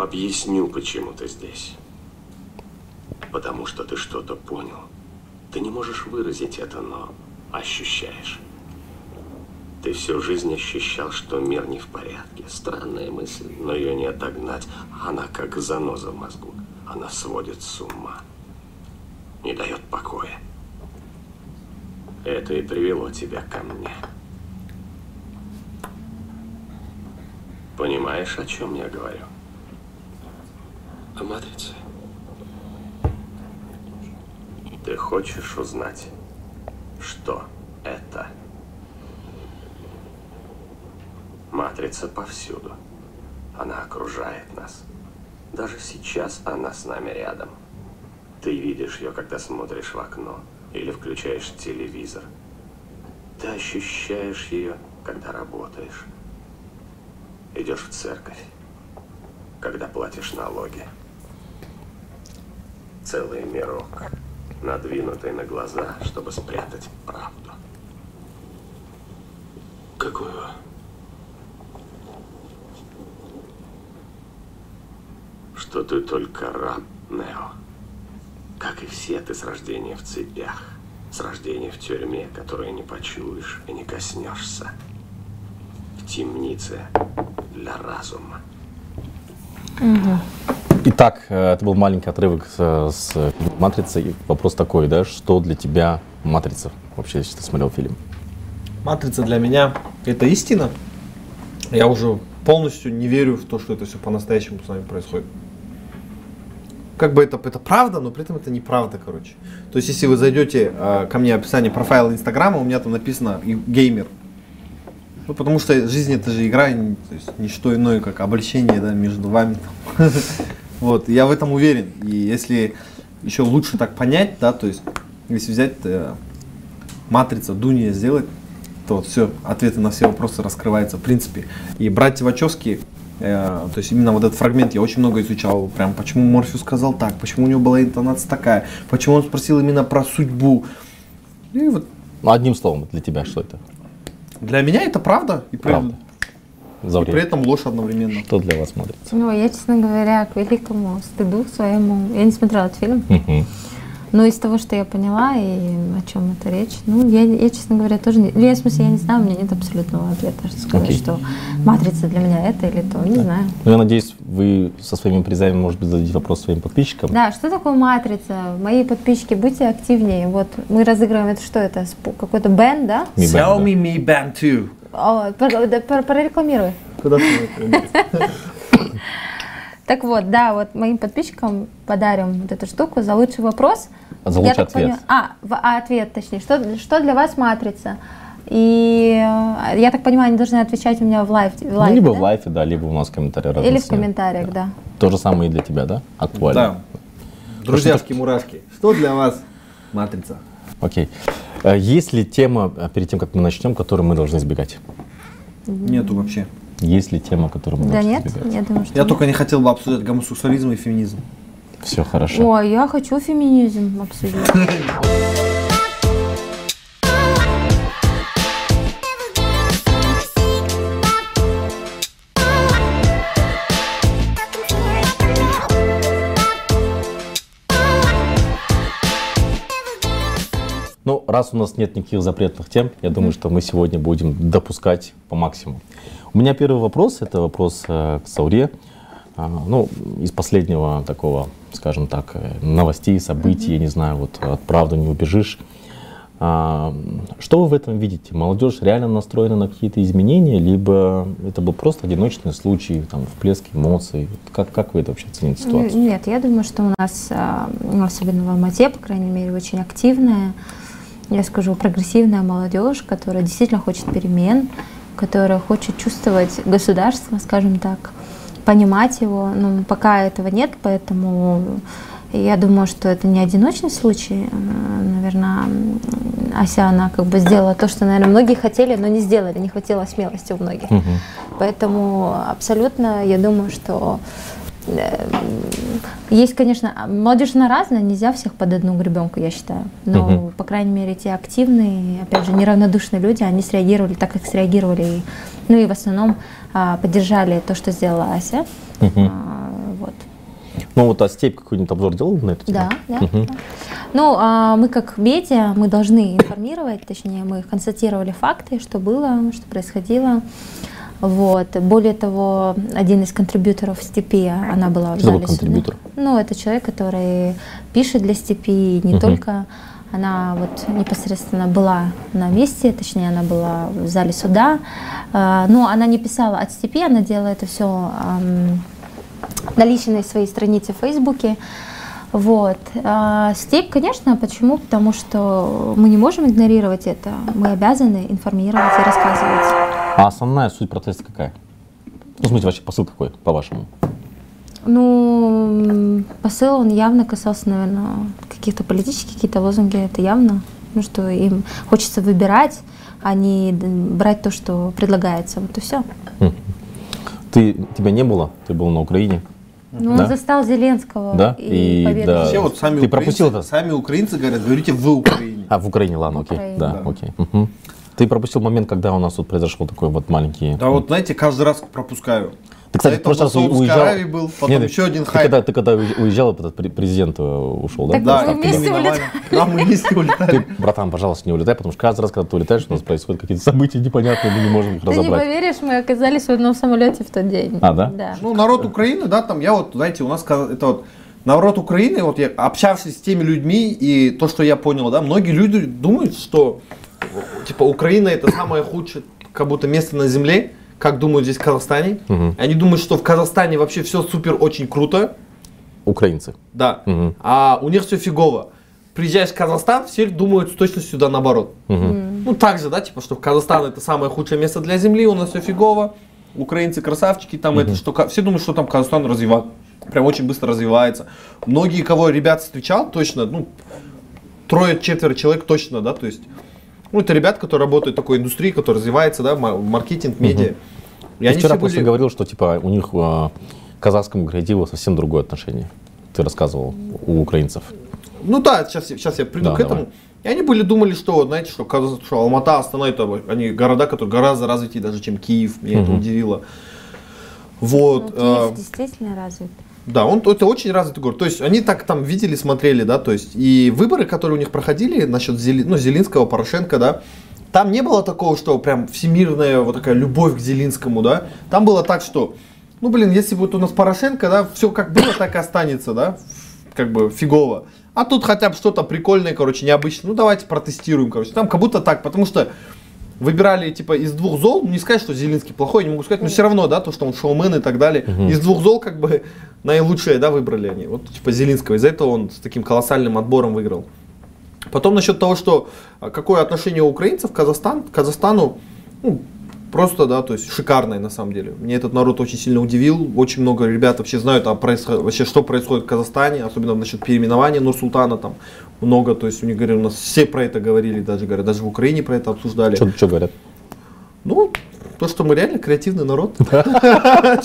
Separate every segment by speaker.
Speaker 1: Объясню, почему ты здесь. Потому что ты что-то понял. Ты не можешь выразить это, но ощущаешь. Ты всю жизнь ощущал, что мир не в порядке. Странная мысль, но ее не отогнать. Она как заноза в мозгу. Она сводит с ума. Не дает покоя. Это и привело тебя ко мне. Понимаешь, о чем я говорю? О матрице. Ты хочешь узнать, что это? Матрица повсюду. Она окружает нас. Даже сейчас она с нами рядом. Ты видишь ее, когда смотришь в окно или включаешь телевизор. Ты ощущаешь ее, когда работаешь. Идешь в церковь, когда платишь налоги. Целый мирок, надвинутый на глаза, чтобы спрятать правду.
Speaker 2: Какую?
Speaker 1: Что ты только раб, Нео. Как и все, ты с рождения в цепях. С рождения в тюрьме, которую не почуешь и не коснешься. В темнице для разума.
Speaker 3: Итак, э, это был маленький отрывок с, с «Матрицы». И вопрос такой, да, что для тебя «Матрица» вообще, если ты смотрел фильм?
Speaker 4: Матрица для меня это истина. Я уже полностью не верю в то, что это все по-настоящему с нами происходит. Как бы это, это правда, но при этом это неправда, короче. То есть, если вы зайдете э, ко мне в описание профайла Инстаграма, у меня там написано геймер. Ну, потому что жизнь это же игра, то есть ничто иное, как обольщение да, между вами. Вот, я в этом уверен. И если еще лучше так понять, да, то есть, если взять э, матрица Дуния сделать, то все, ответы на все вопросы раскрываются в принципе. И братья Вачовски, э, то есть именно вот этот фрагмент я очень много изучал, прям почему Морфеус сказал так, почему у него была интонация такая, почему он спросил именно про судьбу. И вот
Speaker 3: Ну, одним словом, для тебя что это?
Speaker 4: Для меня это правда, и при,
Speaker 3: Правда.
Speaker 4: и при этом ложь одновременно.
Speaker 3: Что для вас смотрится?
Speaker 5: Ну, я, честно говоря, к великому стыду своему, я не смотрела этот фильм,
Speaker 3: Мгм.
Speaker 5: Но из того, что я поняла и о чем это речь, ну, я, я, честно говоря, тоже не, ну, я, в смысле, я не знаю, у меня нет абсолютного ответа, что сказать,
Speaker 3: Окей.
Speaker 5: что матрица для меня это или то, не знаю.
Speaker 3: Ну, я надеюсь, вы со своими призами, может быть, зададите вопрос своим подписчикам.
Speaker 5: Да, что такое матрица? Мои подписчики, будьте активнее. Вот мы разыгрываем это что это? Какой-то бенд, да?
Speaker 3: Mi Band, да.
Speaker 4: Xiaomi Mi Band 2.
Speaker 5: О, про- да, про- прорекламируй.
Speaker 4: Куда ты?
Speaker 5: Так вот, да, вот моим подписчикам подарим вот эту штуку за лучший вопрос.
Speaker 3: За лучший ответ.
Speaker 5: понимаю- а, в- а, ответ, точнее. Что, что для вас матрица? И э, я так понимаю, они должны отвечать у меня в live. в
Speaker 3: Ну,
Speaker 5: live е,
Speaker 3: либо
Speaker 5: да?
Speaker 3: в live е, да, либо у нас в комментариях.
Speaker 5: Или в комментариях, да.
Speaker 3: То же самое и для тебя, да? Актуально.
Speaker 4: Да. Друзьяшки, мурашки. Что для вас матрица?
Speaker 3: Окей. Э, Есть ли тема, э, перед тем, как мы начнем, которую мы должны избегать?
Speaker 4: Нету вообще.
Speaker 3: Есть ли тема, которую мы
Speaker 5: Да нет,
Speaker 3: избегать?
Speaker 5: я думаю, что
Speaker 4: Я
Speaker 5: нет.
Speaker 4: только не хотел бы обсуждать гомосексуализм и феминизм.
Speaker 3: Все хорошо.
Speaker 5: Ой, я хочу феминизм обсудить.
Speaker 3: Ну, раз у нас нет никаких запретных тем, я думаю, что мы сегодня будем допускать по максимуму. У меня первый вопрос, это вопрос э, к Сауре. А, ну, из последнего такого, скажем так, э, новостей, событий, я не знаю, вот от правды не убежишь. А, что вы в этом видите? Молодежь реально настроена на какие-то изменения, либо это был просто одиночный случай, там, всплеск эмоций? Как, как вы это вообще оцените ситуацию?
Speaker 5: Нет, я думаю, что у нас, а, ну, особенно в Алмате, по крайней мере, очень активная, я скажу, прогрессивная молодежь, которая действительно хочет перемен, которая хочет чувствовать государство, скажем так, понимать его. Но пока этого нет, поэтому я думаю, что это не одиночный случай. Наверное, Ася, она как бы сделала то, что, наверное, многие хотели, но не сделали, не хватило смелости у многих.
Speaker 3: Мгм.
Speaker 5: Поэтому абсолютно я думаю, что э, есть, конечно, молодежь она разная, нельзя всех под одну гребенку, я считаю. Но,
Speaker 3: Мгм.
Speaker 5: по крайней мере, те активные, опять же, неравнодушные люди, они среагировали так, как среагировали. И, ну и в основном а, поддержали то, что сделала Ася.
Speaker 3: Мгм.
Speaker 5: А,
Speaker 3: Ну вот, а Степь какой-нибудь обзор делал на эту тему?
Speaker 5: Да, да. да. Ну, а мы как медиа, мы должны информировать, точнее, мы констатировали факты, что было, что происходило. Вот. Более того, один из контрибьюторов Степи, она была
Speaker 3: Что такое контрибьютор?
Speaker 5: Ну, это человек, который пишет для Степи, не
Speaker 3: Мгм.
Speaker 5: только. Она вот непосредственно была на месте, точнее, она была в зале суда. А, Но она не писала от Степи, она делала это все на личной своей странице в Фейсбуке. Вот. А Степь, конечно, почему? Потому что мы не можем игнорировать это. Мы обязаны информировать и рассказывать.
Speaker 3: А основная суть протеста какая? Ну, смысле, вообще посыл какой, по-вашему?
Speaker 5: Ну, посыл, он явно касался, наверное, каких-то политических, какие-то лозунги, это явно. Ну, что им хочется выбирать, а не брать то, что предлагается. Вот и все.
Speaker 3: Ты, тебя не было, ты был на Украине.
Speaker 5: Ну,
Speaker 3: Да?
Speaker 5: он застал Зеленского
Speaker 3: Да?
Speaker 5: и,
Speaker 3: И
Speaker 5: победу.
Speaker 3: да.
Speaker 4: Вообще вот сами
Speaker 3: Ты
Speaker 4: украинцы,
Speaker 3: пропустил это?
Speaker 4: сами украинцы говорят, говорите в Украине.
Speaker 3: А, в Украине, ладно, окей.
Speaker 5: Украине.
Speaker 3: Да,
Speaker 4: Да.
Speaker 3: окей. Мгм. Ты пропустил момент, когда у нас тут произошел такой вот маленький...
Speaker 4: Да вот, знаете, каждый раз пропускаю.
Speaker 3: Ты, кстати, в прошлый раз уезжал...
Speaker 4: Аравии был, потом
Speaker 3: Нет,
Speaker 4: еще один
Speaker 3: ты
Speaker 4: хайп.
Speaker 3: когда, ты когда уезжал, этот пре- президент э, ушел, да?
Speaker 5: Так
Speaker 3: Да, так,
Speaker 5: вместе
Speaker 4: Навальный. Да, мы вместе улетали.
Speaker 3: Ты, братан, пожалуйста, не улетай, потому что каждый раз, когда ты улетаешь, у нас происходят какие-то события непонятные, мы не можем их
Speaker 5: Ты не
Speaker 3: разобрать.
Speaker 5: поверишь, мы оказались в одном самолете в тот день.
Speaker 3: А, да?
Speaker 5: Да.
Speaker 4: Ну, народ Украины, да, там, я вот, знаете, у нас это вот, народ Украины, вот я общавшись с теми людьми, и то, что я понял, да, многие люди думают, что, типа, Украина это самое худшее, как будто место на земле, как думают здесь в Казахстане.
Speaker 3: Мгм.
Speaker 4: Они думают, что в Казахстане вообще все супер очень круто,
Speaker 3: Украинцы.
Speaker 4: да,
Speaker 3: Мгм.
Speaker 4: а у них все фигово. Приезжаешь в Казахстан, все думают с точностью да наоборот.
Speaker 3: Мгм.
Speaker 4: Ну, так же, да, типа, что Казахстан это самое худшее место для земли, у нас все фигово, украинцы красавчики, там это, что, все думают, что там Казахстан развивается, прям очень быстро развивается. Многие, кого ребят встречал, точно, ну, трое-четверо человек точно, да, то есть, ну, это ребят, которые работают в такой индустрии, которая развивается, да, ма- маркетинг, медиа. И
Speaker 3: Ты
Speaker 4: они
Speaker 3: вчера просто
Speaker 4: были-
Speaker 3: говорил, что типа у них э, к казахскому креативу совсем другое отношение. Ты рассказывал у украинцев.
Speaker 4: Ну да, сейчас, сейчас я приду
Speaker 3: Да,
Speaker 4: к этому. И они были думали, что, знаете, что, что Алмата, Астана, это они города, которые гораздо развитее даже, чем Киев. Меня это
Speaker 3: Мгм.
Speaker 4: удивило. Вот.
Speaker 5: Ну,
Speaker 4: э,
Speaker 5: Киев действительно развит.
Speaker 4: Да, он это очень развитый город. То есть они так там видели, смотрели, да, то есть и выборы, которые у них проходили насчет Зели, ну, Зелинского, Порошенко, да, там не было такого, что прям всемирная вот такая любовь к Зелинскому, да. Там было так, что, ну, блин, если вот у нас Порошенко, да, все как было, так и останется, да, как бы фигово. А тут хотя бы что-то прикольное, короче, необычное. Ну, давайте протестируем, короче. Там как будто так, потому что выбирали типа из двух зол, ну не сказать, что Зеленский плохой, не могу сказать, но все равно, да, то, что он шоумен и так далее. Из двух зол как бы наилучшее, да, выбрали они. Вот типа Зеленского. Из-за этого он с таким колоссальным отбором выиграл. Потом насчет того, что а, какое отношение у украинцев к, Казахстан, к Казахстану, ну, просто, да, то есть шикарное на самом деле. Мне этот народ очень сильно удивил. Очень много ребят вообще знают о происход- вообще, что происходит в Казахстане, особенно насчет переименования Нур-Султана там много, то есть у них говорили, у нас все про это говорили, даже говорят, даже в Украине про это обсуждали.
Speaker 3: Что говорят?
Speaker 4: Ну, то, что мы реально креативный народ.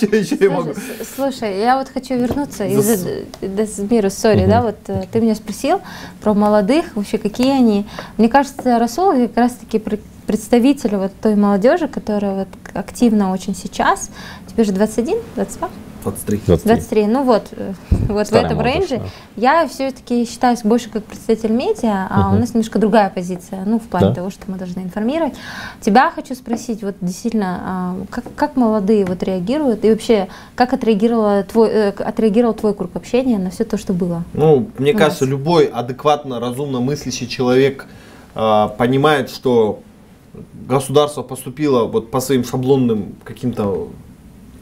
Speaker 5: Слушай, я вот хочу вернуться из Десмиру, сори, да, вот э, ты меня спросил про молодых, вообще какие они. Мне кажется, Расул как раз-таки представитель вот той молодежи, которая вот активна очень сейчас. Тебе же 21, 22?
Speaker 4: 23.
Speaker 3: 23.
Speaker 5: 23, ну вот, э, вот
Speaker 3: Старая
Speaker 5: в этом
Speaker 3: молодежь,
Speaker 5: рейнже.
Speaker 3: да.
Speaker 5: Я все-таки считаюсь больше как представитель медиа, а у
Speaker 3: Мгм.
Speaker 5: нас немножко другая позиция, ну, в плане
Speaker 3: Да.
Speaker 5: того, что мы должны информировать. Тебя хочу спросить, вот действительно, а, как, как молодые вот реагируют, и вообще, как отреагировала твой, э, отреагировал твой круг общения на все то, что было?
Speaker 4: Ну, мне
Speaker 5: У
Speaker 4: кажется,
Speaker 5: нас.
Speaker 4: любой адекватно, разумно мыслящий человек а, понимает, что государство поступило вот по своим шаблонным каким-то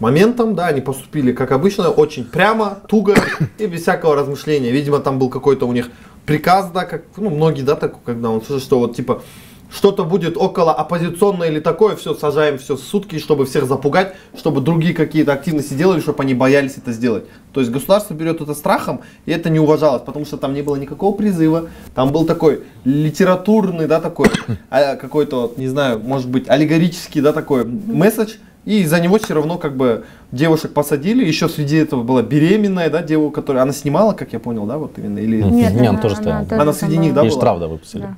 Speaker 4: моментам, да, они поступили, как обычно, очень прямо, туго и без всякого размышления. Видимо, там был какой-то у них приказ, да, как, ну, многие, да, так, когда он слышит, что вот, типа, что-то будет около оппозиционное или такое, все, сажаем все сутки, чтобы всех запугать, чтобы другие какие-то активности делали, чтобы они боялись это сделать. То есть государство берет это страхом, и это не уважалось, потому что там не было никакого призыва, там был такой литературный, да, такой, а, какой-то, вот, не знаю, может быть, аллегорический, да, такой месседж, и за него все равно как бы девушек посадили, еще среди этого была беременная, да, девушка, которая, она снимала, как я понял, да, вот именно, или...
Speaker 3: Нет, она тоже стояла.
Speaker 4: Она среди них, да,
Speaker 3: И
Speaker 4: была?
Speaker 3: штраф, да, выпустили.
Speaker 5: Да.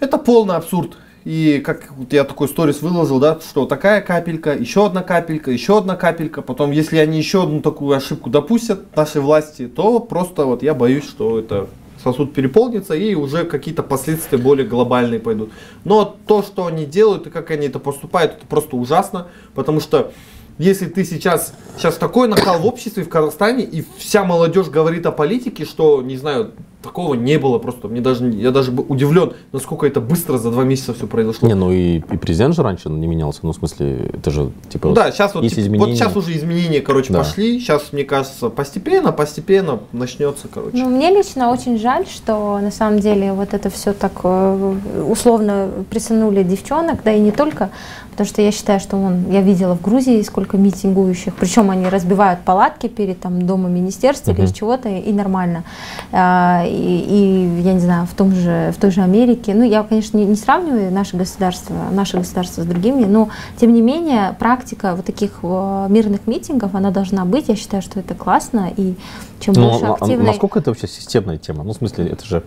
Speaker 4: Это полный абсурд. и как вот я такой сторис выложил, да, что такая капелька, еще одна капелька, еще одна капелька. Потом, если они еще одну такую ошибку допустят нашей власти, то просто вот я боюсь, что это сосуд переполнится и уже какие-то последствия более глобальные пойдут. Но то, что они делают и как они это поступают, это просто ужасно, потому что если ты сейчас, сейчас такой накал в обществе в Казахстане, и вся молодежь говорит о политике, что, не знаю, такого не было просто. Мне даже, я даже удивлен, насколько это быстро за два месяца все произошло.
Speaker 3: Не, ну и, и президент же раньше не менялся. Ну, в смысле, это же, типа,
Speaker 4: ну, да, сейчас вот, типа,
Speaker 3: изменения.
Speaker 4: вот сейчас уже изменения, короче,
Speaker 3: Да.
Speaker 4: пошли. Сейчас, мне кажется, постепенно, постепенно начнется, короче.
Speaker 5: Ну, мне лично очень жаль, что на самом деле вот это все так э, условно присынули девчонок, да и не только, потому что я считаю, что он, я видела в Грузии сколько митингующих, причем они разбивают палатки перед там домом министерства или
Speaker 3: Мгм.
Speaker 5: из чего-то, и нормально. И, и, я не знаю, в том же, в той же Америке, ну, я, конечно, не, не сравниваю наше государство, наше государство с другими, но, тем не менее, практика вот таких э, мирных митингов, она должна быть, я считаю, что это классно, и чем
Speaker 3: Ну,
Speaker 5: больше
Speaker 3: а- а
Speaker 5: активной...
Speaker 3: насколько это вообще системная тема? Ну, в смысле, это же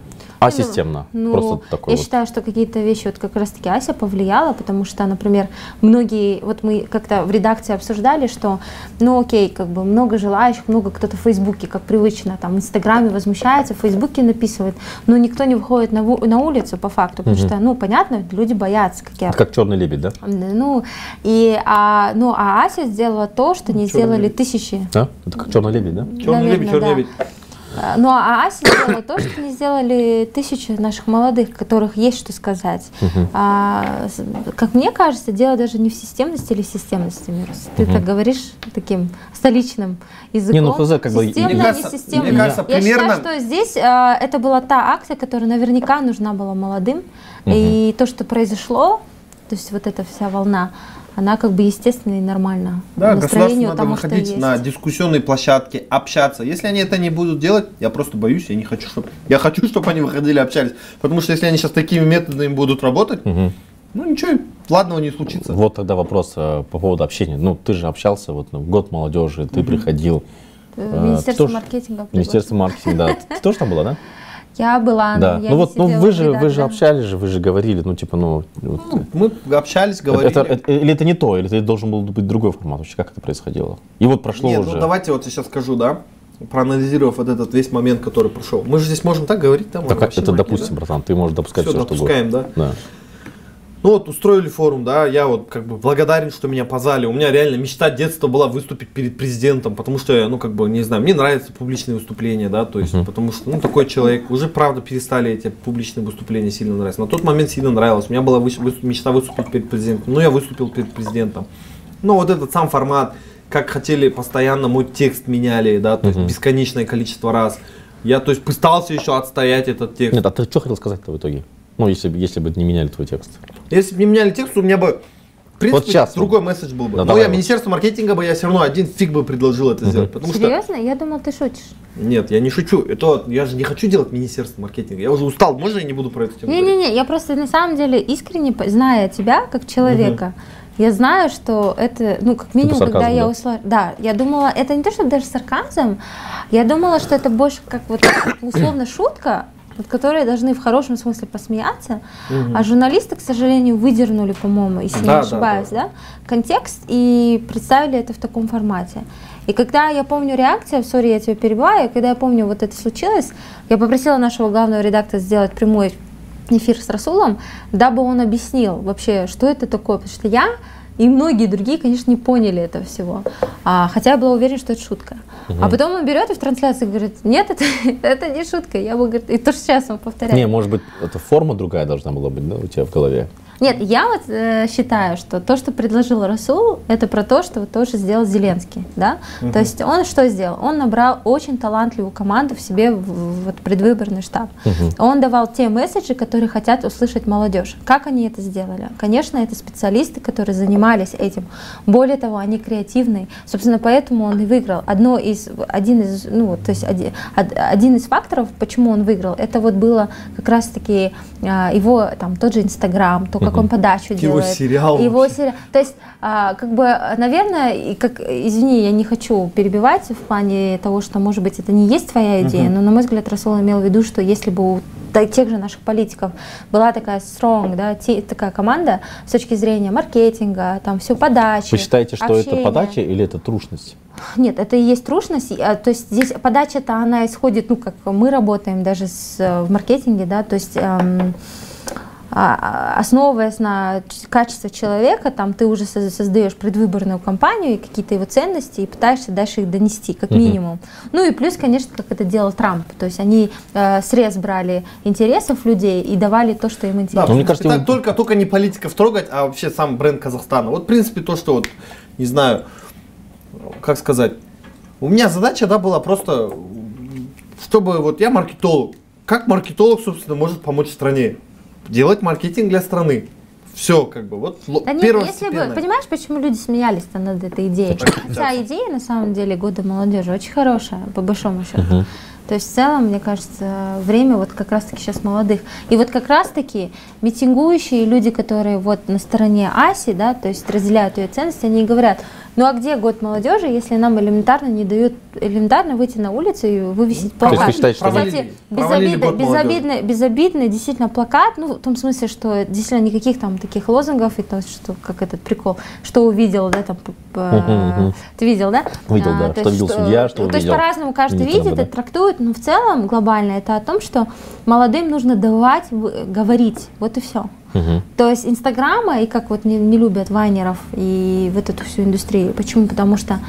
Speaker 3: асистемно.
Speaker 5: Ну,
Speaker 3: Просто такое
Speaker 5: я
Speaker 3: вот.
Speaker 5: считаю, что какие-то вещи вот как раз-таки Ася повлияла, потому что, например, многие, вот мы как-то в редакции обсуждали, что, ну окей, как бы много желающих, много кто-то в Фейсбуке, как привычно, там в Инстаграме возмущается, в Фейсбуке написывает, но никто не выходит на, на улицу по факту, потому
Speaker 3: Мгм.
Speaker 5: что, ну, понятно, люди боятся, как я
Speaker 3: Это как черный лебедь, да?
Speaker 5: ну, и, а, ну, а Ася сделала то, что не
Speaker 4: Чёрный
Speaker 5: сделали
Speaker 4: лебедь.
Speaker 5: тысячи.
Speaker 3: Да? Это как черный лебедь, да?
Speaker 4: Черный лебедь,
Speaker 5: наверное,
Speaker 4: черный
Speaker 5: да.
Speaker 4: лебедь.
Speaker 5: А, Ну, а Ася сделала то, что не сделали тысячи наших молодых, которых есть что сказать.
Speaker 3: Мгм.
Speaker 5: А, как мне кажется, дело даже не в системности или в системности, Мирос. Ты
Speaker 3: Мгм.
Speaker 5: так говоришь таким столичным языком.
Speaker 3: Не, ну, хз, как бы,
Speaker 5: Системно,
Speaker 3: мне
Speaker 5: не
Speaker 4: кажется-
Speaker 5: системно.
Speaker 4: мне кажется,
Speaker 5: Я
Speaker 4: примерно-
Speaker 5: считаю, что здесь а, это была та акция, которая наверняка нужна была молодым. И то, что произошло, то есть вот эта вся волна, она как бы естественно и нормально.
Speaker 4: Да, государству
Speaker 5: настроению
Speaker 4: надо
Speaker 5: тому, что
Speaker 4: выходить
Speaker 5: есть.
Speaker 4: на дискуссионные площадки, общаться. Если они это не будут делать, я просто боюсь, я не хочу, чтобы... Я хочу, чтобы они выходили, общались. Потому что если они сейчас такими методами будут работать,
Speaker 3: Мгм.
Speaker 4: ну ничего ладного не случится.
Speaker 3: Вот тогда вопрос э, по поводу общения. Ну, ты же общался, вот, ну, год молодежи, ты приходил.
Speaker 5: Э, Министерство
Speaker 3: ж-
Speaker 5: маркетинга.
Speaker 3: Министерство маркетинга, да. Ты тоже там была, да?
Speaker 5: Я была,
Speaker 3: Да.
Speaker 5: я
Speaker 3: Ну
Speaker 5: не
Speaker 3: вот, ну вы же, вы же общались же, вы же говорили, ну типа, ну, вот,
Speaker 4: Ну, мы общались, говорили.
Speaker 3: это, это- или это не то, или это должен был быть другой формат вообще, как это происходило? И вот прошло
Speaker 4: Нет,
Speaker 3: уже.
Speaker 4: ну давайте вот я сейчас скажу, да, проанализировав вот этот весь момент, который прошел. Мы же здесь можем так говорить, там
Speaker 3: Так, это допустим, братан, ты можешь допускать
Speaker 4: Все,
Speaker 3: все, что
Speaker 4: допускаем,
Speaker 3: угодно.
Speaker 4: да?
Speaker 3: Да.
Speaker 4: Ну вот устроили форум, да, я вот как бы благодарен, что меня позвали. У меня реально мечта детства была выступить перед президентом, потому что, я, ну как бы, не знаю, мне нравятся публичные выступления, да, то есть,
Speaker 3: Мгм.
Speaker 4: потому что, ну такой человек, уже правда перестали эти публичные выступления сильно нравиться. На тот момент сильно нравилось, у меня была выс- выс- мечта выступить перед президентом, ну я выступил перед президентом. Ну вот этот сам формат, как хотели постоянно мой текст меняли, да, то есть
Speaker 3: Мгм.
Speaker 4: бесконечное количество раз. Я, то есть, пытался еще отстоять этот текст.
Speaker 3: Нет, а ты что хотел сказать-то в итоге? Ну, если, бы- если бы не меняли твой текст.
Speaker 4: Если бы не меняли текст, у меня бы, в принципе,
Speaker 3: Вот сейчас
Speaker 4: другой месседж был бы.
Speaker 3: Да,
Speaker 4: Но
Speaker 3: давай
Speaker 4: я
Speaker 3: вот.
Speaker 4: Министерство маркетинга бы я все равно один фиг бы предложил это сделать. Потому что
Speaker 5: Серьезно? Я думал, ты шутишь.
Speaker 4: нет, я не шучу. Это я же не хочу делать Министерство маркетинга. Я уже устал. Можно я не буду про эту тему говорить?
Speaker 5: Не-не-не, я просто на самом деле искренне, зная тебя как человека, я знаю, что это, ну, как минимум,
Speaker 3: сарказм,
Speaker 5: когда я
Speaker 3: да?
Speaker 5: услышала... Да, я думала, это не то, чтобы даже сарказм, я думала, что это больше как вот условно шутка, над которой должны в хорошем смысле посмеяться, а журналисты, к сожалению, выдернули, по-моему, если
Speaker 4: Да, да,
Speaker 5: не ошибаюсь,
Speaker 4: да.
Speaker 5: да, контекст и представили это в таком формате. И когда я помню реакцию, сори, я тебя перебиваю, когда я помню, вот это случилось, я попросила нашего главного редактора сделать прямой эфир с Расулом, дабы он объяснил вообще, что это такое, потому что я и многие другие, конечно, не поняли этого всего. А, хотя я была уверена, что это шутка. А потом он берет и в трансляции говорит, нет, это, это не шутка. Я бы, говорит, и то, что сейчас он повторяет.
Speaker 3: Не, может быть, это форма другая должна была быть, да, у тебя в голове?
Speaker 5: Нет, я вот э, считаю, что то, что предложил Расул, это про то, что тоже сделал Зеленский, да. То есть он что сделал? Он набрал очень талантливую команду в себе в, в вот предвыборный штаб. Он давал те месседжи, которые хотят услышать молодежь. Как они это сделали? Конечно, это специалисты, которые занимались этим. Более того, они креативные. Собственно, поэтому он и выиграл. Одно из, один из, ну, то есть один, од- один из факторов, почему он выиграл, это вот было как раз-таки его там тот же Инстаграм, то, как он подачу
Speaker 4: Его
Speaker 5: делает.
Speaker 4: сериал
Speaker 5: Его сериал. То есть, а, как бы, наверное, как, извини, я не хочу перебивать в плане того, что, может быть, это не есть твоя идея, но, на мой взгляд, Расул имел в виду, что если бы у тех же наших политиков была такая strong, да, те- такая команда с точки зрения маркетинга, там все подачи.
Speaker 3: Вы считаете, что это подача или это трушность?
Speaker 5: Нет, это и есть трушность. а, То есть здесь подача-то она исходит, ну как мы работаем даже с, э, в маркетинге, да, то есть эм, а, а, основываясь на качестве человека, там ты уже соз- создаешь предвыборную кампанию и какие-то его ценности и пытаешься дальше их донести, как минимум. Ну и плюс, конечно, как это делал Трамп, то есть они э, срез брали интересов людей и давали то, что им
Speaker 4: Да,
Speaker 5: интересно.
Speaker 3: Ну, мне кажется,
Speaker 4: так
Speaker 3: его-
Speaker 4: только, только не политиков трогать, а вообще сам бренд Казахстана. Вот, в принципе, то, что вот, не знаю, как сказать, у меня задача, да, была просто, чтобы вот я маркетолог. Как маркетолог, собственно, может помочь стране? Делать маркетинг для страны. Все, как бы, вот
Speaker 5: Да нет, если бы, понимаешь, почему люди смеялись-то над этой идеей? Хотя идея, на самом деле, года молодежи очень хорошая, по большому счету.
Speaker 3: Мгм.
Speaker 5: То есть в целом, мне кажется, время вот как раз-таки сейчас молодых. И вот как раз-таки митингующие люди, которые вот на стороне Аси, да, то есть разделяют ее ценности, они говорят, ну а где год молодежи, если нам элементарно не дают элементарно выйти на улицу и вывесить
Speaker 3: То есть
Speaker 5: плакат?
Speaker 3: вы считаете, что
Speaker 5: Кстати, безобидно, безобидный, безобидный действительно плакат, ну в том смысле, что действительно никаких там таких лозунгов, и то, что как этот прикол, что увидел, да, там, ты видел, да?
Speaker 3: Видел, да,
Speaker 5: то
Speaker 3: что
Speaker 5: есть
Speaker 3: видел судья, что
Speaker 5: ну, То есть
Speaker 3: увидел
Speaker 5: по-разному каждый видит
Speaker 3: да.
Speaker 5: и трактует, но в целом глобально это о том, что молодым нужно давать говорить, вот и все.
Speaker 3: Мгм.
Speaker 5: То есть Инстаграма, и как вот не, не любят вайнеров и вот эту всю индустрию. Почему? Потому что,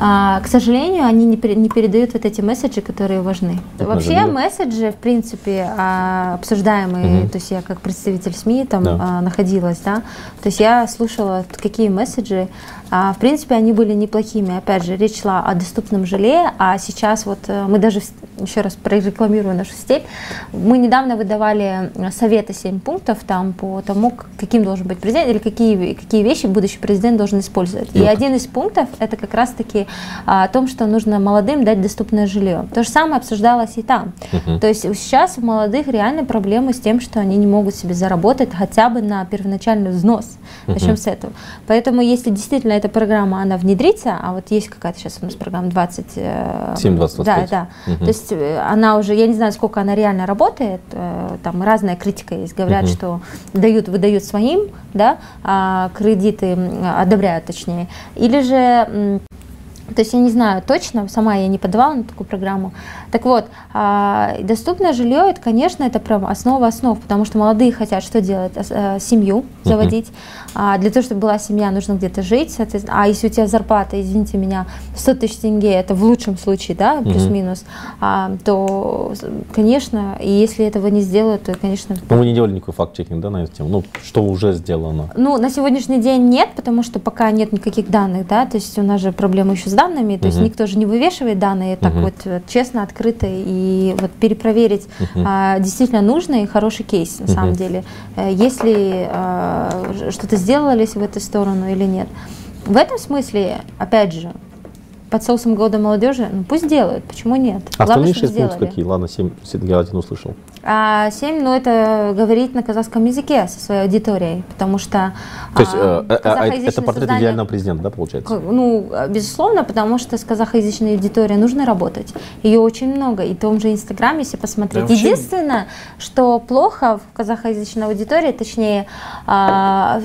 Speaker 5: а, к сожалению, они не, не передают вот эти месседжи, которые важны.
Speaker 3: Так
Speaker 5: Вообще месседжи, в принципе, а, обсуждаемые,
Speaker 3: Мгм.
Speaker 5: то есть я как представитель СМИ там
Speaker 3: Да.
Speaker 5: а, находилась, да, то есть я слушала, какие месседжи, в принципе, они были неплохими. Опять же, речь шла о доступном жилье, а сейчас вот э, мы даже, еще раз прорекламирую нашу степь, мы недавно выдавали э, советы 7 пунктов там по тому, каким должен быть президент или какие, какие вещи будущий президент должен использовать. И один из пунктов это как раз-таки а, о том, что нужно молодым дать доступное жилье. То же самое обсуждалось и там. То есть сейчас у молодых реально проблемы с тем, что они не могут себе заработать хотя бы на первоначальный взнос. Начнем
Speaker 3: Мгм.
Speaker 5: с этого. Поэтому если действительно эта программа, она внедрится, а вот есть какая-то сейчас у нас программа 20... э,
Speaker 3: 7-20-25.
Speaker 5: Да, да.
Speaker 3: Мгм.
Speaker 5: То есть э, она уже, я не знаю, сколько она реально работает, э, там разная критика есть. Говорят,
Speaker 3: Мгм.
Speaker 5: что дают, выдают своим, да, а кредиты одобряют точнее. Или же то есть я не знаю точно, сама я не подавала на такую программу. Так вот, а, доступное жилье, это, конечно, это прям основа основ, потому что молодые хотят что делать? Ос- э, Семью заводить. А Для того, чтобы была семья, нужно где-то жить. А если у тебя зарплата, извините меня, 100 тысяч тенге, это в лучшем случае, да, плюс-минус, а, то, конечно, и если этого не сделают, то, конечно,
Speaker 3: Ну, вы не делали никакой факт-чекинг, да, на эту тему? Ну, что уже сделано?
Speaker 5: ну, на сегодняшний день нет, потому что пока нет никаких данных, да, то есть у нас же проблема еще с данными, то есть
Speaker 3: Мгм.
Speaker 5: никто же не вывешивает данные так вот э, честно, открыто и вот перепроверить
Speaker 3: Мгм.
Speaker 5: а, действительно нужный и хороший кейс на
Speaker 3: Мгм.
Speaker 5: самом деле, Э, если а, что-то сделались в эту сторону или нет. В этом смысле, опять же, под соусом года молодежи, ну пусть делают, почему нет?
Speaker 3: А
Speaker 5: Главное,
Speaker 3: остальные шесть пунктов какие? Ладно, семь, я один услышал.
Speaker 5: А семь, ну это говорить на казахском языке со своей аудиторией, потому что
Speaker 3: То есть
Speaker 5: а,
Speaker 3: э, э, э,
Speaker 5: казахоязычное
Speaker 3: это портрет
Speaker 5: создание-
Speaker 3: идеального президента, да, получается?
Speaker 5: Ну, безусловно, потому что с казахоязычной аудиторией нужно работать. Ее очень много. И в том же Инстаграме, если посмотреть.
Speaker 4: Да,
Speaker 5: Единственное, что плохо в казахоязычной аудитории, точнее, а,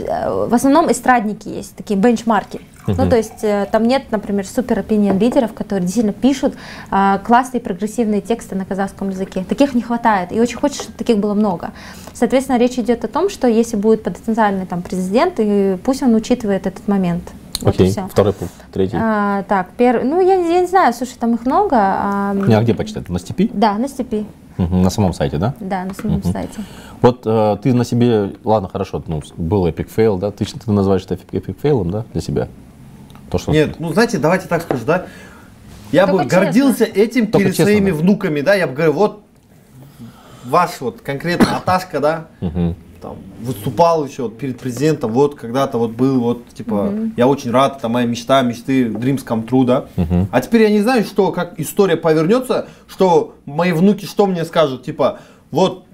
Speaker 5: в основном эстрадники есть, такие бенчмарки. Ну,
Speaker 3: Мгм.
Speaker 5: то есть э, там нет, например, супер опинион лидеров, которые действительно пишут а, классные прогрессивные тексты на казахском языке. Таких не хватает. И очень хочется, чтобы таких было много. Соответственно, речь идет о том, что если будет потенциальный там президент, и пусть он учитывает этот момент. Вот
Speaker 3: Окей,
Speaker 5: все.
Speaker 3: второй пункт, третий.
Speaker 5: А, так, первый, ну я, я не знаю, слушай, там их много. а,
Speaker 3: Не, а где почитать? На степи?
Speaker 5: Да, на степи,
Speaker 3: Мгм, На самом сайте, да?
Speaker 5: да, на самом
Speaker 3: Мгм.
Speaker 5: сайте.
Speaker 3: Вот э, ты на себе, ладно, хорошо, ну, был epic fail, да? Ты, ты называешь это epic fail ом, да, для себя? То, что...
Speaker 4: Нет, ну знаете, давайте так скажу, да. Я
Speaker 5: Только
Speaker 4: бы гордился этим
Speaker 3: Только
Speaker 4: перед
Speaker 3: честно,
Speaker 4: своими
Speaker 3: да.
Speaker 4: внуками, да. Я бы говорил, вот ваш вот конкретно аташка, да, там, выступал еще вот перед президентом, вот когда-то вот был, вот, типа, я очень рад, это моя мечта, мечты, dreams come true, да. А теперь я не знаю, что, как история повернется, что мои внуки что мне скажут, типа, вот,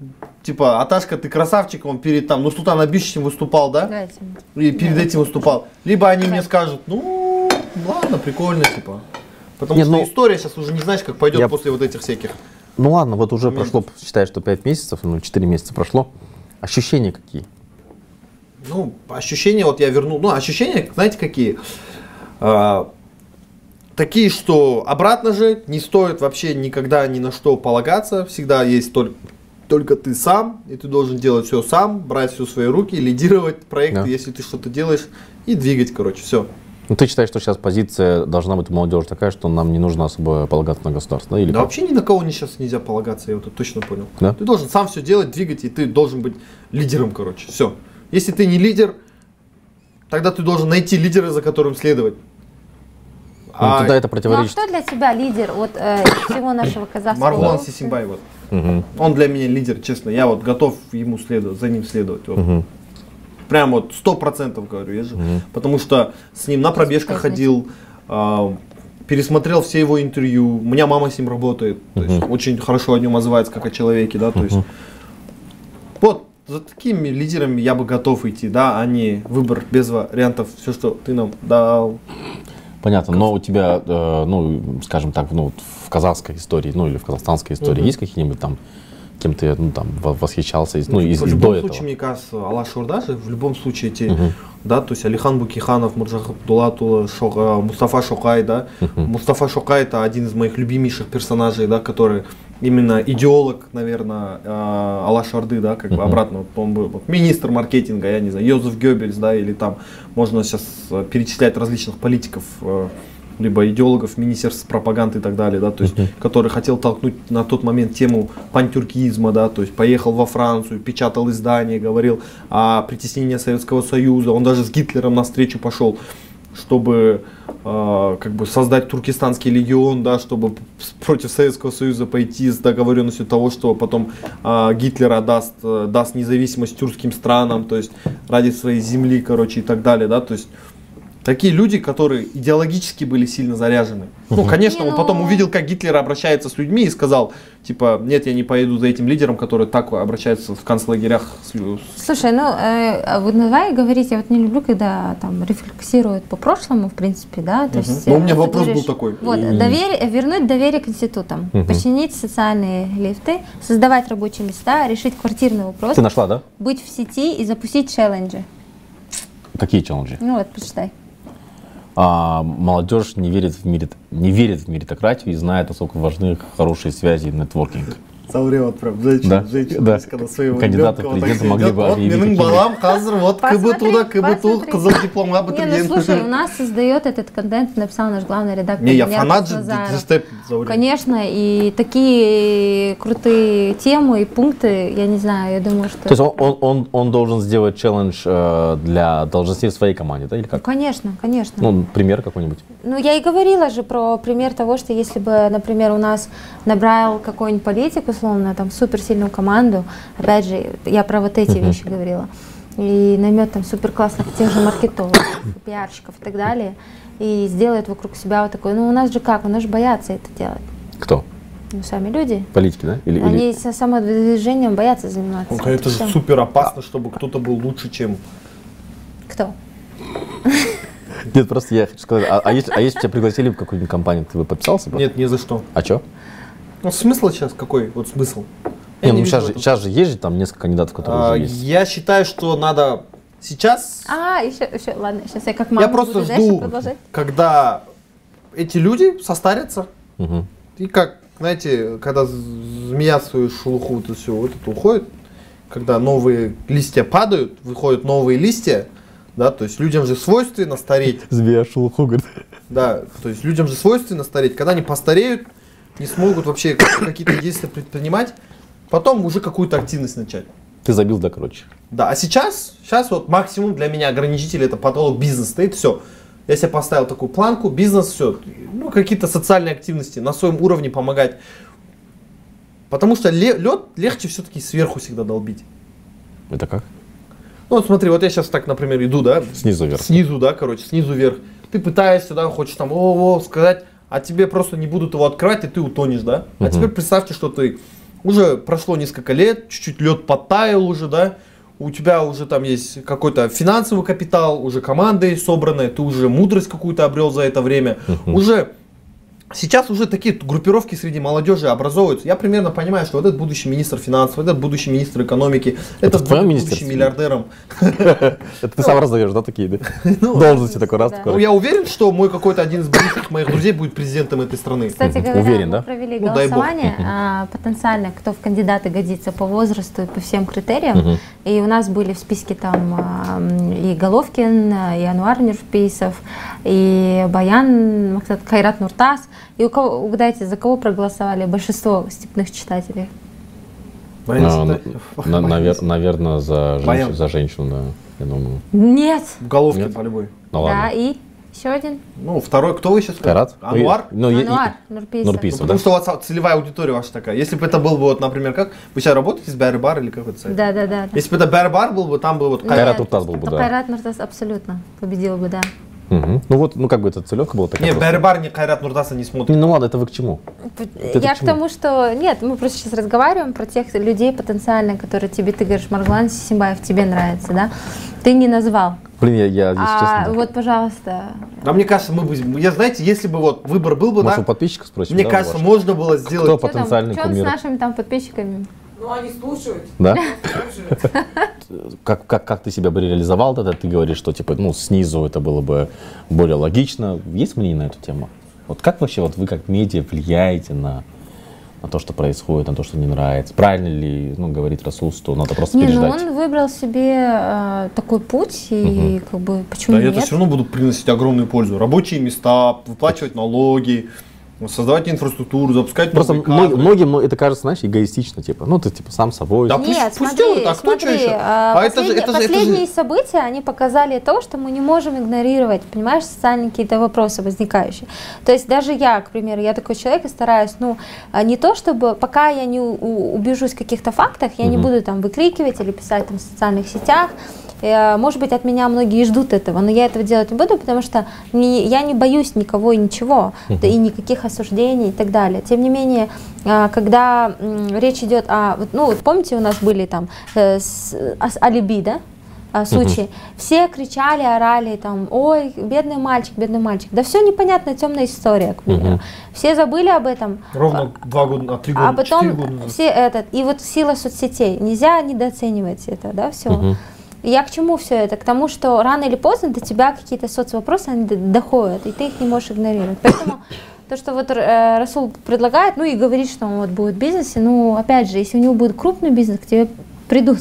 Speaker 4: типа, Аташка, ты красавчик, он перед там, ну, Султан Абишевичем выступал, да? И перед этим выступал. Либо они мне скажут, ну, ладно, прикольно, типа. Потому
Speaker 3: Не,
Speaker 4: что
Speaker 3: ну,
Speaker 4: история сейчас уже не знаешь, как пойдет
Speaker 3: я-
Speaker 4: после вот этих всяких.
Speaker 3: Ну ладно, вот уже прошло, считай, что 5 месяцев, ну 4 месяца прошло. Ощущения какие?
Speaker 4: Ну, ощущения, вот я вернул, ну, ощущения, знаете, какие? А, такие, что обратно же не стоит вообще никогда ни на что полагаться, всегда есть только, только ты сам, и ты должен делать все сам, брать все в свои руки, лидировать проект,
Speaker 3: Да.
Speaker 4: если ты что-то делаешь, и двигать, короче, все.
Speaker 3: Ну ты считаешь, что сейчас позиция должна быть у молодежи такая, что нам не нужно особо полагаться на государство, да? Или
Speaker 4: Да
Speaker 3: как?
Speaker 4: вообще ни на кого не сейчас нельзя полагаться, я вот это точно понял.
Speaker 3: Да?
Speaker 4: Ты должен сам все делать, двигать, и ты должен быть лидером, короче, все. Если ты не лидер, тогда ты должен найти лидера, за которым следовать.
Speaker 3: Ну, тогда это
Speaker 5: Ну а
Speaker 3: противоречит.
Speaker 5: кто для тебя лидер вот э, всего нашего казахского?
Speaker 4: Маргулан
Speaker 5: общества?
Speaker 4: Сисимбай, вот.
Speaker 3: Мгм.
Speaker 4: Он для меня лидер, честно. Я вот готов ему следовать, за ним следовать. Вот.
Speaker 3: Мгм.
Speaker 4: Прям вот сто процентов говорю, я же. Потому что с ним на пробежках ходил, а, пересмотрел все его интервью. У меня мама с ним работает. То есть очень хорошо о нем отзывается, как о человеке, да. То есть вот за такими лидерами я бы готов идти, да, а не выбор без вариантов, все, что ты нам дал.
Speaker 3: Понятно, но у тебя, э, ну, скажем так, ну, в казахской истории, ну, или в казахстанской истории есть какие-нибудь там, кем ты, ну, там, во- восхищался, из- ну, из,
Speaker 4: в
Speaker 3: из
Speaker 4: любом
Speaker 3: до этого?
Speaker 4: случае, мне кажется, Алаш Орда же, в любом случае эти, да, то есть Алихан Букиханов, Муржах Абдулатула, Шока, Мустафа Шокай, да, Мустафа Шокай это один из моих любимейших персонажей, да, который именно идеолог, наверное, э, Алаш Орды, да, как бы обратно, он был министр маркетинга, я не знаю, Йозеф Геббельс, да, или там можно сейчас э, перечислять различных политиков, э, либо идеологов министерств пропаганды и так далее, да, то есть, который хотел толкнуть на тот момент тему пантюркизма, да, то есть поехал во Францию, печатал издания, говорил о притеснении Советского Союза, он даже с Гитлером навстречу пошел, чтобы э, как бы создать туркестанский легион, да, чтобы против Советского Союза пойти с договоренностью того, что потом э, Гитлер отдаст, э, даст независимость тюркским странам, то есть ради своей земли, короче, и так далее, да, то есть такие люди, которые идеологически были сильно заряжены. Ну, конечно,
Speaker 5: Не,
Speaker 4: он потом
Speaker 5: ну-
Speaker 4: увидел, как Гитлер обращается с людьми и сказал, типа, нет, я не поеду за этим лидером, который так обращается в концлагерях с
Speaker 5: Слушай, ну э, а вот давай говорить, я вот не люблю, когда там рефлексируют по прошлому, в принципе, да, то есть.
Speaker 4: Ну, у
Speaker 5: э,
Speaker 4: меня вопрос
Speaker 5: говоришь,
Speaker 4: был такой.
Speaker 5: Вот,
Speaker 3: И-
Speaker 5: доверие, вернуть доверие к институтам, починить социальные лифты, создавать рабочие места, решить квартирный вопрос,
Speaker 3: Ты нашла, да?
Speaker 5: быть в сети и запустить челленджи.
Speaker 3: Какие челленджи?
Speaker 5: Ну вот, почитай.
Speaker 3: А, молодежь не верит в мерит, не верит в меритократию и знает, насколько важны хорошие связи и нетворкинг
Speaker 4: Саурия вот прям женщина,
Speaker 3: Да,
Speaker 4: женщина,
Speaker 3: да.
Speaker 4: то есть, когда своего
Speaker 3: Кандидаты в
Speaker 4: ребенка вот
Speaker 3: президенты
Speaker 4: так
Speaker 3: могли
Speaker 4: сидят,
Speaker 3: бы
Speaker 4: вот
Speaker 3: объявить
Speaker 4: менің
Speaker 3: какие-нибудь-
Speaker 4: балам қазір вот
Speaker 5: Посмотри,
Speaker 4: КБТУ-да КБТУ
Speaker 5: посмотри.
Speaker 4: қызыл дипломға
Speaker 5: Не, ну
Speaker 4: бітірген
Speaker 5: слушай, у нас создает этот контент, написал наш главный редактор.
Speaker 4: Не, я
Speaker 5: Неркин
Speaker 4: фанат же
Speaker 5: Назаров.
Speaker 4: Дистеп Заурия.
Speaker 5: Конечно, и такие крутые темы и пункты, я не знаю, я думаю, что...
Speaker 3: То есть он, он, он, он должен сделать челлендж э, для должностей в своей команде, да, или как?
Speaker 5: Конечно, конечно.
Speaker 3: Ну, пример какой-нибудь.
Speaker 5: Ну, я и говорила же про пример того, что если бы, например, у нас набрал какой-нибудь политик, условно, там, суперсильную команду, опять же, я про вот эти вещи говорила, и наймет там супер классных тех же маркетологов, пиарщиков и так далее, и сделает вокруг себя вот такой, ну, у нас же как, у нас же боятся это делать.
Speaker 3: Кто?
Speaker 5: Ну, сами люди.
Speaker 3: Политики, да? Или, или-
Speaker 5: Они со самодвижением боятся заниматься.
Speaker 4: Ну, Это же супер опасно, чтобы кто-то был лучше, чем...
Speaker 5: Кто?
Speaker 3: Нет, просто я хочу сказать, а, а если, а если бы тебя пригласили в какую-нибудь компанию, ты бы подписался бы?
Speaker 4: Нет, ни за что.
Speaker 3: А что?
Speaker 4: Ну, смысл сейчас какой? Вот смысл. Я
Speaker 3: Не, ну
Speaker 4: вижу
Speaker 3: сейчас же, сейчас же есть же там несколько кандидатов, которые
Speaker 4: А,
Speaker 3: уже есть.
Speaker 4: Я считаю, что надо сейчас...
Speaker 5: А, еще, еще, ладно, сейчас я как мама
Speaker 4: Я просто
Speaker 5: буду
Speaker 4: жду,
Speaker 5: продолжать.
Speaker 4: когда эти люди состарятся,
Speaker 3: Мгм.
Speaker 4: и как, знаете, когда змея свою шелуху вот это все вот это уходит, когда новые листья падают, выходят новые листья, да, то есть людям же свойственно стареть,
Speaker 3: Змея шелуху, говорит.
Speaker 4: да, то есть людям же свойственно стареть, когда они постареют, не смогут вообще какие-то действия предпринимать, потом уже какую-то активность начать.
Speaker 3: Ты забил, да, короче.
Speaker 4: Да, а сейчас, сейчас вот максимум для меня ограничитель это потолок бизнес стоит, все. Я себе поставил такую планку, бизнес, все. Ну, какие-то социальные активности на своем уровне помогать. Потому что лед легче все-таки сверху всегда долбить.
Speaker 3: Это как?
Speaker 4: Ну, вот смотри, вот я сейчас так, например, иду, да,
Speaker 3: Снизу вверх.
Speaker 4: снизу, да, короче, снизу вверх. Ты пытаешься, да, хочешь там, о, о, сказать, а тебе просто не будут его открывать, и ты утонешь, да. А
Speaker 3: Мгм.
Speaker 4: теперь представьте, что ты уже прошло несколько лет, чуть-чуть лед подтаял уже, да, у тебя уже там есть какой-то финансовый капитал, уже команда есть собранная, ты уже мудрость какую-то обрел за это время, уже Сейчас уже такие группировки среди молодежи образовываются. Я примерно понимаю, что вот этот будущий министр финансов, этот будущий министр экономики, этот
Speaker 3: в твоем
Speaker 4: будущий миллиардером.
Speaker 3: Это ты сам раздаешь, да, такие, да? Должности такой раз.
Speaker 4: Ну, я уверен, что мой какой-то один из близких моих друзей будет президентом этой страны.
Speaker 5: Кстати говоря,
Speaker 3: Уверен,
Speaker 5: мы
Speaker 3: да?
Speaker 5: провели
Speaker 4: Ну,
Speaker 5: голосование а, потенциально, кто в кандидаты годится по возрасту и по всем критериям. И у нас были в списке там а, и Головкин, и Ануар Нурпейсов, и Баян Кайрат Нуртас. И у кого, угадайте, за кого проголосовали большинство степных читателей?
Speaker 3: А, на- навер- Наверное, за женщ- за женщину, да, я думаю.
Speaker 5: Нет!
Speaker 4: В головке
Speaker 3: Нет?
Speaker 4: по любой.
Speaker 3: Ну
Speaker 5: Да, и еще один.
Speaker 4: Ну, второй, кто вы сейчас
Speaker 3: Кайрат?
Speaker 4: Ануар?
Speaker 3: Ну,
Speaker 5: Ануар
Speaker 3: и-
Speaker 5: Нурпейсов.
Speaker 4: Ну,
Speaker 3: Нурпейсов,
Speaker 4: потому
Speaker 3: да?
Speaker 4: что у вас целевая аудитория ваша такая. Если бы это был бы, вот, например, как? Вы сейчас работаете с Бар или как это сайт?
Speaker 5: Да, да, да. да.
Speaker 4: Если бы это Бар был бы, там бы вот
Speaker 3: Кайрат
Speaker 5: Нет,
Speaker 3: Нуртас был бы, да.
Speaker 5: Кайрат Нуртас абсолютно победил бы, да.
Speaker 3: Мгм. Ну вот, ну как бы эта целевка была такая.
Speaker 4: Не,
Speaker 3: просто.
Speaker 4: Бар не Кайрат Нуртаса не смотрит.
Speaker 3: Ну ладно, это вы к чему?
Speaker 5: Я
Speaker 3: к
Speaker 5: к тому, что нет, мы просто сейчас разговариваем про тех людей потенциально, которые тебе, ты говоришь, Марглан Сисимбаев тебе нравится, да? Ты не назвал.
Speaker 3: Блин, я, я если
Speaker 5: А
Speaker 3: честно,
Speaker 5: вот, пожалуйста,
Speaker 4: Да мне кажется, мы бы, я знаете, если бы вот выбор был бы,
Speaker 3: может, у
Speaker 4: да,
Speaker 3: подписчиков спросим?
Speaker 4: мне
Speaker 3: да,
Speaker 4: кажется, можно было
Speaker 3: Кто
Speaker 4: сделать.
Speaker 5: что там,
Speaker 3: потенциальный
Speaker 5: что с
Speaker 3: кумир?
Speaker 5: нашими там подписчиками?
Speaker 2: Ну, они слушают.
Speaker 3: Да?
Speaker 2: слушают.
Speaker 3: Как, как, как ты себя бы реализовал тогда? Ты говоришь, что типа, ну, снизу это было бы более логично. Есть мнение на эту тему? Вот как вообще вот вы как медиа влияете на, на то, что происходит, на то, что не нравится? Правильно ли, ну, говорит Расул, что надо просто
Speaker 5: Не, ну
Speaker 3: переждать?
Speaker 5: он выбрал себе э, такой путь, и как бы почему
Speaker 4: Да,
Speaker 5: нет?
Speaker 4: это все равно будут приносить огромную пользу. Рабочие места, выплачивать налоги, создавать инфраструктуру, запускать
Speaker 3: Просто
Speaker 4: новые кадры.
Speaker 3: многим ну, это кажется, знаешь, эгоистично, типа, ну, ты типа сам собой.
Speaker 4: Да пусть-
Speaker 5: Нет,
Speaker 4: пусть
Speaker 5: смотри,
Speaker 4: делают, а кто чё
Speaker 5: смотри,
Speaker 4: ещё?
Speaker 5: а,
Speaker 4: А это же-
Speaker 5: последние,
Speaker 4: это же- это же-
Speaker 5: последние события, они показали то, что мы не можем игнорировать, понимаешь, социальные какие-то вопросы возникающие. То есть даже я, к примеру, я такой человек и стараюсь, ну, а, не то чтобы, пока я не убежусь в каких-то фактах, я не
Speaker 3: Мгм.
Speaker 5: буду там выкрикивать или писать там в социальных сетях, Может быть, от меня многие ждут этого, но я этого делать не буду, потому что не- я не боюсь никого и ничего, да и никаких осуждений и так далее. Тем не менее, а, когда речь идет о, ну, вот помните, у нас были там э, с- о, с- алиби, да? а, случаи. Все кричали, орали, там, ой, бедный мальчик, бедный мальчик. Да все непонятно, темная история, к примеру.
Speaker 3: Мгм.
Speaker 5: Все забыли об этом.
Speaker 4: Ровно два года, а три года,
Speaker 5: А потом
Speaker 4: четыре года назад.
Speaker 5: все этот, и вот сила соцсетей, нельзя недооценивать это, да, все.
Speaker 3: Мгм.
Speaker 5: Я к чему все это? К тому, что рано или поздно до тебя какие-то соцвопросы они доходят, и ты их не можешь игнорировать. Поэтому то, что вот э, Расул предлагает, ну и говорит, что он вот будет в бизнесе, ну, опять же, если у него будет крупный бизнес, к тебе придут.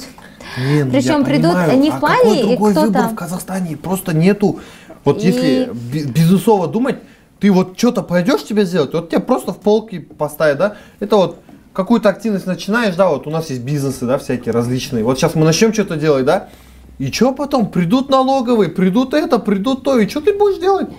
Speaker 4: Не, ну
Speaker 5: Причем придут
Speaker 4: понимаю,
Speaker 5: не в
Speaker 4: а
Speaker 5: плане,
Speaker 4: какой другой
Speaker 5: кто
Speaker 4: выбор
Speaker 5: там.
Speaker 4: в Казахстане просто нету. Вот
Speaker 5: И-
Speaker 4: если би- бизнесово думать, ты вот что-то пойдешь тебе сделать, вот тебе просто в полки поставят, да? Это вот какую-то активность начинаешь, да, вот у нас есть бизнесы, да, всякие различные. Вот сейчас мы начнем что-то делать, да? И что потом? Придут налоговые, придут это, придут то, и что ты будешь делать?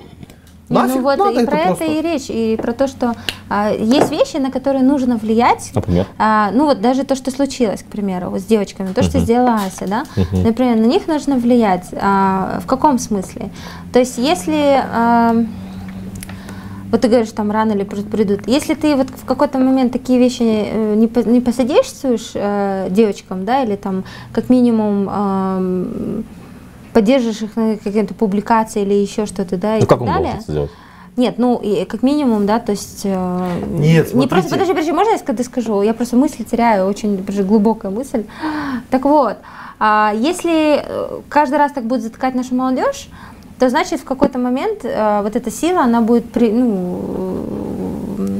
Speaker 5: Не,
Speaker 4: Нафиг
Speaker 5: ну вот
Speaker 4: надо
Speaker 5: и
Speaker 4: это
Speaker 5: про
Speaker 4: просто?
Speaker 5: это и речь, и про то, что а, есть вещи, на которые нужно влиять.
Speaker 3: Например?
Speaker 5: А, ну вот даже то, что случилось, к примеру, вот с девочками, то, что
Speaker 3: Мгм.
Speaker 5: сделала Ася, да,
Speaker 3: Мгм.
Speaker 5: например, на них нужно влиять. А, в каком смысле? То есть если а, вот ты говоришь, там рано или придут. Если ты вот в какой-то момент такие вещи э, не, не посодействуешь э, девочкам, да, или там как минимум ам, поддержишь их на какие-то публикации или еще что-то, да, и
Speaker 3: Ну, как
Speaker 5: так
Speaker 3: он
Speaker 5: далее.
Speaker 3: должен это сделать?
Speaker 5: Нет, ну и как минимум, да, то есть э,
Speaker 4: Нет,
Speaker 5: не просто,
Speaker 4: смотрите.
Speaker 5: подожди, подожди, можно я ска- скажу? Я просто мысли теряю, очень глубокая мысль. Так вот, а, если э, каждый раз так будет затыкать нашу молодежь, то значит в какой-то момент э, вот эта сила, она будет, при, ну, э,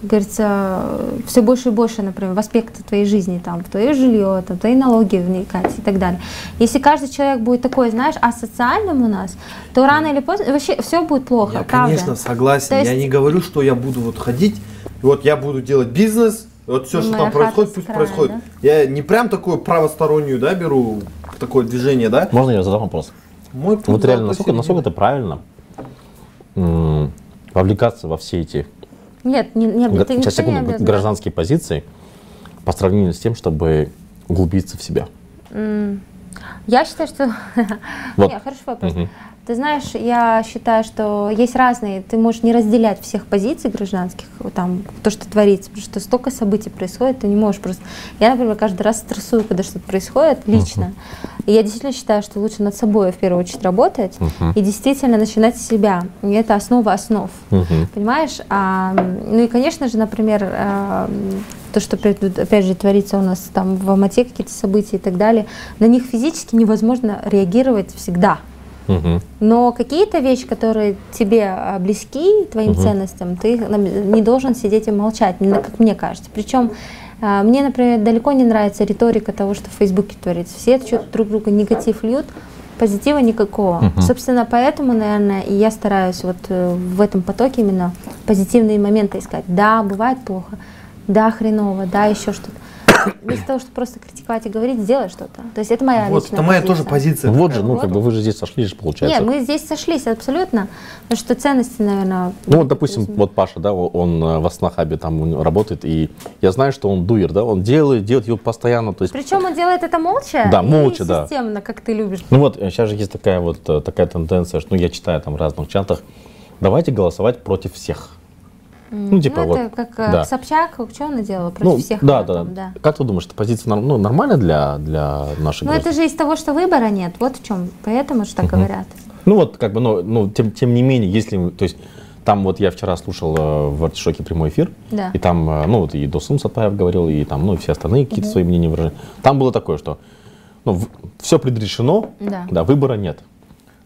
Speaker 5: как говорится, все больше и больше, например, в аспекты твоей жизни, там, в твое жилье, там, в твои налоги вникать и так далее. Если каждый человек будет такой, знаешь, асоциальным у нас, то рано или поздно вообще все будет плохо,
Speaker 4: Я,
Speaker 5: правда.
Speaker 4: конечно, согласен.
Speaker 5: То есть-
Speaker 4: Я не говорю, что я буду вот ходить, вот я буду делать бизнес, вот все, что
Speaker 5: Моя
Speaker 4: там происходит, пусть
Speaker 5: с краю,
Speaker 4: происходит. Я не прям такую правостороннюю, да, беру такое движение, да.
Speaker 3: Можно я задам вопрос?
Speaker 4: Мой путь
Speaker 3: Вот реально, насколько, насколько это правильно м, вовлекаться во все эти
Speaker 5: Нет, не, не, это
Speaker 3: сейчас, секунду,
Speaker 5: не обязан.
Speaker 3: гражданские позиции по сравнению с тем, чтобы углубиться в себя?
Speaker 5: Я считаю, что...
Speaker 3: Вот.
Speaker 5: Нет, хороший вопрос.
Speaker 3: Мгм.
Speaker 5: Ты знаешь, я считаю, что есть разные, ты можешь не разделять всех позиций гражданских, вот там, то, что творится, потому что столько событий происходит, ты не можешь просто... Я, например, каждый раз стрессую, когда что-то происходит лично. И я действительно считаю, что лучше над собой в первую очередь работать и действительно начинать с себя. И это основа основ.
Speaker 3: Мгм.
Speaker 5: Понимаешь? А, ну и, конечно же, например, а, то, что опять же творится у нас там в Алмате какие-то события и так далее, на них физически невозможно реагировать всегда.
Speaker 3: Мгм.
Speaker 5: Но какие-то вещи, которые тебе а, близки, твоим ценностям, ты не должен сидеть и молчать, как мне кажется. Причем а, мне, например, далеко не нравится риторика того, что в Фейсбуке творится. Все что-то друг другу негатив льют, позитива никакого. Собственно, поэтому, наверное, и я стараюсь вот э, в этом потоке именно позитивные моменты искать. Да, бывает плохо, да, хреново, да, еще что-то. Вместо того, чтобы просто критиковать и говорить, сделай что-то. То есть это моя
Speaker 4: Вот,
Speaker 5: личная
Speaker 4: это моя
Speaker 5: позиция.
Speaker 4: тоже позиция.
Speaker 3: Вот же, ну,
Speaker 5: Вот.
Speaker 3: как бы вы же здесь сошлись, же, получается.
Speaker 5: Нет, мы здесь сошлись абсолютно, потому что ценности, наверное...
Speaker 3: Ну вот, допустим, вот Паша, да, он э, в Аснахабе там работает, и я знаю, что он дуер, да, он делает, делает его постоянно, то есть
Speaker 5: Причем он делает это молча
Speaker 3: Да,
Speaker 5: и
Speaker 3: молча, да.
Speaker 5: системно, как ты любишь.
Speaker 3: Ну вот, сейчас же есть такая вот э, такая тенденция, что ну, я читаю там в разных чатах, давайте голосовать против всех. Ну, типа
Speaker 5: ну,
Speaker 3: вот.
Speaker 5: это как э,
Speaker 3: да.
Speaker 5: Собчак, что она делала против
Speaker 3: Ну,
Speaker 5: всех?
Speaker 3: да, да,
Speaker 5: да.
Speaker 3: Как ты думаешь, эта позиция норм- ну, нормальная для, для наших
Speaker 5: Ну, это
Speaker 3: граждан?
Speaker 5: же из того, что выбора нет. Вот в чем. Поэтому же так говорят.
Speaker 3: Ну вот, как бы, ну, ну тем, тем не менее, если, то есть, там вот я вчера слушал э, в Артишоке прямой эфир,
Speaker 5: Да.
Speaker 3: и там, э, ну, вот и Досум Сатпаев говорил, и там, ну, и все остальные какие-то свои мнения выражали. Там было такое, что, ну, все предрешено,
Speaker 5: Да.
Speaker 3: выбора нет.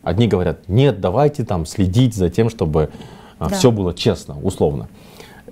Speaker 3: Одни говорят, нет, давайте там следить за тем, чтобы
Speaker 5: Да.
Speaker 3: все было честно, условно.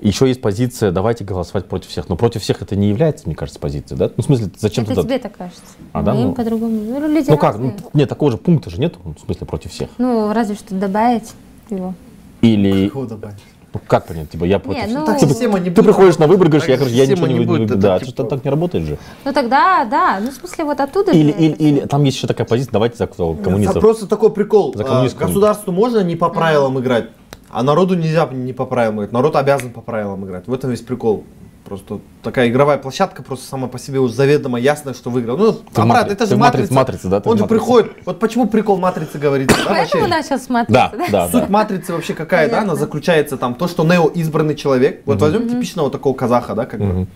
Speaker 3: Еще есть позиция, давайте голосовать против всех. Но против всех это не является, мне кажется, позицией, да? Ну, в смысле, зачем
Speaker 5: это
Speaker 3: туда...
Speaker 5: тебе так кажется.
Speaker 3: А, да?
Speaker 5: Ну, им
Speaker 3: Ну,
Speaker 5: по-другому. Ну, люди
Speaker 3: Ну как, ну, нет, такого же пункта же нет, в смысле, против всех.
Speaker 5: Ну, разве что добавить его.
Speaker 3: Или,
Speaker 4: Кого добавить?
Speaker 3: ну как понять, типа я против
Speaker 5: Не, ну,
Speaker 4: Так система не
Speaker 3: Ты
Speaker 4: будет.
Speaker 3: приходишь на выборы, говоришь, я, короче, я ничего не,
Speaker 4: не будет,
Speaker 3: буду.
Speaker 4: это
Speaker 3: Да,
Speaker 4: типа-
Speaker 3: что так не работает же.
Speaker 5: ну тогда, да. Ну, в смысле, вот оттуда
Speaker 3: Или,
Speaker 5: же
Speaker 3: или, или там есть еще такая позиция, давайте за коммунистов.
Speaker 4: Просто такой прикол.
Speaker 3: За
Speaker 4: А,
Speaker 3: коммунистскую.
Speaker 4: Государству можно не по правилам играть, а народу нельзя не по правилам играть. Народ обязан по правилам играть. В этом весь прикол. Просто такая игровая площадка просто сама по себе уже заведомо ясно, что выиграл. Ну,
Speaker 3: Ты
Speaker 4: аппарат,
Speaker 3: матри-
Speaker 4: это же матрица.
Speaker 3: матрице, да, ты
Speaker 4: Он же приходит. Вот почему прикол матрицы говорится, да,
Speaker 5: Поэтому
Speaker 4: вообще?
Speaker 5: начал смотреть.
Speaker 3: Да, да,
Speaker 4: Суть
Speaker 3: да.
Speaker 4: матрицы вообще какая, да? Она заключается там то, что Нео избранный человек. Вот возьмем типичного такого казаха, да, как бы.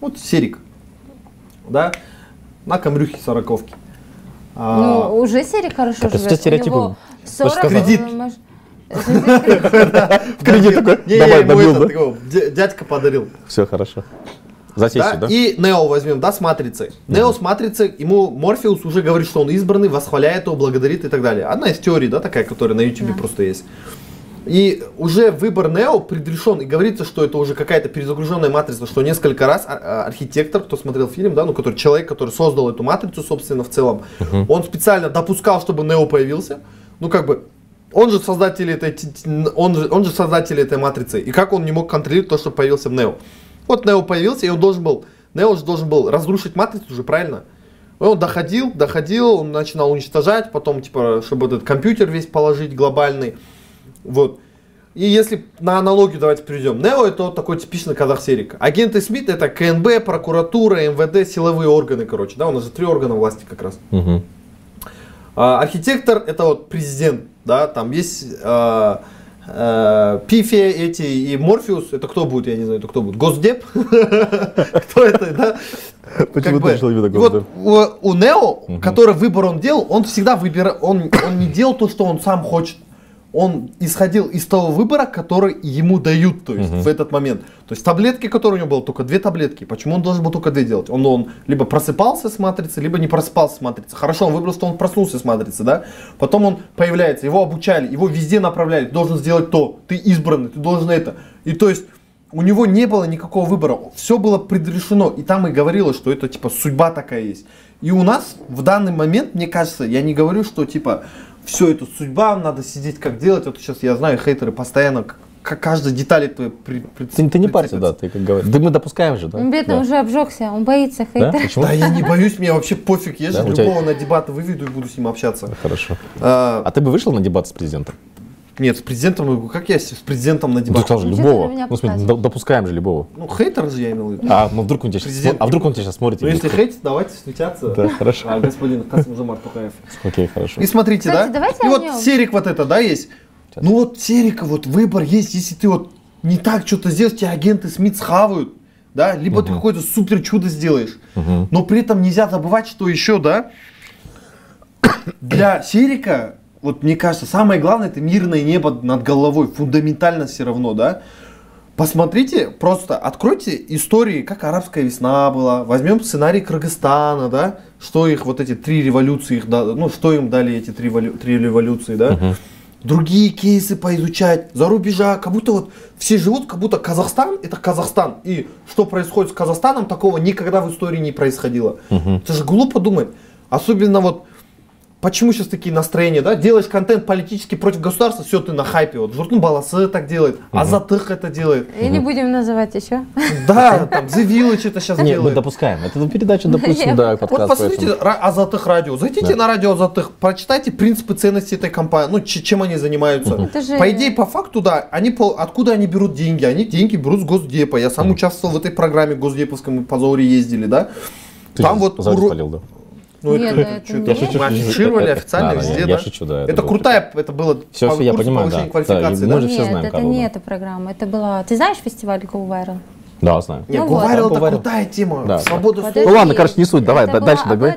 Speaker 4: Вот Серик, да, на камрюхе сороковки. А,
Speaker 5: Ну, уже серия хорошо
Speaker 3: это
Speaker 5: живет.
Speaker 3: стереотипы.
Speaker 5: У него
Speaker 3: Ты же
Speaker 5: 40,
Speaker 3: сказал.
Speaker 4: Кредит.
Speaker 5: может,
Speaker 3: В кредит такой,
Speaker 4: не,
Speaker 3: давай, добил, да?
Speaker 4: дядька подарил.
Speaker 3: Все хорошо.
Speaker 4: Да?
Speaker 3: Засечься, да?
Speaker 4: И Нео возьмем, да, с матрицей. Нео с матрицей, ему Морфеус уже говорит, что он избранный, восхваляет его, благодарит и так далее. Одна из теорий, да, такая, которая на Ютубе просто есть. И уже выбор Нео предрешен, и говорится, что это уже какая-то перезагруженная матрица, что несколько раз ар- а- архитектор, кто смотрел фильм, да, ну, который человек, который создал эту матрицу, собственно, в целом, он специально допускал, чтобы Нео появился. Ну, как бы, он же создатель этой, он же, он же создатель этой матрицы. И как он не мог контролировать то, что появился Нео? Вот Нео появился, и он должен был, Нео же должен был разрушить матрицу уже, правильно? И Он доходил, доходил, он начинал уничтожать, потом, типа, чтобы этот компьютер весь положить глобальный. Вот. И если на аналогию давайте приведем. Нео это вот такой типичный казах серик. Агенты СМИТ это КНБ, прокуратура, МВД, силовые органы, короче. Да, у нас же три органа власти как раз.
Speaker 3: Мгм.
Speaker 4: А, архитектор это вот президент, да, там есть а, Пифия эти и Морфеус, это кто будет, я не знаю, это кто будет, Госдеп? Кто это, да?
Speaker 3: Почему ты решил именно
Speaker 4: и вот
Speaker 3: Госдеп?
Speaker 4: у, Нео, который выбор он делал, он всегда выбирал, он не делал то, что он сам хочет. Он исходил из того выбора, который ему дают, то есть в этот момент. То есть таблетки, которые у него было, только две таблетки. Почему он должен был только две делать? Он, он либо просыпался с матрицы, либо не просыпался с матрицы. Хорошо, он выбрал, что он проснулся с матрицы, да? Потом он появляется, его обучали, его везде направляли. Ты должен сделать то, ты избранный, ты должен это. И то есть у него не было никакого выбора, все было предрешено, и там и говорилось, что это типа судьба такая есть. И у нас в данный момент, мне кажется, я не говорю, что типа все это судьба, надо сидеть как делать. Вот сейчас я знаю, хейтеры постоянно к- к каждой детали твоей при, при-
Speaker 3: Ты, ты не парься, да, ты как говоришь. Да мы допускаем же, да?
Speaker 5: Он бедный
Speaker 3: Да.
Speaker 5: уже обжегся, он боится
Speaker 3: Да?
Speaker 5: хейтера.
Speaker 3: Почему?
Speaker 4: Да, я не боюсь, мне вообще пофиг, я
Speaker 3: Да,
Speaker 4: же
Speaker 3: у тебя-
Speaker 4: любого на дебаты выведу и буду с ним общаться.
Speaker 3: Хорошо.
Speaker 4: А,
Speaker 3: А ты бы вышел на дебат с президентом?
Speaker 4: Нет, с президентом, как я с президентом на
Speaker 3: Ну,
Speaker 4: дебатах?
Speaker 3: сказал же
Speaker 5: Ну,
Speaker 3: любого. Ну, д- допускаем же любого.
Speaker 4: Ну, хейтер же я имел в виду.
Speaker 3: А, ну вдруг он тебя сейчас, а вдруг он тебя сейчас смотрит?
Speaker 4: Ну, если хейтить, давайте встречаться.
Speaker 3: Да, хорошо.
Speaker 4: А, господин Касым Жомарт Токаев.
Speaker 3: Окей, хорошо.
Speaker 4: И смотрите,
Speaker 5: Кстати,
Speaker 4: да?
Speaker 5: давайте
Speaker 4: И вот
Speaker 5: нем.
Speaker 4: серик вот это, да, есть? Ну вот серика, вот выбор есть, если ты вот не так что-то сделаешь, тебя агенты СМИ схавают, да, либо ты какое-то супер чудо сделаешь. Но при этом нельзя забывать, что еще, да, для серика, вот мне кажется, самое главное это мирное небо над головой, фундаментально все равно, да. Посмотрите, просто откройте истории, как арабская весна была. Возьмем сценарий Кыргызстана, да, что их вот эти три революции, их, ну что им дали эти три, три революции, да. Другие кейсы поизучать, за рубежа, как будто вот все живут, как будто Казахстан это Казахстан. И что происходит с Казахстаном, такого никогда в истории не происходило. Это же глупо думать. Особенно вот Почему сейчас такие настроения, да? Делаешь контент политически против государства, все, ты на хайпе. Вот Журтун Баласы так делает, Азатых это делает.
Speaker 5: И не будем называть еще.
Speaker 4: Да, там The Village это сейчас
Speaker 3: Нет, мы
Speaker 4: делает.
Speaker 3: допускаем. Это передачу допустим, да,
Speaker 4: Вот
Speaker 3: подкаст.
Speaker 4: посмотрите
Speaker 3: поэтому.
Speaker 4: Ра- Азатых радио. Зайдите
Speaker 3: Да.
Speaker 4: на радио Азатых, прочитайте принципы ценности этой компании, ну, чем они занимаются.
Speaker 5: Это же-
Speaker 4: По идее, по факту, да, они по- откуда они берут деньги? Они деньги берут с Госдепа. Я сам участвовал в этой программе Госдеповской, мы по Зауре ездили, да?
Speaker 3: Ты
Speaker 4: Там вот уро-
Speaker 3: спалил, да?
Speaker 4: Ну,
Speaker 5: Нет,
Speaker 4: это,
Speaker 5: это не
Speaker 4: это мы
Speaker 3: шучу,
Speaker 4: афишировали
Speaker 3: это-
Speaker 4: официально
Speaker 3: да,
Speaker 4: везде,
Speaker 3: я
Speaker 4: да?
Speaker 3: шучу, да, это
Speaker 4: Это крутая, это было
Speaker 3: Все,
Speaker 4: по
Speaker 3: все, я понимаю,
Speaker 4: повышения
Speaker 3: да.
Speaker 4: Квалификации,
Speaker 3: мы
Speaker 4: да?
Speaker 3: же все
Speaker 5: Нет,
Speaker 3: знаем,
Speaker 5: это не
Speaker 3: да.
Speaker 5: эта программа. Это была... Ты знаешь фестиваль Go Viral?
Speaker 3: Да, знаю.
Speaker 4: Не,
Speaker 5: Ну
Speaker 4: Go
Speaker 5: вот.
Speaker 4: Viral это крутая тема.
Speaker 3: Да.
Speaker 4: Свобода
Speaker 5: Подожди.
Speaker 4: слова.
Speaker 3: Ну ладно, короче, не суть, давай,
Speaker 5: Это
Speaker 3: да- дальше договорим.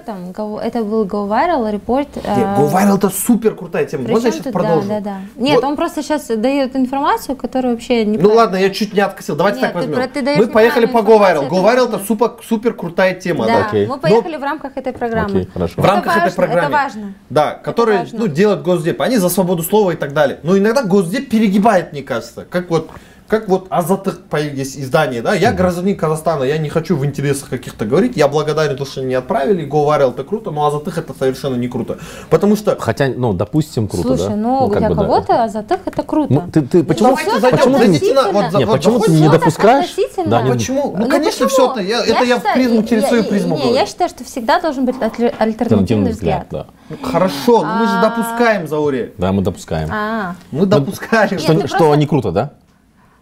Speaker 5: Это был Go Viral репорт.
Speaker 4: Не,
Speaker 5: э,
Speaker 4: Go Viral это супер крутая тема.
Speaker 5: Причем
Speaker 4: Можно я сейчас продолжу?
Speaker 5: Да, да, да. Нет,
Speaker 4: Вот.
Speaker 5: он просто сейчас дает информацию, которая вообще не
Speaker 4: Ну ладно, я чуть не откосил. Давайте
Speaker 5: Нет,
Speaker 4: так
Speaker 5: ты
Speaker 4: возьмем.
Speaker 5: ты даешь
Speaker 4: Мы поехали по Go Viral.
Speaker 5: неправильную
Speaker 4: Go Viral это супер, супер крутая тема,
Speaker 5: Да,
Speaker 4: да?
Speaker 3: Окей.
Speaker 5: мы поехали в рамках этой программы.
Speaker 3: Окей, хорошо.
Speaker 4: В рамках
Speaker 5: это
Speaker 4: этой
Speaker 5: важно,
Speaker 4: программы.
Speaker 5: Это важно.
Speaker 4: Да, которые ну, делают Госдеп. Они за свободу слова и так далее. Но иногда Госдеп перегибает, мне кажется. Как вот как вот Азатых по- есть издание, да, я гражданин Казахстана, я не хочу в интересах каких-то говорить, я благодарен, то, что они отправили, Viral это круто, но Азатых это совершенно не круто. Потому что
Speaker 3: Хотя, ну, допустим, круто,
Speaker 5: Слушай,
Speaker 3: да?
Speaker 5: ну,
Speaker 3: как
Speaker 5: для
Speaker 3: бы, да.
Speaker 5: кого-то Азатых это круто.
Speaker 3: Ну, ты, ты почему,
Speaker 5: всё
Speaker 4: зайдем,
Speaker 3: почему ты не,
Speaker 4: вот
Speaker 3: Нет,
Speaker 4: вот
Speaker 3: почему ты не допускаешь? Да, не-
Speaker 4: Почему? Ну,
Speaker 5: Ну,
Speaker 4: конечно,
Speaker 5: почему?
Speaker 4: все это, я, это я в
Speaker 5: считаю-
Speaker 4: призму, через
Speaker 5: я-
Speaker 4: свою
Speaker 5: я-
Speaker 4: призму
Speaker 5: не,
Speaker 4: говорю.
Speaker 5: Я считаю, что всегда должен быть альтер- альтернативный взгляд.
Speaker 3: взгляд, да.
Speaker 4: Ну, Хорошо, но мы же
Speaker 5: А.
Speaker 4: допускаем, Зауре.
Speaker 3: Да, мы допускаем.
Speaker 5: А,
Speaker 4: Мы допускаем.
Speaker 3: Что,
Speaker 5: Нет, ты
Speaker 3: что
Speaker 5: просто-
Speaker 3: не круто, да?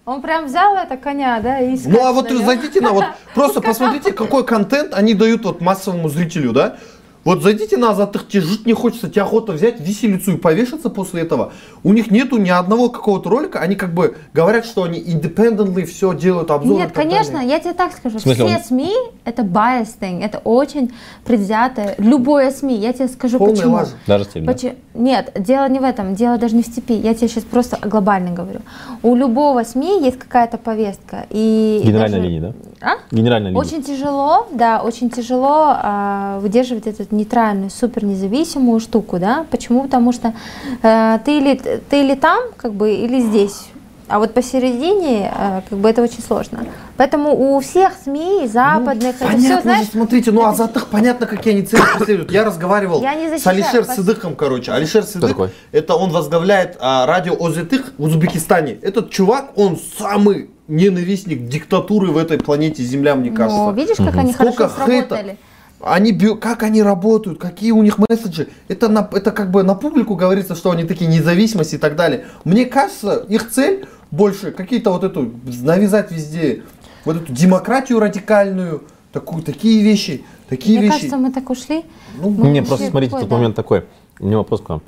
Speaker 5: Он прям взял это коня, да, и
Speaker 4: Ну а вот
Speaker 5: на
Speaker 4: зайдите на вот, просто посмотрите, какой контент они дают вот массовому зрителю, да? Вот зайдите на Азатых, тебе жить не хочется, тебе охота взять виселицу и повешаться после этого. У них нету ни одного какого-то ролика, они как бы говорят, что они independently все делают, обзоры
Speaker 5: Нет, конечно,
Speaker 4: далее.
Speaker 5: я тебе так скажу. Все
Speaker 3: он-
Speaker 5: СМИ это biased thing, это очень предвзятое. Любое СМИ, я тебе скажу
Speaker 4: Полная
Speaker 5: почему.
Speaker 4: лажа.
Speaker 3: Даже стиль, да?
Speaker 5: Нет, дело не в этом, дело даже не в степи. Я тебе сейчас просто глобально говорю. У любого СМИ есть какая-то повестка. И
Speaker 3: Генеральная
Speaker 5: даже-
Speaker 3: линия, да?
Speaker 5: А?
Speaker 3: Генеральная линия.
Speaker 5: Очень тяжело, да, очень тяжело а, выдерживать эту нейтральную, супер независимую штуку, да. Почему? Потому что э, ты или ты или там, как бы, или здесь. А вот посередине, э, как бы, это очень сложно. Поэтому у всех СМИ западных это
Speaker 4: Ну, Понятно
Speaker 5: все,
Speaker 4: же,
Speaker 5: знаешь,
Speaker 4: смотрите, ну Азатых понятно, какие они цели преследуют. Я разговаривал
Speaker 5: Я не
Speaker 4: с Алишер
Speaker 5: пос-
Speaker 4: Сыдыком, короче. Алишер
Speaker 3: такой?
Speaker 4: это он возглавляет а, радио Озетых в Узбекистане. Этот чувак, он самый ненавистник диктатуры в этой планете Земля, мне кажется.
Speaker 5: ну, видишь, как они
Speaker 4: Сколько
Speaker 5: хорошо
Speaker 4: хейта.
Speaker 5: сработали.
Speaker 4: Они, бью- как они работают, какие у них месседжи. Это, на, это как бы на публику говорится, что они такие независимости и так далее. Мне кажется, их цель больше какие-то вот эту, навязать везде, вот эту демократию радикальную, такую, такие вещи, такие
Speaker 5: Мне
Speaker 4: вещи.
Speaker 5: кажется, мы так ушли.
Speaker 4: Ну,
Speaker 5: Мы
Speaker 3: Не,
Speaker 5: ушли
Speaker 3: просто смотрите,
Speaker 5: такой,
Speaker 3: тут
Speaker 5: да.
Speaker 3: момент такой. У меня вопрос к вам.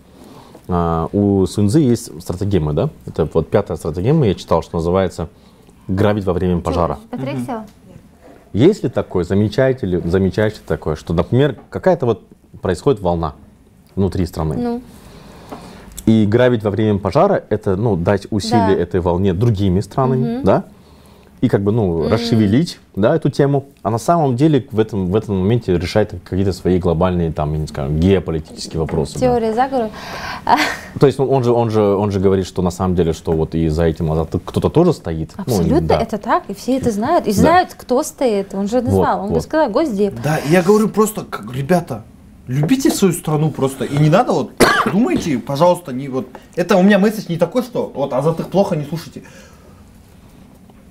Speaker 3: А, у Сунзы есть стратегема, да? Это вот пятая стратегема, я читал, что называется «Грабить во время пожара».
Speaker 5: Села?
Speaker 3: Есть ли такое, замечаете ли, замечаете такое, что, например, какая-то вот происходит волна внутри страны,
Speaker 5: Ну,
Speaker 3: и грабить во время пожара это, ну, дать усилие
Speaker 5: Да.
Speaker 3: этой волне другими странами, да, и как бы, ну, расшевелить, да, эту тему, а на самом деле в этом, в этом моменте решать какие-то свои глобальные, там, я не знаю, геополитические вопросы. да.
Speaker 5: теория заговора.
Speaker 3: То есть он, он же, он же, он же говорит, что на самом деле, что вот и за этим Азат кто-то тоже стоит. Ну,
Speaker 5: Абсолютно,
Speaker 3: да.
Speaker 5: это так, и все это знают. И знают, кто стоит. Он же назвал, он бы
Speaker 3: вот.
Speaker 5: сказал, Госдеп.
Speaker 4: Да, я говорю просто, как, ребята, любите свою страну просто. И не надо вот, думайте, пожалуйста, не вот. Это у меня месседж не такой, что вот Азатых плохо не слушайте.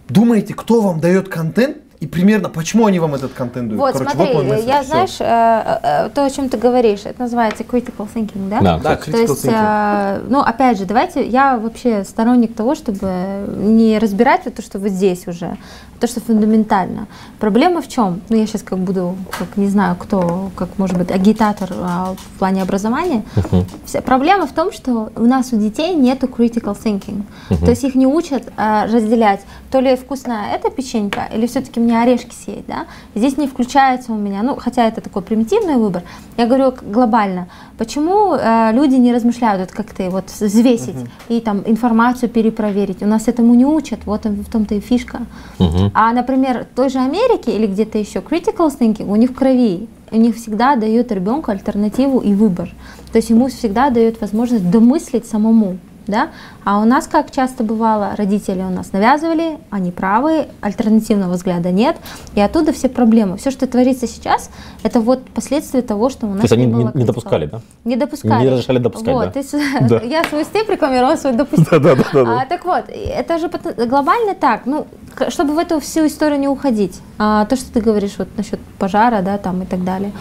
Speaker 4: Думайте, кто вам дает контент, и примерно почему они вам этот контент дают.
Speaker 5: Вот,
Speaker 4: Короче,
Speaker 5: смотри,
Speaker 4: мой месседж,
Speaker 5: я,
Speaker 4: всё.
Speaker 5: знаешь, э, э, то, о чем ты говоришь, это называется critical thinking, да?
Speaker 3: Да,
Speaker 4: Да,
Speaker 3: кстати.
Speaker 5: То
Speaker 4: critical
Speaker 5: есть,
Speaker 4: thinking.
Speaker 5: э, ну, опять же, давайте, я вообще сторонник того, чтобы не разбирать вот то, что вот здесь уже, то, что фундаментально. Проблема в чем? Ну, я сейчас как буду, как не знаю, кто, как может быть, агитатор а, в плане образования. Вся проблема в том, что у нас у детей нету critical thinking. То есть их не учат а, разделять, то ли вкусная эта печенька, или все-таки мне орешки съесть, да? Здесь не включается у меня, ну, хотя это такой примитивный выбор. Я говорю глобально. Почему э, люди не размышляют, вот как ты, вот взвесить и там информацию перепроверить? У нас этому не учат, вот в том-то и фишка. А, например, в той же Америке или где-то еще critical thinking у них в крови. У них всегда дает ребенку альтернативу и выбор. То есть ему всегда дает возможность домыслить самому. Да? А у нас, как часто бывало, родители у нас навязывали, они правы, альтернативного взгляда нет, и оттуда все проблемы. Все, что творится сейчас, это вот последствия того, что у нас
Speaker 3: То есть они
Speaker 5: не, было
Speaker 3: не, не допускали, да?
Speaker 5: Не допускали.
Speaker 3: Не разрешали допускать,
Speaker 5: вот,
Speaker 3: да?
Speaker 5: то есть,
Speaker 3: Да.
Speaker 5: Я свой степ рекламировала, свой допустил.
Speaker 3: Да, да, да, да.
Speaker 5: А, так вот, это же глобально так, ну, чтобы в эту всю историю не уходить. А, то, что ты говоришь вот насчет пожара, да, там и так далее.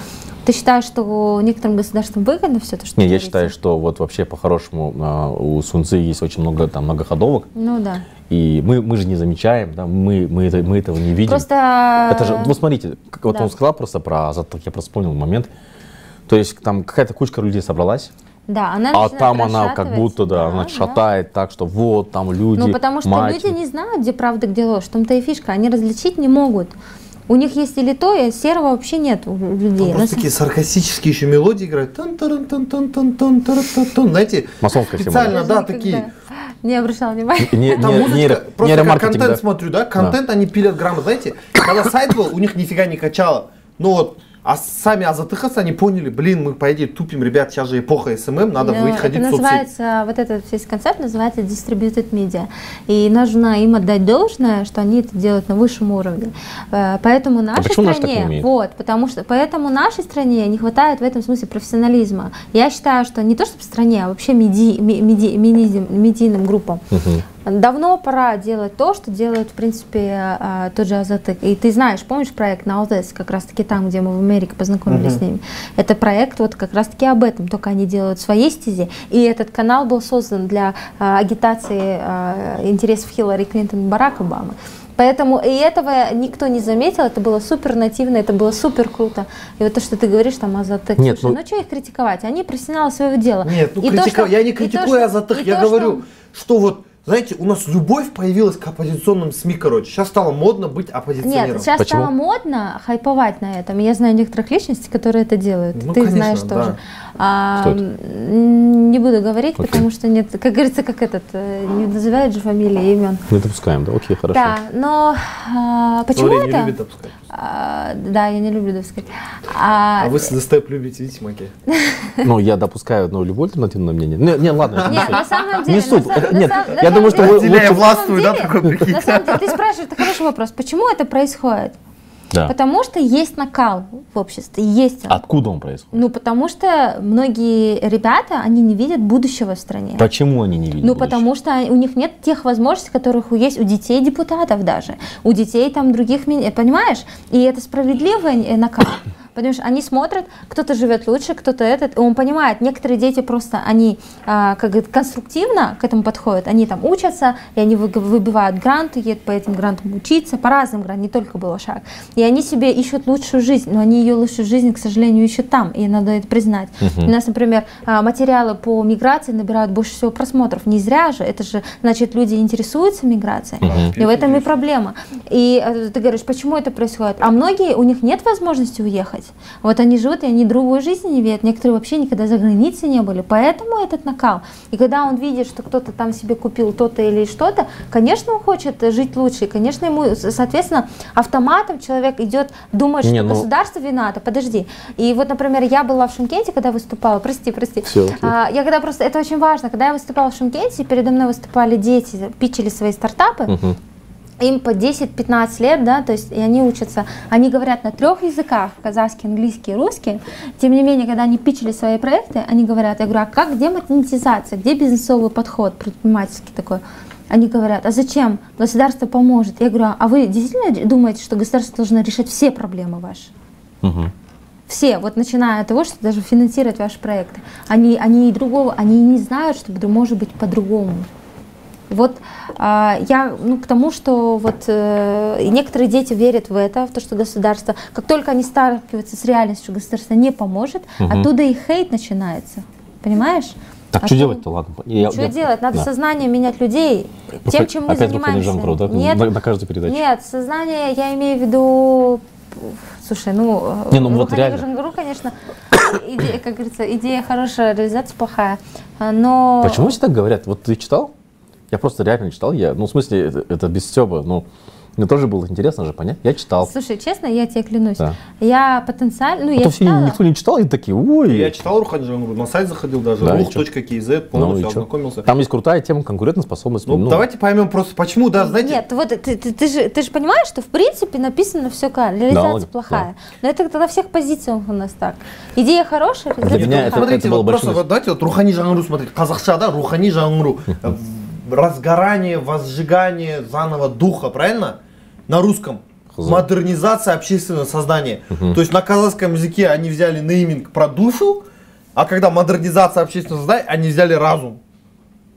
Speaker 5: Ты считаешь, что некоторым государствам выгодно все то, что
Speaker 3: Не, я считаю, что вот вообще по-хорошему а, у Сунцы есть очень много там многоходовок,
Speaker 5: Ну да.
Speaker 3: и мы, мы же не замечаем, да, мы, мы, это, мы этого не видим.
Speaker 5: Просто...
Speaker 3: Это же, вот смотрите, как вот
Speaker 5: да.
Speaker 3: он сказал просто про Азаток, я просто вспомнил момент. То есть там какая-то кучка людей собралась,
Speaker 5: Да, она
Speaker 3: а там она как будто, да, она шатает так, что вот там люди,
Speaker 5: Ну, потому что
Speaker 3: мать.
Speaker 5: люди не знают, где правда, где ложь. В том-то и фишка. Они различить не могут. У них есть или то, и серого вообще нет у людей.
Speaker 4: Там просто такие саркастические еще мелодии играют. тан таран тан тан тан тан таран тан тан Знаете,
Speaker 3: Масонская
Speaker 4: специально, да, такие.
Speaker 5: Не обращала внимания.
Speaker 3: Не,
Speaker 4: Там
Speaker 3: не-
Speaker 4: музычка,
Speaker 3: нейро-
Speaker 4: просто как контент
Speaker 3: да.
Speaker 4: смотрю, да, контент они пилят грамотно, знаете, когда сайт был, у них нифига не качало, ну вот, а сами азатыхасы, они поняли, блин, мы по идее тупим, ребят, сейчас же эпоха SMM, надо
Speaker 5: Ну,
Speaker 4: выходить
Speaker 5: это
Speaker 4: в
Speaker 5: называется, вот этот весь концепт называется distributed media. И нужно им отдать должное, что они это делают на высшем уровне. Э, Поэтому нашей
Speaker 3: почему наши так не
Speaker 5: стране,
Speaker 3: умеют?
Speaker 5: вот, потому что, поэтому нашей стране не хватает в этом смысле профессионализма. Я считаю, что не то чтобы в стране, а вообще меди, ми- меди- медийным, медийным группам. Давно пора делать то, что делает, в принципе, э, тот же Азатык. И ты знаешь, помнишь проект Наудес, как раз-таки там, где мы в Америке познакомились с ними? Это проект вот как раз-таки об этом, только они делают своей стезе. И этот канал был создан для э, агитации э, интересов Хиллари Клинтон и Барака Обамы. Поэтому и этого никто не заметил, это было супер нативно, это было супер круто. И вот то, что ты говоришь, там, Азатык,
Speaker 3: Нет,
Speaker 5: слушай,
Speaker 3: ну-
Speaker 5: ну, что их критиковать? Они профессионалы своего дела.
Speaker 4: Нет, ну
Speaker 5: И то,
Speaker 4: критика-
Speaker 5: что-
Speaker 4: я не критикую
Speaker 5: что-
Speaker 4: Азатых,
Speaker 5: и
Speaker 4: я
Speaker 5: то,
Speaker 4: говорю, что вот, знаете, у нас любовь появилась к оппозиционным СМИ, короче. Сейчас стало модно быть оппозиционером.
Speaker 5: Нет, сейчас
Speaker 3: Почему?
Speaker 5: стало модно хайповать на этом. Я знаю некоторых личностей, которые это делают.
Speaker 4: Ну,
Speaker 5: Ты
Speaker 4: конечно,
Speaker 5: знаешь
Speaker 4: да.
Speaker 5: тоже. А,
Speaker 3: Кто это?
Speaker 5: не буду говорить,
Speaker 3: Окей.
Speaker 5: потому что нет, как говорится, как этот, э, не называют же фамилии, имен.
Speaker 3: Не допускаем, да? Окей, хорошо.
Speaker 5: Да, но а, почему
Speaker 4: Сори, не
Speaker 5: это?
Speaker 4: любит допускать.
Speaker 5: А, да, я не люблю допускать. А,
Speaker 4: А вы с степ любите, видите, Маки?
Speaker 3: Ну, я допускаю ну, любое альтернативное мнение. Не, не ладно.
Speaker 5: Нет, на самом деле...
Speaker 3: Не суть. Нет, я думаю, что вы лучше-
Speaker 4: властвую, да, такой.
Speaker 5: На самом деле, ты спрашиваешь, это хороший вопрос. Почему это происходит?
Speaker 3: Да.
Speaker 5: Потому что есть накал в обществе, есть он.
Speaker 3: Откуда он происходит?
Speaker 5: Ну, потому что многие ребята, они не видят будущего в стране.
Speaker 3: Почему они не видят?
Speaker 5: Ну,
Speaker 3: будущего?
Speaker 5: потому что у них нет тех возможностей, которых есть у детей депутатов даже, у детей там других, понимаешь? И это справедливый накал. Потому что они смотрят, кто-то живет лучше, кто-то этот, и он понимает, некоторые дети просто, они а, как говорит, конструктивно к этому подходят, они там учатся, и они вы- выбивают гранты, едут по этим грантам учиться, по разным грантам, не только было шаг. И они себе ищут лучшую жизнь, но они ее лучшую жизнь, к сожалению, ищут там, и надо это признать. У нас, например, а, материалы по миграции набирают больше всего просмотров. Не зря же, это же значит, люди интересуются миграцией. И в этом и проблема. И э, ты говоришь, почему это происходит? А многие, у них нет возможности уехать. Вот они живут, и они другой жизни не видят. Некоторые вообще никогда за границей не были. Поэтому этот накал. И когда он видит, что кто-то там себе купил то-то или что-то, конечно, он хочет жить лучше. И, конечно, ему, соответственно, автоматом человек идет, думает, что
Speaker 3: Не, ну-
Speaker 5: государство виновато. Подожди. И вот, например, я была в Шимкенте, когда выступала. Прости, прости.
Speaker 3: Окей.
Speaker 5: А, я когда просто, это очень важно, когда я выступала в Шимкенте, передо мной выступали дети, питчили свои стартапы,
Speaker 3: Мгм.
Speaker 5: Им по 10-15 лет, да, то есть и они учатся, они говорят на трех языках, казахский, английский и русский, тем не менее, когда они питчили свои проекты, они говорят, я говорю, а как, где монетизация, где бизнесовый подход, предпринимательский такой? Они говорят, а зачем? Государство поможет. Я говорю, а вы действительно думаете, что государство должно решать все проблемы ваши?
Speaker 3: Мгм.
Speaker 5: Все, вот начиная от того, что даже финансировать ваши проекты. Они, они и другого, они не знают, что может быть по-другому. Вот а, я ну, к тому, что вот э, некоторые дети верят в это, в то, что государство, как только они сталкиваются с реальностью, что государство не поможет,
Speaker 3: Мгм.
Speaker 5: оттуда и хейт начинается. Понимаешь?
Speaker 3: Так
Speaker 5: А
Speaker 3: что делать-то, ладно? Я-
Speaker 5: что
Speaker 3: я-
Speaker 5: делать? Надо
Speaker 3: да.
Speaker 5: сознание менять людей.
Speaker 3: Ну,
Speaker 5: Тем, чем мы
Speaker 3: опять
Speaker 5: занимаемся.
Speaker 3: Жанкру, да?
Speaker 5: Нет,
Speaker 3: На, на каждой передаче.
Speaker 5: нет, сознание, я имею в виду, слушай, ну, э,
Speaker 3: Не, ну вот реально.
Speaker 5: Жангару, конечно, идея, как говорится, идея хорошая, реализация плохая, А, но...
Speaker 3: Почему все так говорят? Вот ты читал? Я просто реально читал. Я, ну, в смысле, это, это без стёба. Ну, мне тоже было интересно же понять. Я читал.
Speaker 5: Слушай, честно, я тебе клянусь,
Speaker 3: Да.
Speaker 5: я потенциально, ну,
Speaker 3: А
Speaker 5: я
Speaker 3: то все
Speaker 5: читала,
Speaker 3: никто не читал, и такие, ой.
Speaker 4: Я читал Рухани Жангуру, на сайт заходил даже,
Speaker 3: Да,
Speaker 4: ruh.kz,
Speaker 3: Ну,
Speaker 4: полностью
Speaker 3: чё?
Speaker 4: ознакомился.
Speaker 3: Там есть крутая тема конкурентоспособность.
Speaker 4: Ну, давайте поймем просто, почему, да, знаете,
Speaker 5: Нет, вот ты, ты, ты же, ты же понимаешь, что в принципе написано все правильно, реализация
Speaker 3: логично,
Speaker 5: плохая. Но это тогда всех позициях у нас так. Идея хорошая, реализация
Speaker 3: меня это-
Speaker 5: плохая.
Speaker 4: Смотрите,
Speaker 3: было
Speaker 4: вот просто
Speaker 3: большим-
Speaker 4: вот давайте вот Рухани Жангуру смотрите, казахша, да, Рухани Жангуру, э, разгорание, возжигание заново духа, правильно? На русском.
Speaker 3: Хз.
Speaker 4: Модернизация общественного сознания. То есть на казахском языке они взяли нейминг про душу, а когда модернизация общественного сознания, они взяли разум.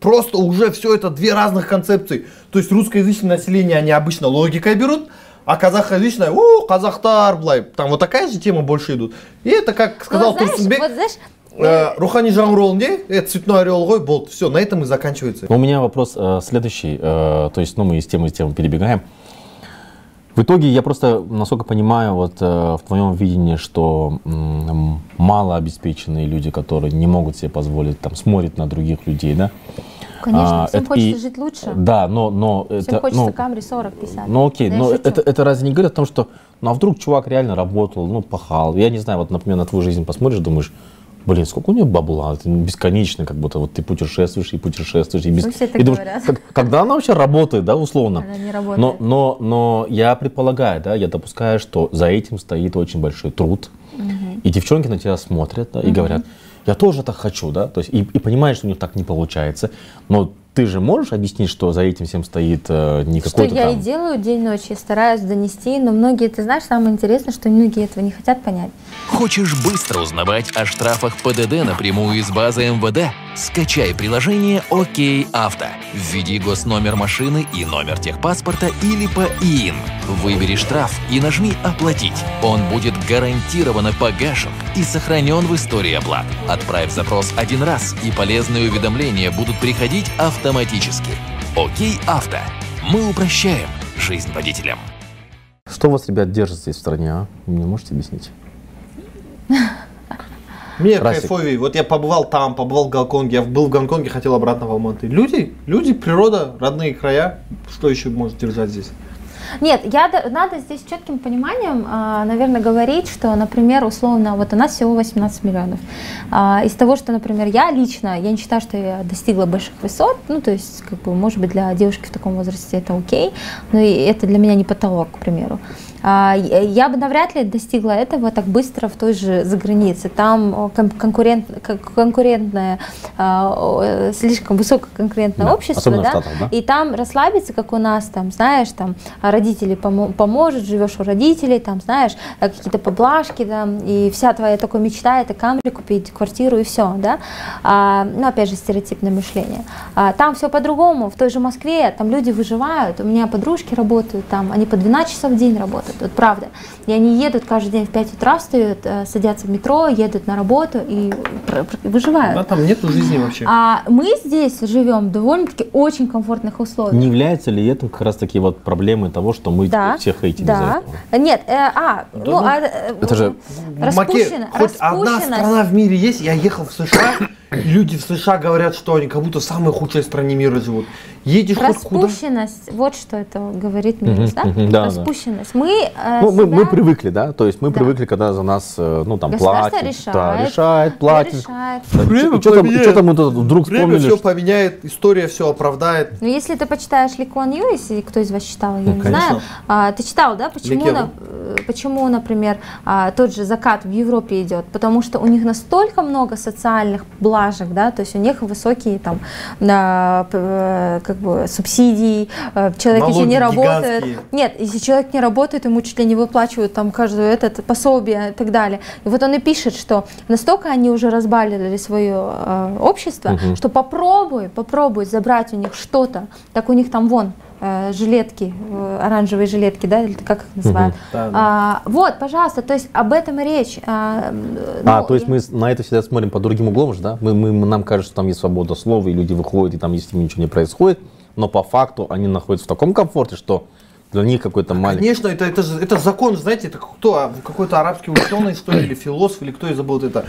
Speaker 4: Просто уже все это две разных концепции. То есть русскоязычное население они обычно логикой берут, а казахоязычное, о, казахтар, блай, там вот такая же тема больше идут. И это, как сказал
Speaker 5: Ну, знаешь, вот знаешь,
Speaker 4: Э, Рухани Жангурол не? Это цветной орел гой, болт. Все, на этом и заканчивается.
Speaker 3: У меня вопрос э, следующий. э, то есть, ну, мы из темы в тему перебегаем. В итоге я просто, насколько понимаю, вот э, в твоем видении, что м, малообеспеченные люди, которые не могут себе позволить, там, смотрят на других людей, да?
Speaker 5: конечно,
Speaker 3: а,
Speaker 5: всем
Speaker 3: это
Speaker 5: хочется
Speaker 3: и-
Speaker 5: жить лучше.
Speaker 3: Да, но, но
Speaker 5: Всем
Speaker 3: это,
Speaker 5: хочется
Speaker 3: ну,
Speaker 5: Камри 40-50.
Speaker 3: ну окей,
Speaker 5: Да
Speaker 3: но это, это разве не говорит о том, что, ну а вдруг чувак реально работал, ну пахал, я не знаю, вот, например, на твою жизнь посмотришь, думаешь, блин, сколько у него бабла, это бесконечно, как будто вот ты путешествуешь и путешествуешь, и, без...
Speaker 5: Ну, все так
Speaker 3: и думаешь,
Speaker 5: говорят.
Speaker 3: как- когда она вообще работает, да, условно?
Speaker 5: Она не работает.
Speaker 3: Но, но, но я предполагаю, да, я допускаю, что за этим стоит очень большой труд, и девчонки на тебя смотрят да, и говорят, я тоже так хочу, да, то есть и, и понимаешь, что у них так не получается, но ты же можешь объяснить, что за этим всем стоит э, не
Speaker 5: Что
Speaker 3: какой-то
Speaker 5: я
Speaker 3: там...
Speaker 5: и делаю день-ночь, я стараюсь донести, но многие, ты знаешь, самое интересное, что многие этого не хотят понять.
Speaker 6: Хочешь быстро узнавать о штрафах ПДД напрямую из базы МВД? Скачай приложение «Окей Авто». Введи госномер машины и номер техпаспорта или по ИИН. Выбери штраф и нажми «Оплатить». Он будет гарантированно погашен и сохранен в истории оплат. Отправь запрос один раз, и полезные уведомления будут приходить автоматически. «Окей Авто». Мы упрощаем жизнь водителям.
Speaker 3: Что вас, ребят, держит здесь в стране, а? Вы мне можете объяснить?
Speaker 4: Мне
Speaker 3: Расик.
Speaker 4: кайфовее. Вот я побывал там, побывал в Гонконге, я был в Гонконге, хотел обратно в Алматы. Люди, люди, природа, родные края. Что еще может держать здесь?
Speaker 5: Нет, я, надо здесь четким пониманием, а, наверное, говорить, что, например, условно, вот у нас всего 18 миллионов. А, Из того, что, например, я лично, я не считаю, что я достигла больших высот, ну, то есть, как бы, может быть, для девушки в таком возрасте это окей, но это для меня не потолок, к примеру. А, Я бы навряд ли достигла этого так быстро в той же за границе. Там конкурент, кон- конкурентное, а, слишком высокое конкурентное
Speaker 3: Да,
Speaker 5: общество, да,
Speaker 3: Штатах, да?
Speaker 5: и там расслабиться, как у нас, там, знаешь, там, родители помо- поможет, живешь у родителей, там, знаешь, э, какие-то поблажки, там, и вся твоя такая мечта это камри купить, квартиру и все, да. А, ну, опять же, стереотипное мышление. А, там все по-другому, в той же Москве, там люди выживают, у меня подружки работают там, они по 12 часов в день работают, вот правда. И они едут каждый день в 5 утра, встают, э, садятся в метро, едут на работу и выживают.
Speaker 4: А там нету жизни вообще.
Speaker 5: А мы здесь живем в довольно-таки очень комфортных условиях.
Speaker 3: Не является ли это как раз таки вот проблемой того, что мы
Speaker 5: Да,
Speaker 3: всех хейтим
Speaker 5: да.
Speaker 3: этого?
Speaker 5: Нет, э, а, ну, а, э,
Speaker 3: Это же-
Speaker 4: В Маке
Speaker 5: распущено-
Speaker 4: хоть одна страна в мире есть, я ехал в США, люди в США говорят, что они как будто в самой худшей стране мира живут. Едешь хоть куда.
Speaker 5: Распущенность, вот что это говорит минус, да?
Speaker 3: мгм, да, да.
Speaker 5: Распущенность. Мы, э,
Speaker 3: Ну, мы, мы
Speaker 5: себя-
Speaker 3: привыкли, да, то есть мы
Speaker 5: Да.
Speaker 3: привыкли, когда за нас, э, ну, там, платят.
Speaker 5: решает.
Speaker 3: Да, решает, платит.
Speaker 5: решает.
Speaker 4: Время
Speaker 3: что, там, что там вдруг
Speaker 4: Время
Speaker 3: вспомнили?
Speaker 4: все
Speaker 3: что-
Speaker 4: поменяет, история все оправдает.
Speaker 5: Но если ты почитаешь Ли Куан Ю, если кто из вас читал, я не
Speaker 4: конечно.
Speaker 5: знаю, а, ты читал, да, почему на- э, почему, например, а, тот же закат в Европе идет? Потому что у них настолько много социальных блажек, да, то есть у них высокие там а, э, как бы субсидии, э, человек если не
Speaker 4: Налоги
Speaker 5: работает,
Speaker 4: гигантские.
Speaker 5: нет, если человек не работает, ему чуть ли не выплачивают там каждую этот пособие и так далее. И вот он и пишет, что настолько они уже разбалили свое э, общество,
Speaker 3: Мгм.
Speaker 5: что попробуй, попробуй забрать у них что-то, так у них там вон жилетки, э, оранжевые жилетки, да, или как их называют.
Speaker 4: Да, да.
Speaker 5: А, вот, пожалуйста, то есть об этом и речь. А,
Speaker 3: А,
Speaker 5: ну,
Speaker 3: то есть
Speaker 5: я-
Speaker 3: мы на это всегда смотрим под другим углом же, да? Мы, мы- нам кажется, что там есть свобода слова, и люди выходят, и там с ними ничего не происходит, но по факту они находятся в таком комфорте, что для них какой-то маленький...
Speaker 4: Конечно, это, это, же- это закон, знаете, это кто, а, какой-то арабский ученый, что ли, или философ, или кто я забыл это.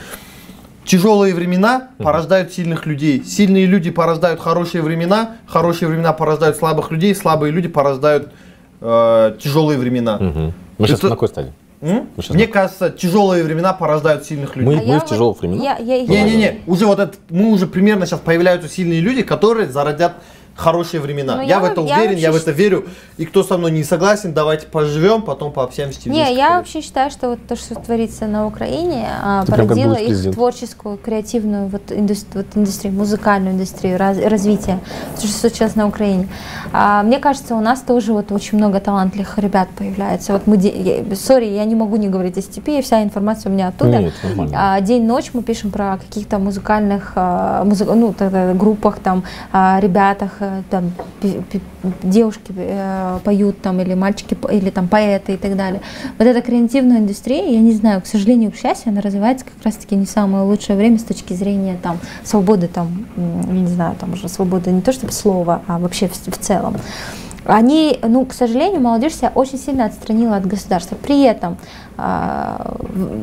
Speaker 4: Тяжелые времена порождают сильных людей. Сильные люди порождают хорошие времена, хорошие времена порождают слабых людей, слабые люди порождают э, тяжелые времена.
Speaker 3: Мгм. Мы сейчас
Speaker 4: Это-
Speaker 3: на какой стадии?
Speaker 4: М?
Speaker 3: Мы
Speaker 4: Мне
Speaker 3: на-
Speaker 4: кажется, тяжелые времена порождают сильных людей.
Speaker 3: Мы-
Speaker 5: а я
Speaker 3: в тяжелых временах?
Speaker 5: Я, я- я-
Speaker 4: Не-не-не, уже вот это, мы уже примерно сейчас появляются сильные люди, которые зародят хорошие времена.
Speaker 5: Ну,
Speaker 4: я,
Speaker 5: я
Speaker 4: в это
Speaker 5: я
Speaker 4: уверен, я, в это верю. И кто со мной не согласен, давайте поживем, потом пообщаемся через
Speaker 5: Не, я вообще считаю, что вот то, что творится на Украине, а,
Speaker 3: Ты
Speaker 5: породило их
Speaker 3: президент.
Speaker 5: творческую, креативную вот, индус- вот индустрию, музыкальную индустрию, раз- развитие, то, что сейчас на Украине. А, мне кажется, у нас тоже вот очень много талантливых ребят появляется. Вот мы, сори, я не могу не говорить о степи, вся информация у меня оттуда.
Speaker 3: Нет.
Speaker 5: А, День-ночь мы пишем про каких-то музыкальных а, музы- ну, тогда группах, там, а, ребятах, там, пи- пи- девушки э, поют там, или мальчики, или там поэты и так далее. Вот эта креативная индустрия, я не знаю, к сожалению, к счастью, она развивается как раз-таки не самое лучшее время с точки зрения там, свободы, там, не знаю, там уже свободы не то чтобы слова, а вообще в, в целом. Они, ну, к сожалению, молодежь себя очень сильно отстранила от государства. При этом а,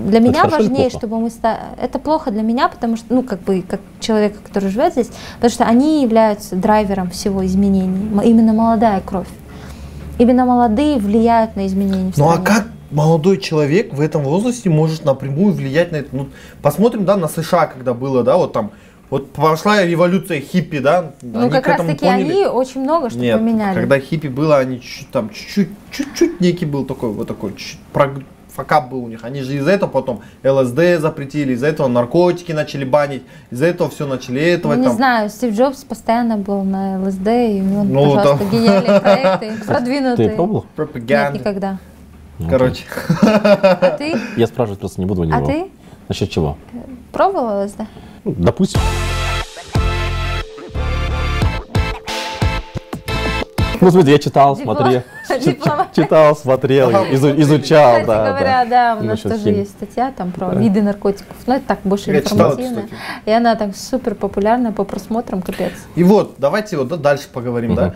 Speaker 5: для меня
Speaker 3: или
Speaker 5: важнее,
Speaker 3: плохо?
Speaker 5: чтобы мы ста- это плохо для меня, потому что, ну, как бы, как человека, который живет здесь, потому что они являются драйвером всего изменений. Именно молодая кровь. Именно молодые влияют на изменения.
Speaker 4: Ну а как молодой человек в этом возрасте может напрямую влиять на это? Ну, посмотрим, да, на США, когда было, да, вот там, вот пошла революция хиппи, да,
Speaker 5: Ну,
Speaker 4: они
Speaker 5: как раз таки
Speaker 4: поняли.
Speaker 5: они очень много что
Speaker 4: Нет,
Speaker 5: поменяли.
Speaker 4: когда хиппи было, они чуть-чуть там, чуть-чуть, чуть-чуть некий был такой, вот такой, чуть прог- факап был у них. Они же из-за этого потом ЛСД запретили, из-за этого наркотики начали банить, из-за этого все начали этого
Speaker 5: Ну, не
Speaker 4: там.
Speaker 5: знаю, Стив Джобс постоянно был на ЛСД, и у него,
Speaker 4: Ну,
Speaker 5: пожалуйста,
Speaker 4: да.
Speaker 5: гениальные проекты, продвинутые.
Speaker 3: Ты пробовал?
Speaker 5: Нет,
Speaker 4: Пропаганда.
Speaker 5: никогда.
Speaker 4: Короче.
Speaker 5: А ты?
Speaker 3: Я спрашивать просто не буду у него.
Speaker 5: А ты?
Speaker 3: Насчет чего?
Speaker 5: Пробовала ЛСД?
Speaker 3: Ну, допустим. Ну, смотри, я читал,
Speaker 5: Диплом-
Speaker 3: смотрел.
Speaker 5: диплом-
Speaker 3: Читал, смотрел, изу- изучал,
Speaker 5: Кстати
Speaker 3: да.
Speaker 5: говоря, да, у
Speaker 3: Ну,
Speaker 5: нас тоже
Speaker 3: химии.
Speaker 5: есть статья там про виды наркотиков. Ну, это так больше
Speaker 4: Я читал статью.
Speaker 5: И она так супер популярна по просмотрам, капец.
Speaker 4: И вот, давайте вот да, дальше поговорим, да.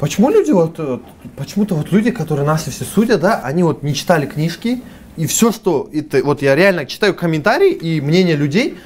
Speaker 4: Почему люди вот, э, почему-то вот люди, которые нас все судят, да, они вот не читали книжки, и все, что это, вот я реально читаю комментарии и мнения людей,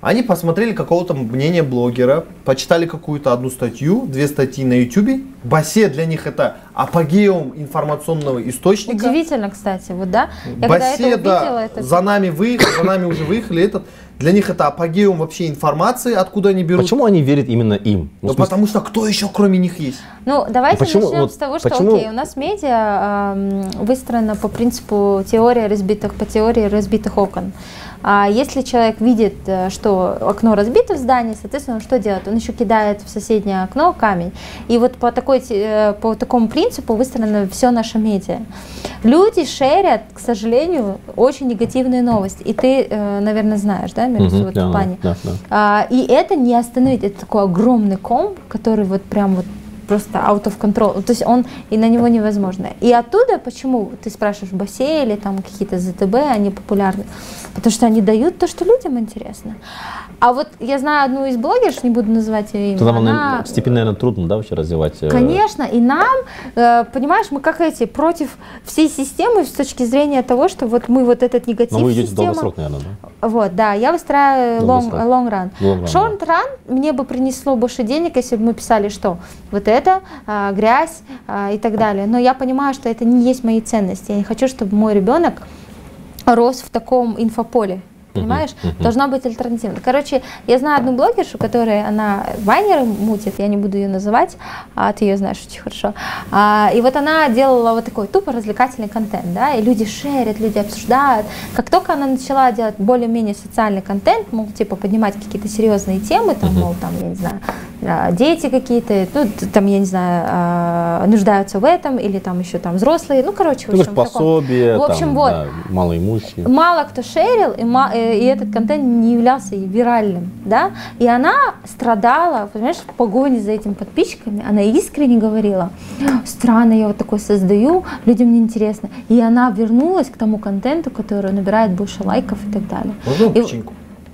Speaker 4: они посмотрели какого-то мнения блогера, почитали какую-то одну статью, две статьи на ютубе. Басе для них это апогеум информационного источника.
Speaker 5: Удивительно, кстати, вот да. Я когда это
Speaker 4: Басе, да,
Speaker 5: увидела, это
Speaker 4: за нами выехали, за нами уже выехали этот. Для них это апогеум вообще информации, откуда они берут.
Speaker 3: Почему они верят именно им? Ну, смысле,
Speaker 4: потому что кто еще кроме них есть?
Speaker 5: Ну, давайте
Speaker 3: Почему-
Speaker 5: начнем
Speaker 3: вот
Speaker 5: с того, что
Speaker 3: почему-
Speaker 5: окей, у нас медиа эм, выстроена по принципу теории разбитых, по теории разбитых окон. А если человек видит, э, что окно разбито в здании, соответственно, он что делает? Он еще кидает в соседнее окно камень. И вот по, такой, те- э, по такому принципу выстроено все наше медиа. Люди шерят, к сожалению, очень негативные новости. И ты, э, наверное, знаешь, да, Мирус,
Speaker 3: Мгм,
Speaker 5: в этом
Speaker 3: да,
Speaker 5: плане?
Speaker 3: да, да.
Speaker 5: И это не остановить, это такой огромный ком, который вот прям вот просто out of control, то есть он, и на него невозможно. И оттуда, почему, ты спрашиваешь, бассейн или там какие-то ЗТБ, они популярны? Потому что они дают то, что людям интересно. А вот я знаю одну из блогерш, не буду называть ее имя,
Speaker 3: вам,
Speaker 5: она-
Speaker 3: степень, наверное, трудно, да, вообще развивать? э,
Speaker 5: Конечно, и нам, э, понимаешь, мы как эти, против всей системы с точки зрения того, что вот мы вот этот негатив
Speaker 3: Но вы идете
Speaker 5: система-
Speaker 3: долгосрок, наверное, да?
Speaker 5: вот, да, я выстраиваю long,
Speaker 3: Долгосрок.
Speaker 5: long run.
Speaker 3: Long run,
Speaker 5: Short run мне бы принесло больше денег, если бы мы писали, что вот это а, грязь а, и так далее. Но я понимаю, что это не есть мои ценности. Я не хочу, чтобы мой ребенок рос в таком инфополе. Понимаешь?
Speaker 3: мгм.
Speaker 5: Должна быть альтернатива. Короче, я знаю одну блогершу, которая, она вайнеры мутит, я не буду ее называть, а ты ее знаешь очень хорошо. А, и вот она делала вот такой тупо развлекательный контент, да, и люди шерят, люди обсуждают. Как только она начала делать более-менее социальный контент, мол, типа поднимать какие-то серьезные темы, там, мол, там, я не знаю, а, дети какие-то, ну, там, я не знаю, а, нуждаются в этом, или там еще там взрослые, ну, короче, в
Speaker 3: Ну,
Speaker 5: общем,
Speaker 3: пособие,
Speaker 5: В общем,
Speaker 3: там,
Speaker 5: вот.
Speaker 3: да, малоимущие.
Speaker 5: Мало кто шерил, и, и этот контент не являлся виральным, да, и она страдала, понимаешь, в погоне за этими подписчиками, она искренне говорила, странно, я вот такой создаю, людям не интересно, и она вернулась к тому контенту, который набирает больше лайков и так далее.
Speaker 4: Можно
Speaker 5: И-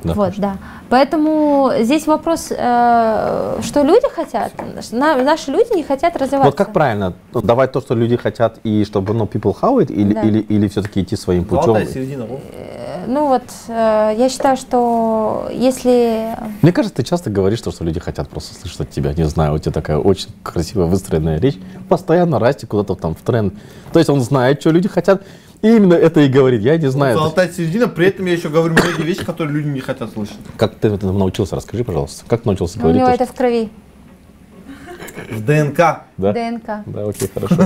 Speaker 3: Да,
Speaker 5: вот, да. Поэтому здесь вопрос, э, что люди хотят. На- наши люди не хотят развиваться.
Speaker 3: Вот как правильно? Ну, Давать то, что люди хотят, и чтобы ну, people how it, или,
Speaker 5: Да.
Speaker 3: или, или все-таки идти своим путем?
Speaker 4: Золотая середина.
Speaker 5: Э, Ну вот, э, я считаю, что если
Speaker 3: Мне кажется, ты часто говоришь, то, что люди хотят просто слышать от тебя. Не знаю, у тебя такая очень красивая выстроенная речь. Постоянно расти куда-то там в тренд. То есть он знает, что люди хотят, именно это и говорит. Я не знаю,
Speaker 4: Золотая середина, при этом я еще говорю многие вещи, которые люди не хотят слышать.
Speaker 3: как ты этому научился, расскажи, пожалуйста. Как научился
Speaker 5: у
Speaker 3: говорить?
Speaker 5: него
Speaker 3: то,
Speaker 5: это в крови,
Speaker 4: В ДНК.
Speaker 3: Да?
Speaker 5: ДНК.
Speaker 3: Да, окей, хорошо.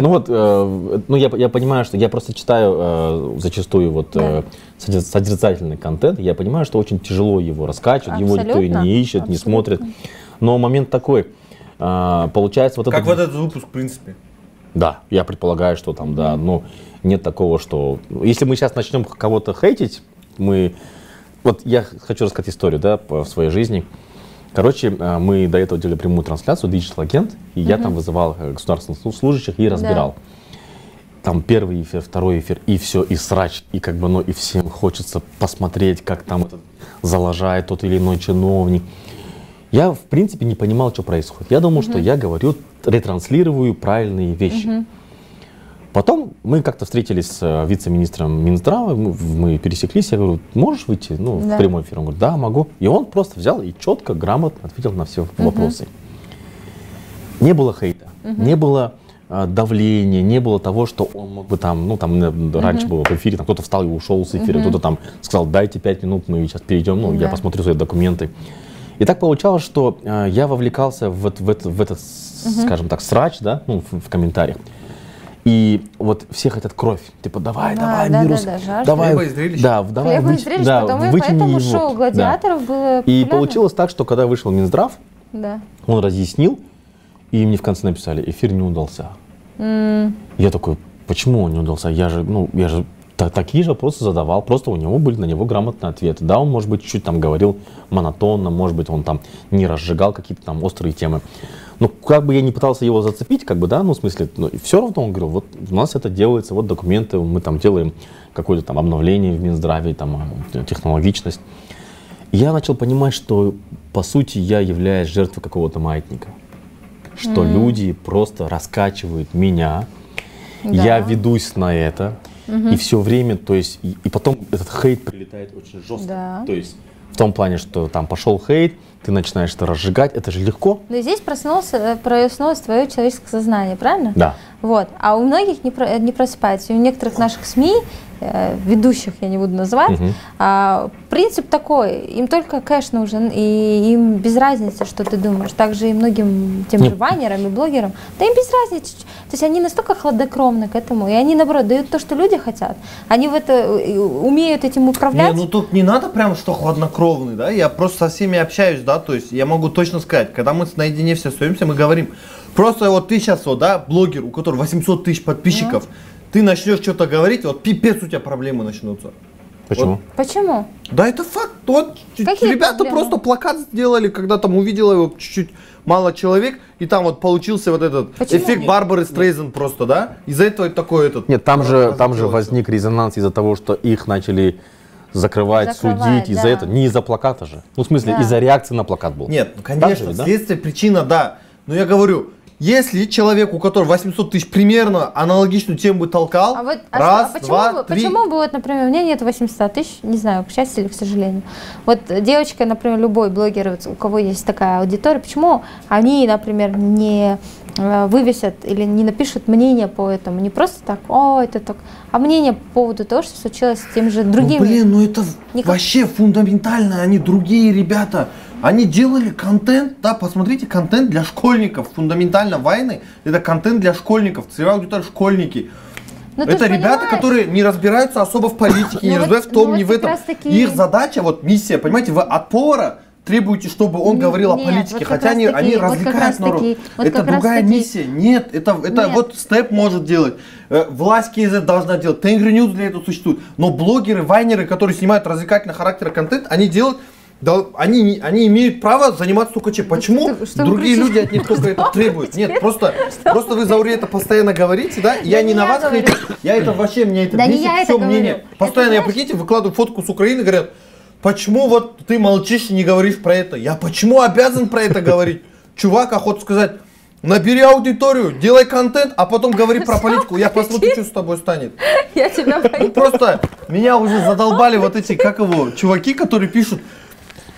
Speaker 3: Ну вот, э, ну я, я понимаю, что я просто читаю э, зачастую вот э, содержательный контент, я понимаю, что очень тяжело его раскачивать, его никто не ищет, не
Speaker 5: абсолютно.
Speaker 3: смотрит. Но момент такой, э, получается вот
Speaker 4: Как
Speaker 3: это...
Speaker 4: вот этот выпуск, в принципе.
Speaker 3: Да, я предполагаю, что там, да, но нет такого, что... Если мы сейчас начнем кого-то хейтить, мы... Вот я хочу рассказать историю, да, по- в своей жизни. Короче, э, мы до этого делали прямую трансляцию, Digital агент, и я там вызывал э, государственных слу- служащих и разбирал. Там первый эфир, второй эфир, и все, и срач, и как бы, ну, и всем хочется посмотреть, как там этот залажает тот или иной чиновник. Я, в принципе, не понимал, что происходит. Я думал, что я говорю, ретранслирую правильные вещи. Потом мы как-то встретились с э, вице-министром Минздрава, мы, мы пересеклись, я говорю, можешь выйти ну,
Speaker 5: Да.
Speaker 3: в прямой эфир? Он говорит, да, могу. И он просто взял и четко, грамотно ответил на все вопросы. Не было хейта, не было а, давления, не было того, что он мог бы там, ну там э, раньше было в эфире, там кто-то встал и ушел с эфира, кто-то там сказал, дайте пять минут, мы сейчас перейдем, ну я
Speaker 5: Да.
Speaker 3: посмотрю свои документы. И так получалось, что э, я вовлекался в, в, это- в этот, с- скажем так, срач, да, ну, в, в комментариях. И вот все хотят кровь. Типа, давай,
Speaker 5: Да,
Speaker 3: давай,
Speaker 5: да,
Speaker 3: вирус.
Speaker 5: да, да, жажда.
Speaker 3: давай,
Speaker 4: Хлеба и зрелищ.
Speaker 3: Да, давай,
Speaker 5: Хлеба и
Speaker 3: выть-
Speaker 5: зрелищ,
Speaker 3: да,
Speaker 5: потому и
Speaker 3: вытяни
Speaker 5: поэтому
Speaker 3: его.
Speaker 5: шоу
Speaker 3: Да.
Speaker 5: гладиаторов было
Speaker 3: И
Speaker 5: популярно.
Speaker 3: получилось так, что когда вышел Минздрав,
Speaker 5: Да.
Speaker 3: он разъяснил, и мне в конце написали, эфир не удался. Я такой, почему он не удался? Я же, ну, я же та- такие же вопросы задавал, просто у него были на него грамотные ответы. Да, он, может быть, чуть-чуть там говорил монотонно, может быть, он там не разжигал какие-то там острые темы. Но как бы я не пытался его зацепить, как бы, да, ну, в смысле, ну, все равно он говорил, вот у нас это делается, вот документы, мы там делаем какое-то там обновление в Минздраве, там, э, технологичность. И я начал понимать, что, по сути, я являюсь жертвой какого-то маятника. Что люди просто раскачивают меня, я
Speaker 5: Да.
Speaker 3: ведусь на это, и все время, то есть, и, и потом этот хейт прилетает очень жестко.
Speaker 5: Да.
Speaker 3: То есть, в том плане, что там пошел хейт, ты начинаешь это разжигать, это же легко.
Speaker 5: Но здесь проснулся, э, проснулось твое человеческое сознание, правильно?
Speaker 3: Да.
Speaker 5: Вот. А у многих не, про- не просыпается. И у некоторых наших СМИ, э, ведущих я не буду называть,
Speaker 3: Мгм.
Speaker 5: а, принцип такой, им только кэш нужен, и им без разницы, что ты думаешь. Также и многим тем же
Speaker 3: Нет.
Speaker 5: вайнерам и блогерам, да им без разницы. То есть они настолько хладнокровны к этому, и они, наоборот, дают то, что люди хотят. Они в это э, умеют этим
Speaker 4: Не,
Speaker 5: управлять.
Speaker 4: ну тут не надо прям что хладнокровный, да, я просто со всеми общаюсь, да, то есть я могу точно сказать, когда мы с- наедине все остаемся, мы говорим, просто вот ты сейчас вот, да, блогер, у которого 800 тысяч подписчиков, ты начнешь что-то говорить, вот пипец у тебя проблемы начнутся.
Speaker 3: Почему?
Speaker 5: Почему?
Speaker 4: Да, это факт. Вот
Speaker 5: Какие
Speaker 4: ребята
Speaker 5: проблемы?
Speaker 4: просто плакат сделали, когда там увидела его чуть-чуть мало человек, и там вот получился вот этот
Speaker 5: Почему?
Speaker 4: эффект Барбары Стрейзен просто, да? Из-за этого такой этот.
Speaker 3: Нет, там же, там же возник резонанс из-за того, что их начали закрывать,
Speaker 5: Закрывать,
Speaker 3: судить из-за
Speaker 5: да.
Speaker 3: этого. Не из-за плаката же. Ну, в смысле,
Speaker 5: Да.
Speaker 3: из-за реакции на плакат был.
Speaker 4: Нет, ну конечно,
Speaker 3: же, да?
Speaker 4: следствие, причина, да. Но я говорю, если человек, у которого 800 тысяч примерно аналогичную тему толкал,
Speaker 5: А вот а
Speaker 4: раз,
Speaker 5: что- почему,
Speaker 4: два, три,
Speaker 5: почему бы, вот, например, у меня нет 800 тысяч, не знаю, к счастью или к сожалению. Вот девочка, например, любой блогер, вот у кого есть такая аудитория, почему они, например, не э, вывесят или не напишут мнение по этому, не просто так, о, это так, а мнение по поводу того, что случилось с тем же другими.
Speaker 4: Ну, блин, ну это
Speaker 5: Никак-
Speaker 4: вообще фундаментально, они другие ребята. Они делали контент, да, посмотрите, контент для школьников. Фундаментально вайны это контент для школьников, целевая аудитория школьники.
Speaker 5: Ну, ты
Speaker 4: это ребята,
Speaker 5: понимаешь.
Speaker 4: которые не разбираются особо в политике,
Speaker 5: Ну
Speaker 4: не
Speaker 5: вот-
Speaker 4: разбираются в
Speaker 5: ну
Speaker 4: том,
Speaker 5: вот
Speaker 4: не в
Speaker 5: как
Speaker 4: этом.
Speaker 5: таки-
Speaker 4: Их задача, вот миссия, понимаете, вы от повара требуете, чтобы он
Speaker 5: Н-
Speaker 4: говорил о
Speaker 5: нет,
Speaker 4: политике,
Speaker 5: вот
Speaker 4: хотя они,
Speaker 5: таки-
Speaker 4: они
Speaker 5: вот
Speaker 4: развлекают
Speaker 5: раз
Speaker 4: народ.
Speaker 5: таки- вот
Speaker 4: это другая
Speaker 5: таки-
Speaker 4: миссия. Нет, это, это
Speaker 5: Нет.
Speaker 4: вот степ может делать. Э, Власть КЗ должна делать. Tengri News для этого существует. Но блогеры, вайнеры, которые снимают развлекательного характера контент, они делают да, они, они имеют право заниматься только чем. Почему
Speaker 5: Что- что
Speaker 4: другие люди от них только это требуют? Нет, просто, просто вы, Зауре, это постоянно говорите, да? Я не на вас хейчу. Я это вообще, мне это бесит все мнение. Постоянно, я прикиньте, выкладываю фотку с Украины, говорят, почему вот ты молчишь и не говоришь про это? Я почему обязан про это говорить? Чувак, охота сказать, набери аудиторию, делай контент, а потом говори про политику. Я посмотрю, что с тобой станет.
Speaker 5: Я тебя
Speaker 4: Ну
Speaker 5: пойму.
Speaker 4: просто меня уже задолбали вот эти, как его, чуваки, которые пишут,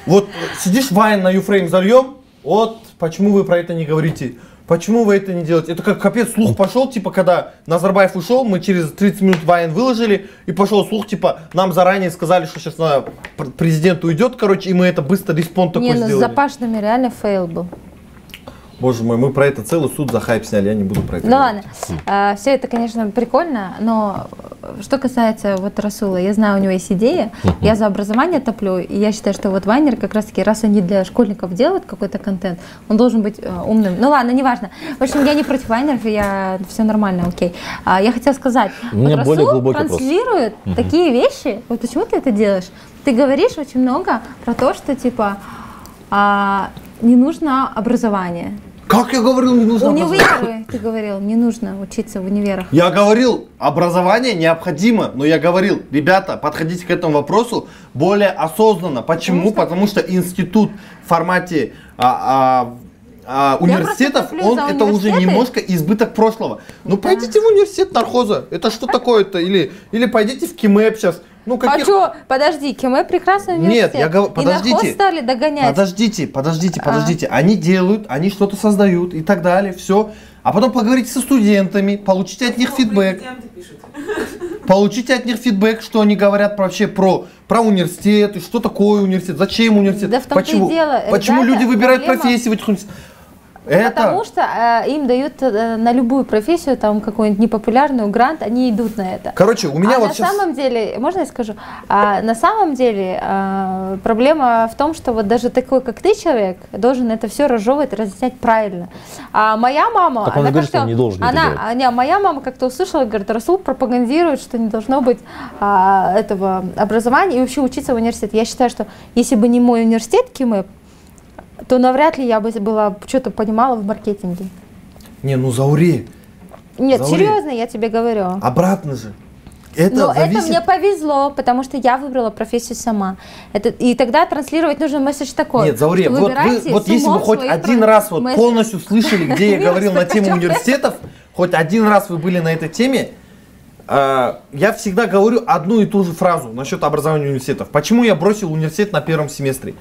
Speaker 4: вот сидишь вайн на Yuframe зальем, вот почему вы про это не говорите, почему вы это не делаете. Это как капец слух пошел, типа когда Назарбаев ушел, мы через 30 минут вайн выложили, и пошел слух, типа нам заранее сказали, что сейчас на пр- президент уйдет, короче, и мы это быстро respond такой
Speaker 5: Не, ну с
Speaker 4: сделали.
Speaker 5: запашными реально fail был.
Speaker 4: Боже мой, мы про это целый суд за хайп сняли, я не буду про это
Speaker 5: Ну
Speaker 4: говорить.
Speaker 5: ладно, все это, конечно, прикольно, но э, что касается вот Расула, я знаю, у него есть идея, я за образование топлю, и я считаю, что вот вайнеры как раз-таки, раз они для школьников делают какой-то контент, он должен быть э, умным. Ну ладно, неважно. В общем, я не против вайнеров, я все нормально, окей. А, я хотела сказать,
Speaker 3: У меня
Speaker 5: вот
Speaker 3: более
Speaker 5: Расул
Speaker 3: глубокий вопрос.
Speaker 5: транслирует такие вещи, вот почему ты это делаешь? Ты говоришь очень много про то, что типа а, не нужно образование.
Speaker 4: Как я говорил, не нужно?
Speaker 5: Универы, ты говорил, не нужно учиться в универах.
Speaker 4: Я говорил, образование необходимо, но я говорил, ребята, подходите к этому вопросу более осознанно. Почему? Потому что институт в формате а, а, а, университетов, он это уже немножко избыток прошлого. Ну пойдите в университет нархоза, это что такое-то? Или, или пойдите в КИМЭП сейчас. Ну
Speaker 5: А
Speaker 4: каких...
Speaker 5: что, подожди, КМЭ прекрасный
Speaker 4: Нет,
Speaker 5: университет.
Speaker 4: я говорю,
Speaker 5: И на
Speaker 4: подождите.
Speaker 5: стали догонять.
Speaker 4: Подождите, подождите,
Speaker 5: А.
Speaker 4: подождите. Они делают, они что-то создают и так далее, все. А потом поговорите со студентами, получите от них фидбэк. Получите от них фидбэк, что они говорят вообще про, про университет, и что такое университет, зачем университет,
Speaker 5: Да в том-то и
Speaker 4: почему,
Speaker 5: дело,
Speaker 4: почему
Speaker 5: ребята,
Speaker 4: люди выбирают
Speaker 5: проблема-
Speaker 4: профессии в этих университетах. Это,
Speaker 5: Потому что э, им дают э, на любую профессию, там какую-нибудь непопулярную грант, они идут на это.
Speaker 4: короче, у меня
Speaker 5: а
Speaker 4: вот
Speaker 5: на
Speaker 4: сейчас...
Speaker 5: самом деле, можно я скажу? А, на самом деле а, проблема в том, что вот даже такой, как ты, человек, должен это все разжевывать, разъяснять правильно. А моя мама,
Speaker 3: Так он
Speaker 5: она
Speaker 3: говорит,
Speaker 5: как-то-
Speaker 3: что он не должен
Speaker 5: она, а, не, моя мама как-то услышала, говорит, Расул пропагандирует, что не должно быть а, этого образования и вообще учиться в университете. Я считаю, что если бы не мой университет КИМЭП, то навряд ли я бы была что-то понимала в маркетинге.
Speaker 4: Не, ну Заури,
Speaker 5: Нет,
Speaker 4: Заури.
Speaker 5: серьезно, я тебе говорю.
Speaker 4: обратно же. Это
Speaker 5: Но
Speaker 4: зависит...
Speaker 5: это мне повезло, потому что я выбрала профессию сама. Это, и тогда транслировать нужен месседж такой.
Speaker 4: Нет, Заури,
Speaker 5: что
Speaker 4: вот, вы, вот если вы хоть один раз вот
Speaker 5: месседжи.
Speaker 4: полностью слышали, где я говорил на тему университетов, хоть один раз вы были на этой теме, э, я всегда говорю одну и ту же фразу насчет образования университетов. Почему я бросил университет на первом семестре?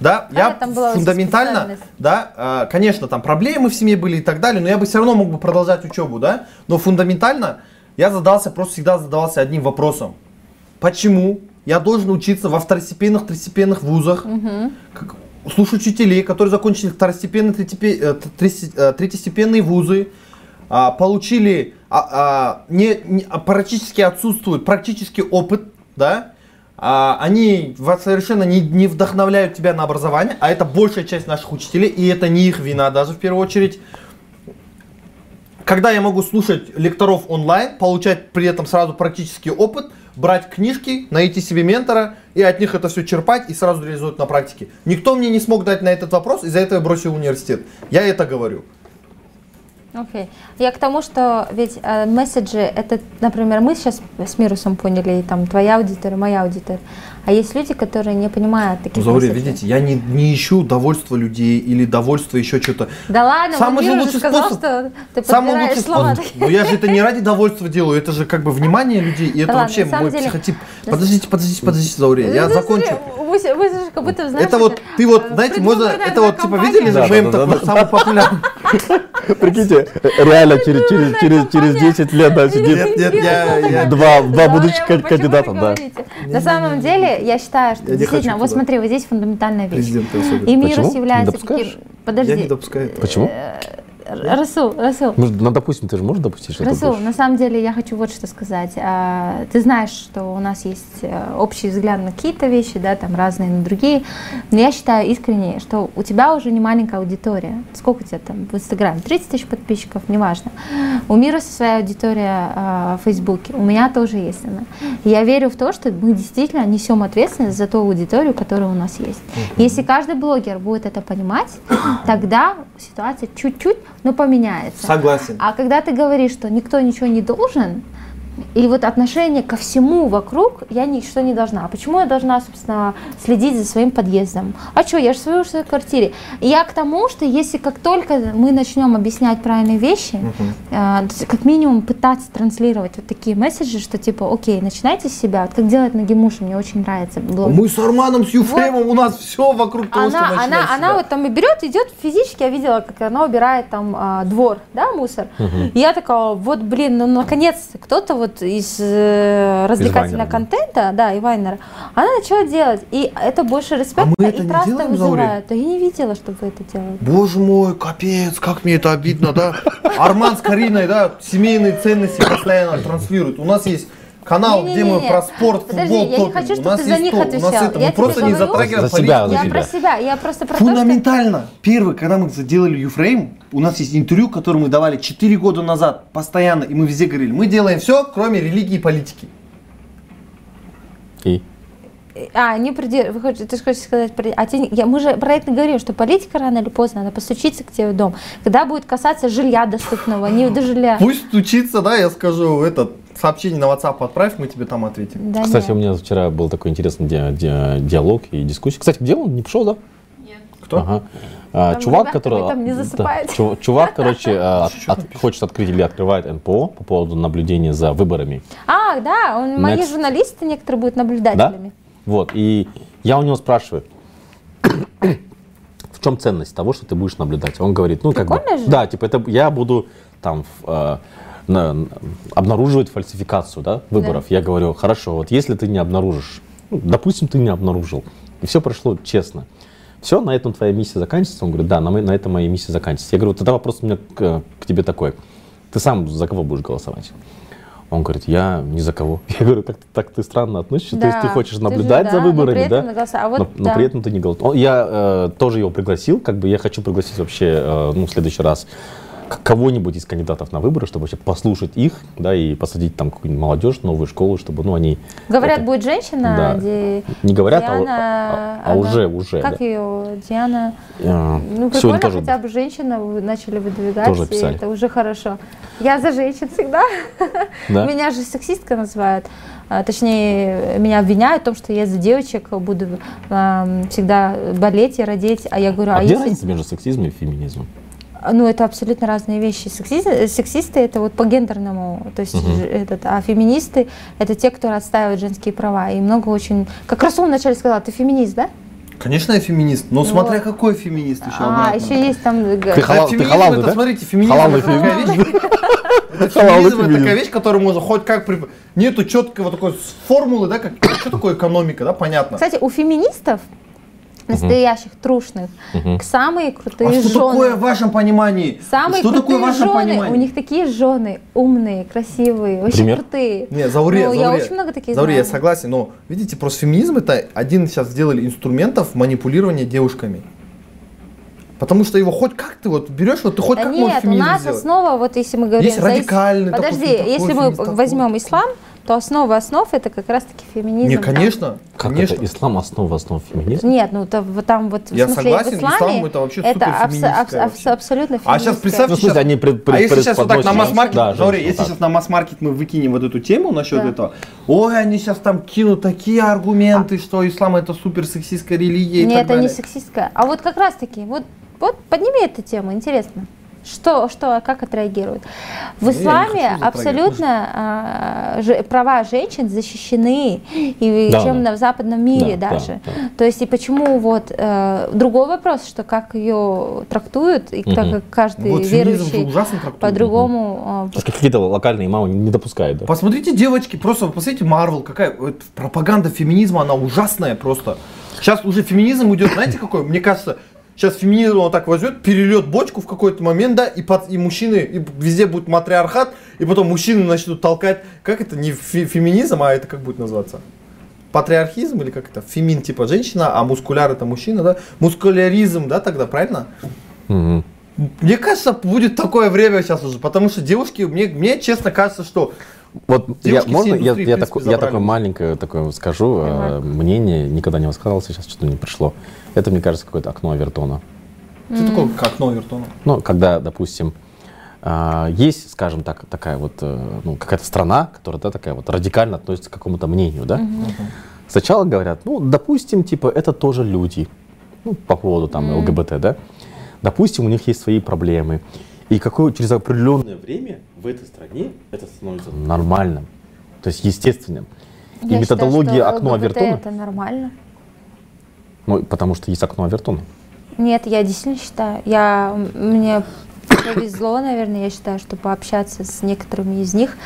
Speaker 4: Да, я
Speaker 5: А, там была
Speaker 4: фундаментально, да, э, конечно, там проблемы в семье были и так далее, но я бы все равно мог бы продолжать учебу, да, но фундаментально я задался, просто всегда задавался одним вопросом. Почему я должен учиться во второстепенных, третьестепенных вузах, как- слушать учителей, которые закончили второстепенные, э, э, третьестепенные вузы, а, получили, а, а, не, не- а, практически отсутствует практический опыт, да, а, они совершенно не, не вдохновляют тебя на образование, а это большая часть наших учителей, и это не их вина даже в первую очередь. Когда я могу слушать лекторов онлайн, получать при этом сразу практический опыт, брать книжки, найти себе ментора и от них это все черпать и сразу реализовать на практике. Никто мне не смог дать на этот вопрос, из-за этого я бросил университет. Я это говорю.
Speaker 5: Окей. Я к тому, что ведь э, месседжи, это, например, мы сейчас с Мирусом поняли, и там твоя аудитория, моя аудитория, а есть люди, которые не понимают таких
Speaker 4: Заури,
Speaker 5: месседжей.
Speaker 4: видите, я не, не ищу довольства людей или довольства еще что-то.
Speaker 5: Да ладно,
Speaker 4: Самый же лучший
Speaker 5: сказал,
Speaker 4: способ-
Speaker 5: что ты
Speaker 4: Самый лучший
Speaker 5: слова.
Speaker 4: способ. Но я же это не ради довольства делаю, это же как бы внимание людей, и это
Speaker 5: ладно,
Speaker 4: вообще
Speaker 5: на самом
Speaker 4: мой
Speaker 5: деле-
Speaker 4: психотип. Подождите, подождите, подождите, Заури, я
Speaker 5: Ну,
Speaker 4: закончу.
Speaker 5: Вы, вы же как будто знаешь,
Speaker 4: Это вот, ты вот,
Speaker 5: э,
Speaker 4: знаете, можно, это вот, типа, видели же
Speaker 3: Да,
Speaker 4: мем
Speaker 3: да, да,
Speaker 4: такой,
Speaker 3: да.
Speaker 4: самый популярный?
Speaker 3: Прикиньте, реально через, через, через, через 10 лет да, сидит
Speaker 4: Нет, нет, я, я,
Speaker 3: два, два будущих кандидата, да.
Speaker 5: На самом деле, я считаю, что
Speaker 4: Я
Speaker 5: действительно, вот смотри, вот здесь фундаментальная вещь. И Мирус
Speaker 3: Почему? Не
Speaker 5: является
Speaker 3: допускаешь?
Speaker 5: таким... Подожди.
Speaker 4: Я не допускаю.
Speaker 3: Почему?
Speaker 5: Расул, Расул,
Speaker 3: Ну, ну, допустим, ты же можешь допустить, что
Speaker 5: Расул, на самом деле я хочу вот что сказать. А, Ты знаешь, что у нас есть э, общий взгляд на какие-то вещи, да, там разные на другие. Но я считаю искренне, что у тебя уже не маленькая аудитория. Сколько у тебя там в Инстаграме? 30 тысяч подписчиков, неважно. У мира своя аудитория а, в Фейсбуке. У меня тоже есть она. Я верю в то, что мы действительно несем ответственность за ту аудиторию, которая у нас есть. Если каждый блогер будет это понимать, тогда ситуация чуть-чуть, но поменяется.
Speaker 4: Согласен.
Speaker 5: А когда ты говоришь, что никто ничего не должен, и вот отношение ко всему вокруг, я ничто не должна. А почему я должна, собственно, следить за своим подъездом? А что, я же свою в своей квартире. Я к тому, что если как только мы начнем объяснять правильные вещи, э, то есть как минимум пытаться транслировать вот такие месседжи, что типа, окей, начинайте с себя. Вот как делает Нагимуша, мне очень нравится блог.
Speaker 4: Мы с Арманом, с Юфремом, у нас все вокруг того, что
Speaker 5: Она,
Speaker 4: начинать
Speaker 5: она, она вот там и берет, идет физически, я видела, как она убирает там а, двор, да, мусор. И я такая, вот, блин, ну наконец-то кто-то вот из э, развлекательного
Speaker 3: Вайнера, да.
Speaker 5: контента, да, и Вайнера, она начала делать. И это больше респекта
Speaker 4: мы это
Speaker 5: и траста вызывает. Да я не видела, чтобы вы это делали.
Speaker 4: Боже мой, капец, как мне это обидно, да? Арман с Кариной, да, семейные ценности постоянно транслируют. У нас есть канал, где мы про спорт,
Speaker 5: Подожди,
Speaker 4: футбол
Speaker 5: я не хочу,
Speaker 4: У
Speaker 5: чтобы
Speaker 4: нас
Speaker 5: ты за них
Speaker 4: то, у нас
Speaker 5: отвечал.
Speaker 4: это,
Speaker 5: Я
Speaker 4: мы просто не затрагиваем
Speaker 3: За себя,
Speaker 4: политику.
Speaker 3: за
Speaker 5: Я
Speaker 3: себя.
Speaker 5: про себя, я просто про то, что...
Speaker 4: Фундаментально. Первый, когда мы делали Юфрейм, у нас есть интервью, которое мы давали 4 года назад, постоянно, и мы везде говорили, мы делаем все, кроме религии и политики.
Speaker 3: И
Speaker 5: А, не хочешь, ты же хочешь сказать, при- а те- я, мы же про это говорим, что политика рано или поздно, она постучится к тебе в дом. Когда будет касаться жилья доступного, не до жилья.
Speaker 4: Пусть стучится, да, я скажу, этот сообщение на WhatsApp отправь, мы тебе там ответим.
Speaker 5: Да
Speaker 3: Кстати,
Speaker 5: нет.
Speaker 3: у меня вчера был такой интересный ди- ди- диалог и дискуссия. Кстати, где он? Не пришел, да?
Speaker 4: Кто?
Speaker 3: Ага. А,
Speaker 5: Там
Speaker 3: чувак,
Speaker 5: ребята,
Speaker 3: который...
Speaker 5: там не
Speaker 3: да, чувак, короче, а, от- хочет открыть или открывает НПО по поводу наблюдения за выборами.
Speaker 5: А, да, он- мои
Speaker 3: Next.
Speaker 5: журналисты некоторые будут
Speaker 3: Да? Вот. И я у него спрашиваю, в чем ценность того, что ты будешь наблюдать? Он говорит, ну как бы,
Speaker 5: Прикольно же.
Speaker 3: да, типа это я буду там э, на- на- обнаруживать фальсификацию, да, выборов. Я говорю, хорошо, вот если ты не обнаружишь, ну, допустим, ты не обнаружил, и все прошло честно. Все, на этом твоя миссия заканчивается? Он говорит, да, на, на этом моя миссия заканчивается. Я говорю, тогда вопрос у меня к, к тебе такой. Ты сам за кого будешь голосовать? Он говорит, я ни за кого. Я говорю, так, так ты странно относишься. То есть
Speaker 5: Да,
Speaker 3: ты хочешь
Speaker 5: ты же,
Speaker 3: наблюдать
Speaker 5: да,
Speaker 3: за
Speaker 5: но
Speaker 3: выборами, да?
Speaker 5: а вот
Speaker 3: но, но
Speaker 5: да.
Speaker 3: при этом ты не. Он- Я э, тоже его пригласил, как бы я хочу пригласить вообще, э, ну, в следующий раз кого-нибудь из кандидатов на выборы, чтобы вообще послушать их, да, и посадить там какую-нибудь молодежь, новую школу, чтобы, ну, они...
Speaker 5: Говорят,
Speaker 3: это-
Speaker 5: будет женщина,
Speaker 3: Да.
Speaker 5: Ди-
Speaker 3: Не говорят, а,
Speaker 5: Диана,
Speaker 3: а- а
Speaker 5: она-
Speaker 3: уже, уже,
Speaker 5: Как
Speaker 3: да.
Speaker 5: ее? Диана.
Speaker 3: Э,
Speaker 5: Ну, прикольно,
Speaker 3: тоже
Speaker 5: хотя бы женщина вы начали выдвигать,
Speaker 3: Тоже
Speaker 5: и
Speaker 3: писали.
Speaker 5: это уже хорошо. Я за женщин всегда.
Speaker 3: Да?
Speaker 5: Меня же сексистка называют. А, Точнее, меня обвиняют в том, что я за девочек буду ам, всегда болеть и родить. А я говорю,
Speaker 3: А,
Speaker 5: а,
Speaker 3: где
Speaker 5: если...
Speaker 3: разница между сексизмом и феминизмом?
Speaker 5: Ну, это абсолютно разные вещи. Сексисты, сексисты это вот по гендерному, то есть ж- этот, а феминисты это те, кто отстаивают женские права. И много очень. Как Расул вначале сказала, ты феминист, да?
Speaker 4: Конечно, я феминист, но
Speaker 5: Вот.
Speaker 4: смотря какой феминист еще
Speaker 5: а,
Speaker 4: обратно.
Speaker 5: еще есть там. г-
Speaker 3: Ты халал- ты
Speaker 4: это,
Speaker 3: да?
Speaker 4: смотрите, феминизм это такая вещь, Феминизм это такая вещь, которую можно хоть как при... Нету четкого такой формулы, да, как что такое экономика, да, понятно.
Speaker 5: Кстати, у феминистов настоящих, трушных,
Speaker 3: Мгм.
Speaker 5: самые крутые
Speaker 4: а что
Speaker 5: жены.
Speaker 4: такое в вашем понимании?
Speaker 5: Самые
Speaker 4: что
Speaker 5: крутые
Speaker 4: такое в вашем
Speaker 5: жены,
Speaker 4: понимании?
Speaker 5: у них такие жены умные, красивые, очень
Speaker 3: Пример?
Speaker 5: крутые.
Speaker 4: Не, Зауре,
Speaker 5: Ну, я
Speaker 4: Зауре.
Speaker 5: очень много таких
Speaker 4: Зауре, я
Speaker 5: знаю.
Speaker 4: согласен, но видите, просто феминизм это один сейчас сделали инструментов манипулирования девушками. Потому что его хоть как ты вот берешь, вот ты хоть
Speaker 5: Да
Speaker 4: как можешь
Speaker 5: нет, у нас
Speaker 4: сделать.
Speaker 5: основа, вот если мы говорим...
Speaker 4: Есть
Speaker 5: ис-
Speaker 4: радикальный такой
Speaker 5: Подожди,
Speaker 4: такой
Speaker 5: если мы
Speaker 4: феминист, такой.
Speaker 5: возьмем ислам, то основа основ это как раз-таки феминизм.
Speaker 4: Не,
Speaker 5: там.
Speaker 4: конечно,
Speaker 3: Как
Speaker 4: конечно.
Speaker 3: это? Ислам основа основ феминизма?
Speaker 5: Нет, ну то, вот там вот в
Speaker 4: Я
Speaker 5: смысле
Speaker 4: согласен,
Speaker 5: в исламе
Speaker 4: ислам это вообще
Speaker 5: это абс- абс-
Speaker 4: вообще.
Speaker 5: абсолютно
Speaker 4: А сейчас
Speaker 5: феминистская.
Speaker 4: представьте,
Speaker 3: Ну,
Speaker 4: сейчас-
Speaker 3: они пред-
Speaker 4: а если сейчас вот так на масс-маркет,
Speaker 3: Да, женщин,
Speaker 4: если
Speaker 3: так.
Speaker 4: сейчас на масс-маркет мы выкинем вот эту тему насчет
Speaker 5: Да.
Speaker 4: этого, ой, они сейчас там кинут такие аргументы, что ислам это супер сексистская религия и
Speaker 5: Нет,
Speaker 4: так
Speaker 5: это не
Speaker 4: далее.
Speaker 5: сексистская. А вот как раз таки, вот, вот подними эту тему, интересно. Что, что, как отреагируют? В
Speaker 4: не
Speaker 5: исламе
Speaker 4: затрагивать,
Speaker 5: абсолютно а, же- права женщин защищены, и
Speaker 3: Да,
Speaker 5: чем
Speaker 3: да.
Speaker 5: на, в западном мире
Speaker 3: Да,
Speaker 5: даже.
Speaker 3: да, да.
Speaker 5: То есть и почему вот э, другой вопрос, что как ее трактуют, и
Speaker 3: Мгм.
Speaker 5: как каждый
Speaker 4: Вот
Speaker 5: верующий
Speaker 4: ужасно трактует.
Speaker 5: по-другому. э,
Speaker 3: какие-то локальные мамы не допускают, да?
Speaker 4: Посмотрите, девочки, просто вы посмотрите Марвел, какая вот пропаганда феминизма, она ужасная просто. Сейчас уже феминизм идет, знаете какой? Мне кажется, сейчас феминизм он так возьмет, перельет бочку в какой-то момент, да, и, под, и мужчины, и везде будет матриархат, и потом мужчины начнут толкать, как это, не фе- феминизм, а это как будет называться? Патриархизм или как это? Фемин типа женщина, а мускуляр это мужчина, да? Мускуляризм, да, тогда, правильно?
Speaker 3: Мгм.
Speaker 4: Мне кажется, будет такое время сейчас уже, потому что девушки, мне, мне честно кажется, что
Speaker 3: Вот я,
Speaker 4: Девушки
Speaker 3: можно я, такой, я такое маленькое такое скажу э, мнение, никогда не высказывался, сейчас что-то не пришло. Это, мне кажется, какое-то окно Авертона.
Speaker 4: что такое как окно Вертона?
Speaker 3: Ну, когда, допустим, а, есть, скажем так, такая вот, э, ну, какая-то страна, которая, да, такая вот радикально относится к какому-то мнению, да? Сначала говорят, ну, допустим, типа, это тоже люди, ну, по поводу там ЛГБТ, да? Допустим, у них есть свои проблемы. И какое через определенное время в этой стране это становится нормальным, то есть естественным. И
Speaker 5: я считаю,
Speaker 3: методология
Speaker 5: что
Speaker 3: окно
Speaker 5: ЛГБТ
Speaker 3: Авертона,
Speaker 5: это нормально.
Speaker 3: Ну, потому что есть окно Авертона.
Speaker 5: Нет, я действительно считаю. Я, мне повезло, наверное, я считаю, что пообщаться с некоторыми из них.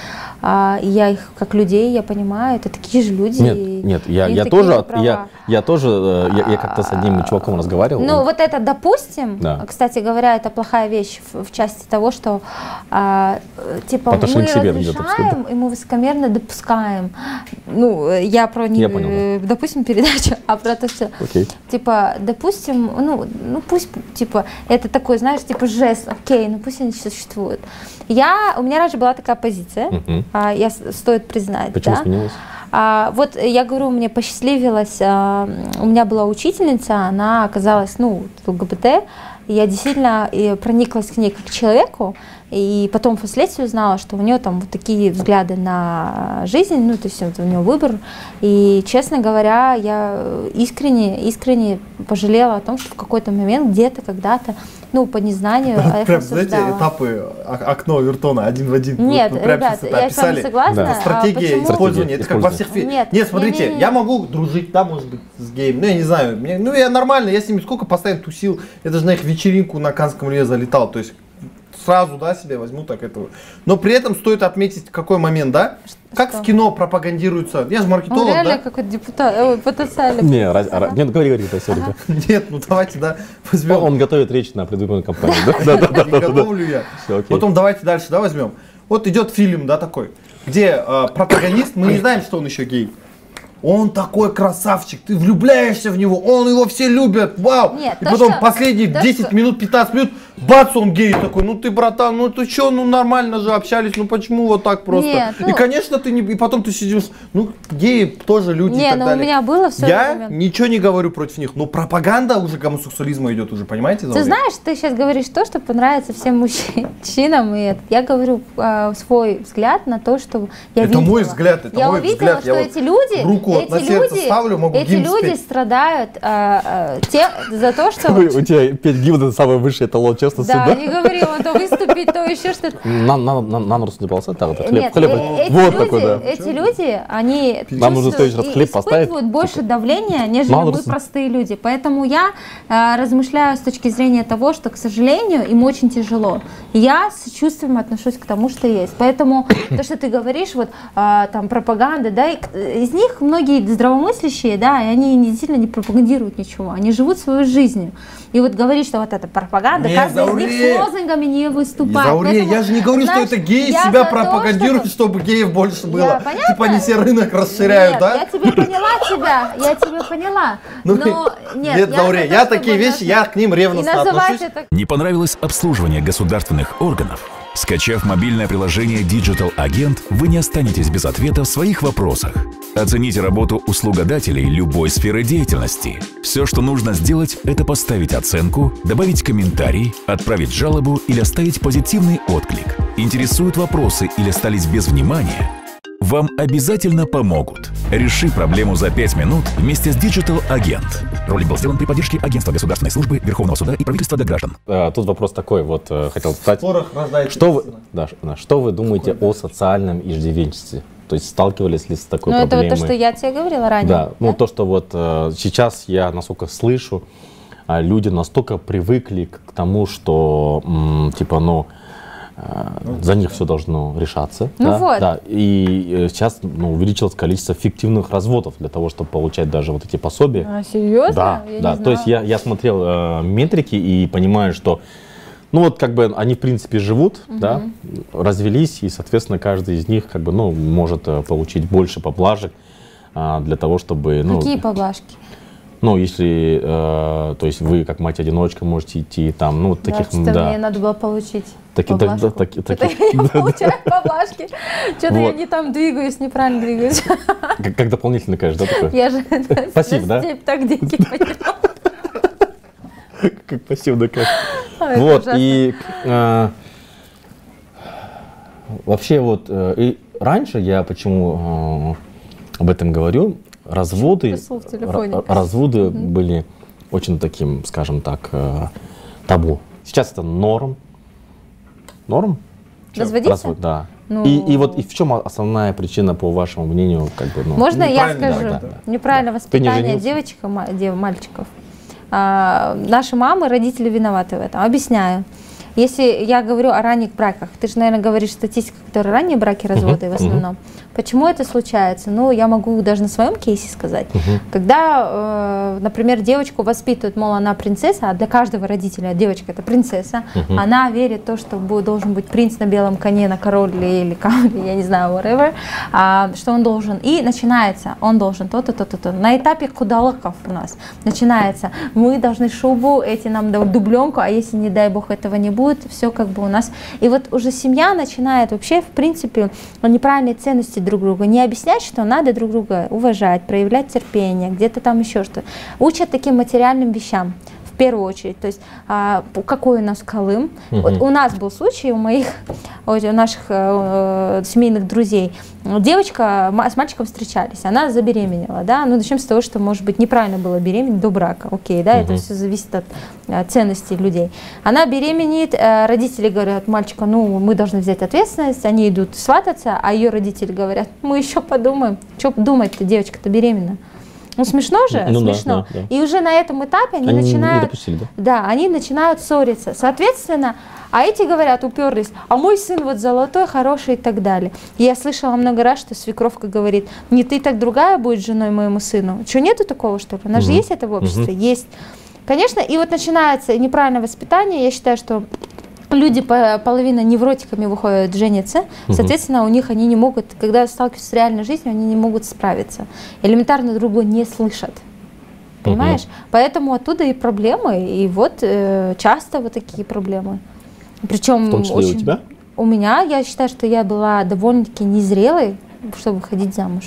Speaker 5: а, я их как людей, я понимаю, это такие же люди.
Speaker 3: Нет,
Speaker 5: и
Speaker 3: нет, я, я тоже, я, я тоже, я, я как-то с одним чуваком разговаривал.
Speaker 5: Ну,
Speaker 3: он-
Speaker 5: вот это, допустим,
Speaker 3: Да.
Speaker 5: кстати говоря, это плохая вещь в, в части того, что а, типа
Speaker 3: По
Speaker 5: мы
Speaker 3: к себе
Speaker 5: разрешаем, и мы высокомерно допускаем. Ну, я про не,
Speaker 3: Я понял, да.
Speaker 5: допустим, передачу, а про то, что
Speaker 3: Окей.
Speaker 5: типа, допустим, ну, ну пусть, типа, это такой, знаешь, типа жест, окей, ну пусть они существуют. Я, у меня раньше была такая позиция, а, я стоит признать,
Speaker 3: Почему
Speaker 5: да.
Speaker 3: сменилось?
Speaker 5: А, вот я говорю, мне посчастливилось, а, у меня была учительница, она оказалась, ну, ЛГБТ, и я действительно и прониклась к ней как к человеку, и потом впоследствии узнала, что у нее там вот такие взгляды на жизнь, ну, то есть вот у нее выбор, и, честно говоря, я искренне, искренне пожалела о том, что в какой-то момент, где-то, когда-то, ну, по незнанию, а я их
Speaker 4: Прям, знаете, этапы о- окно Вертона один в один.
Speaker 5: Нет,
Speaker 4: прям
Speaker 5: ребят,
Speaker 4: сейчас это
Speaker 5: я с вами
Speaker 4: описали.
Speaker 5: согласна.
Speaker 3: Да.
Speaker 5: а
Speaker 4: Стратегия
Speaker 5: почему-
Speaker 4: использования, это как во всех фильмах.
Speaker 5: Нет,
Speaker 4: Нет, смотрите,
Speaker 5: не-не-не.
Speaker 4: я могу дружить, да, может быть, с геем, ну я не знаю, мне- ну я нормально, я с ними сколько постоянно тусил, я даже на их вечеринку на Канском реве залетал, то есть сразу, да, себе возьму так этого. Но при этом стоит отметить какой момент, да? Как
Speaker 5: что?
Speaker 4: в кино пропагандируется, я же
Speaker 5: Он
Speaker 4: маркетолог,
Speaker 5: реально
Speaker 4: да?
Speaker 5: какой-то депутат, ой, потенциальный.
Speaker 3: Не, нет, говори, говори, да.
Speaker 4: Нет, ну давайте, да, возьмем.
Speaker 3: Он готовит речь на предвыборную кампанию, да? Да, да, да,
Speaker 4: готовлю я. Потом давайте дальше, да, возьмем. Вот идет фильм, да, такой, где э, протагонист, мы не знаем, что он еще гей. Он такой красавчик, ты влюбляешься в него, он его все любят, вау!
Speaker 5: Нет,
Speaker 4: и
Speaker 5: то,
Speaker 4: потом
Speaker 5: что-
Speaker 4: последние
Speaker 5: то,
Speaker 4: 10
Speaker 5: что-
Speaker 4: минут, 15 минут, бац, он гей такой, ну ты, братан, ну ты че, ну нормально же общались, ну почему вот так просто?
Speaker 5: Нет,
Speaker 4: И,
Speaker 5: ну-
Speaker 4: конечно, ты не, и потом ты сидишь, ну геи тоже люди и
Speaker 5: Не,
Speaker 4: так
Speaker 5: ну у
Speaker 4: далее.
Speaker 5: меня было все
Speaker 4: Я
Speaker 5: время.
Speaker 4: ничего не говорю против них, но пропаганда уже гомосексуализма идет уже, понимаете?
Speaker 5: Ты знаешь, ты сейчас говоришь то, что понравится всем мужчинам, и это. я говорю э, свой взгляд на то, что я
Speaker 4: Это
Speaker 5: видела.
Speaker 4: мой взгляд, это
Speaker 5: я
Speaker 4: мой
Speaker 5: увидела,
Speaker 4: взгляд.
Speaker 5: что
Speaker 4: Я вот
Speaker 5: эти люди,
Speaker 4: руку
Speaker 5: эти
Speaker 4: на сердце
Speaker 5: люди,
Speaker 4: ставлю, могу
Speaker 5: эти люди
Speaker 4: спеть.
Speaker 5: страдают э, э, те, за то, что
Speaker 3: У тебя петь гимн это самый высший эталон честности,
Speaker 5: да,
Speaker 3: да?
Speaker 5: не говори, он то выступить, то еще что-то.
Speaker 3: На, на, на, на нос не полоса, так, вот, хлеб,
Speaker 5: Нет,
Speaker 3: хлеб,
Speaker 5: э, эти,
Speaker 3: вот
Speaker 5: люди,
Speaker 3: такой, да.
Speaker 5: эти люди, они
Speaker 3: Нам нужно следующий раз
Speaker 5: и
Speaker 3: хлеб поставить,
Speaker 5: испытывают больше давления, нежели мы простые люди. Поэтому я э, размышляю с точки зрения того, что, к сожалению, им очень тяжело. Я с чувством отношусь к тому, что есть. Поэтому то, что ты говоришь, вот э, там пропаганда, да, из них многие здравомыслящие, да, и они не- действительно не пропагандируют ничего, они живут свою жизнью. И вот говорить, что вот это пропаганда,
Speaker 4: Не,
Speaker 5: них с лозунгами не выступает.
Speaker 4: Зауре,
Speaker 5: Поэтому,
Speaker 4: я же не говорю,
Speaker 5: знаешь,
Speaker 4: что это геи
Speaker 5: я
Speaker 4: себя
Speaker 5: за то,
Speaker 4: пропагандируют,
Speaker 5: чтобы-
Speaker 4: чтобы геев больше было.
Speaker 5: понятно.
Speaker 4: Типа они все рынок расширяют,
Speaker 5: нет,
Speaker 4: да?
Speaker 5: я тебе поняла тебя, я тебя поняла.
Speaker 4: Ну,
Speaker 5: но нет,
Speaker 4: нет,
Speaker 5: я
Speaker 4: я такие вещи, я к ним ревностно отношусь.
Speaker 6: Не понравилось обслуживание государственных органов? Скачав мобильное приложение Digital Agent, вы не останетесь без ответа в своих вопросах. Оцените работу услугодателей любой сферы деятельности. Все, что нужно сделать, это поставить оценку, добавить комментарий, отправить жалобу или оставить позитивный отклик. Интересуют вопросы или остались без внимания? Вам обязательно помогут.
Speaker 7: Реши проблему за 5 минут вместе с Digital Агент. Ролик был сделан при поддержке Агентства государственной службы, Верховного суда и правительства для граждан.
Speaker 3: Э, Тут вопрос такой, вот э, хотел задать.
Speaker 4: рождается
Speaker 3: Что вы, да, да, что вы думаете о социальном иждивенчестве? То есть сталкивались ли с такой
Speaker 5: Ну, это вот
Speaker 3: проблемой?
Speaker 5: то, что я тебе говорила ранее.
Speaker 3: Да, ну то, что вот э, сейчас я, насколько слышу, а, люди настолько привыкли к, к тому, что м, типа, ну, э, за них все должно решаться.
Speaker 5: Ну
Speaker 3: да,
Speaker 5: вот.
Speaker 3: да. И э, сейчас ну, увеличилось количество фиктивных разводов для того, чтобы получать даже вот эти пособия.
Speaker 5: А, серьезно?
Speaker 3: Да,
Speaker 5: Я
Speaker 3: да. То есть я, я смотрел э, метрики и понимаю, что ну вот как бы они в принципе живут, да, развелись, и, соответственно, каждый из них как бы, ну, может э, получить больше поблажек а, для того, чтобы, ну,
Speaker 5: Какие поблажки?
Speaker 3: Ну, если, э, то есть вы как мать-одиночка можете идти там, ну, вот
Speaker 5: Да,
Speaker 3: таких,
Speaker 5: что-то
Speaker 3: да.
Speaker 5: мне надо было получить
Speaker 3: Таки- да,
Speaker 5: поблажку.
Speaker 3: да, таки-
Speaker 5: Что-то
Speaker 3: таки-
Speaker 5: я не получаю поблажки. Что-то я не там двигаюсь, неправильно двигаюсь.
Speaker 3: Как, дополнительно, конечно, да, такое?
Speaker 5: Я же
Speaker 3: Спасибо, да?
Speaker 5: так деньги.
Speaker 3: Как пассивно, как. Вот, и э, вообще вот э, и раньше я почему э, об этом говорю, разводы, разводы были очень таким, скажем так, э, табу. Сейчас это норм. Норм?
Speaker 5: Разводиться?
Speaker 3: Развод, да.
Speaker 5: Ну.
Speaker 3: И, и вот и в чем основная причина, по вашему мнению, как бы, ну,
Speaker 5: Можно я скажу?
Speaker 3: да, да.
Speaker 5: Неправильное
Speaker 3: Да. Не
Speaker 5: воспитание девочек, и мальчиков. А, наши мамы, родители виноваты в этом. Объясняю. Если я говорю о ранних браках, ты же, наверное, говоришь статистику, которые ранние браки, разводы в основном. Почему это случается? Ну, я могу даже на своем кейсе сказать. Когда, э, например, девочку воспитывают, мол, она принцесса, а для каждого родителя девочка это принцесса, она верит в то, что должен быть принц на белом коне, на короле или камне, я не знаю, whatever, а, что он должен. И начинается, он должен то-то, то-то, то. На этапе кудалаков у нас начинается, мы должны шубу, эти нам дают дубленку, а если, не дай бог, этого не будет, все как бы у нас. И вот уже семья начинает вообще, в принципе, неправильные ценности друг друга, не объяснять, что надо друг друга уважать, проявлять терпение, где-то там еще что. Учат таким материальным вещам первую очередь. То есть а, какой у нас Колым. Вот у нас был случай у моих, у наших э, э, семейных друзей. Девочка с мальчиком встречались, она забеременела, да. Ну начнем с того, что может быть неправильно было беременеть до брака, окей, да. Это все зависит от э, ценностей людей. Она беременеет, э, родители говорят мальчика, ну мы должны взять ответственность, они идут свататься, а ее родители говорят, мы еще подумаем, что думать-то, девочка-то беременна. Ну смешно же,
Speaker 3: Ну да,
Speaker 5: смешно.
Speaker 3: да, да.
Speaker 5: И уже на этом этапе они,
Speaker 3: Они
Speaker 5: начинают,
Speaker 3: да?
Speaker 5: да, они начинают ссориться. Соответственно, а эти говорят, уперлись, а мой сын вот золотой, хороший и так далее. И я слышала много раз, что свекровка говорит, не ты, так другая будет женой моему сыну. Что, нету такого, что ли? У нас же есть это в обществе? Есть. Конечно, и вот начинается неправильное воспитание. Я считаю, что люди по- половина невротиками выходят, женятся, соответственно, у них они не могут, когда сталкиваются с реальной жизнью, они не могут справиться. Элементарно друг друга не слышат. Понимаешь? Поэтому оттуда и проблемы, и вот э, часто вот такие проблемы. Причем
Speaker 3: В том числе и у тебя?
Speaker 5: У меня, я считаю, что я была довольно-таки незрелой, чтобы выходить замуж.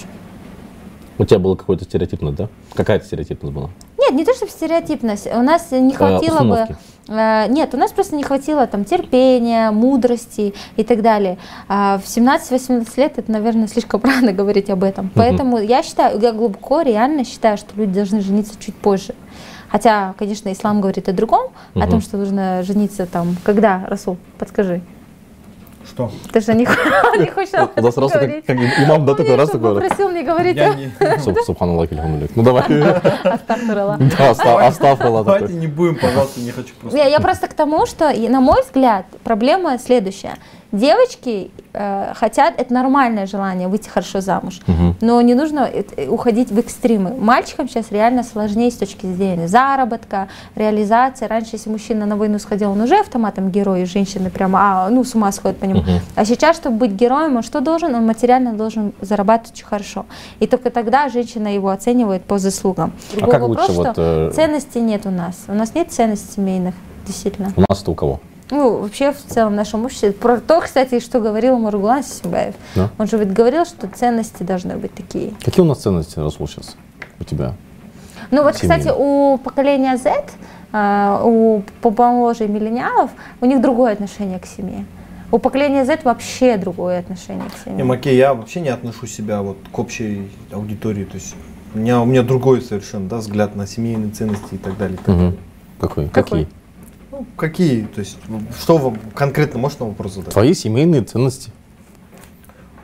Speaker 3: У тебя было какое-то стереотипное, да? Какая-то стереотипность была?
Speaker 5: Нет, не то чтобы стереотипность. У нас не хватило бы.
Speaker 3: установки.
Speaker 5: э, Нет, у нас просто не хватило там терпения, мудрости и так далее. А в 17-18 лет это, наверное, слишком рано говорить об этом. Поэтому я считаю, я глубоко реально считаю, что люди должны жениться чуть позже. Хотя, конечно, ислам говорит о другом, о том, что нужно жениться там, когда, Расул, подскажи.
Speaker 4: Что?
Speaker 5: Ты же не, не хочешь об этом
Speaker 3: раз как,
Speaker 5: говорить.
Speaker 3: как имам, да, такой раз
Speaker 5: что,
Speaker 3: такой.
Speaker 5: попросил не говорить
Speaker 4: Я
Speaker 5: о
Speaker 4: не...
Speaker 3: Суб- Субханаллах. Ну давай.
Speaker 5: Астагфируллах.
Speaker 3: Да, Астафрулlah
Speaker 4: Давайте не будем, пожалуйста, не хочу просто.
Speaker 5: Не, я просто к тому, что, и, на мой взгляд, проблема следующая. Девочки э, хотят, это нормальное желание выйти хорошо замуж, но не нужно э, э, уходить в экстримы. Мальчикам сейчас реально сложнее с точки зрения заработка, реализации. Раньше, если мужчина на войну сходил, он уже автоматом герой, и женщины прямо, а, ну, с ума сходят по нему. А сейчас, чтобы быть героем, он что должен? Он материально должен зарабатывать очень хорошо. И только тогда женщина его оценивает по заслугам. Другой
Speaker 3: как
Speaker 5: вопрос,
Speaker 3: лучше вот,
Speaker 5: что
Speaker 3: э,
Speaker 5: ценностей нет у нас. У нас нет ценностей семейных, действительно.
Speaker 3: У нас-то у кого?
Speaker 5: Ну, вообще, в целом, в нашем обществе. Про то, кстати, что говорил Маргулан Сисимбаев.
Speaker 3: Да.
Speaker 5: Он же ведь говорил, что ценности должны быть такие.
Speaker 3: Какие у нас ценности, Расул, сейчас у тебя?
Speaker 5: Ну вот,
Speaker 3: Семейные.
Speaker 5: кстати, у поколения Z, а, у помоложе миллениалов, у них другое отношение к семье. У поколения Z вообще другое отношение к
Speaker 4: Не,
Speaker 5: семье.
Speaker 4: Макей, я вообще не отношу себя вот к общей аудитории. То есть у меня, у меня другой совершенно да, взгляд на семейные ценности и так далее. и так далее.
Speaker 3: Какой?
Speaker 5: Какой?
Speaker 3: Какие?
Speaker 4: Ну, какие? То есть, ну, что вам конкретно можешь на вопрос задать?
Speaker 3: Твои семейные ценности.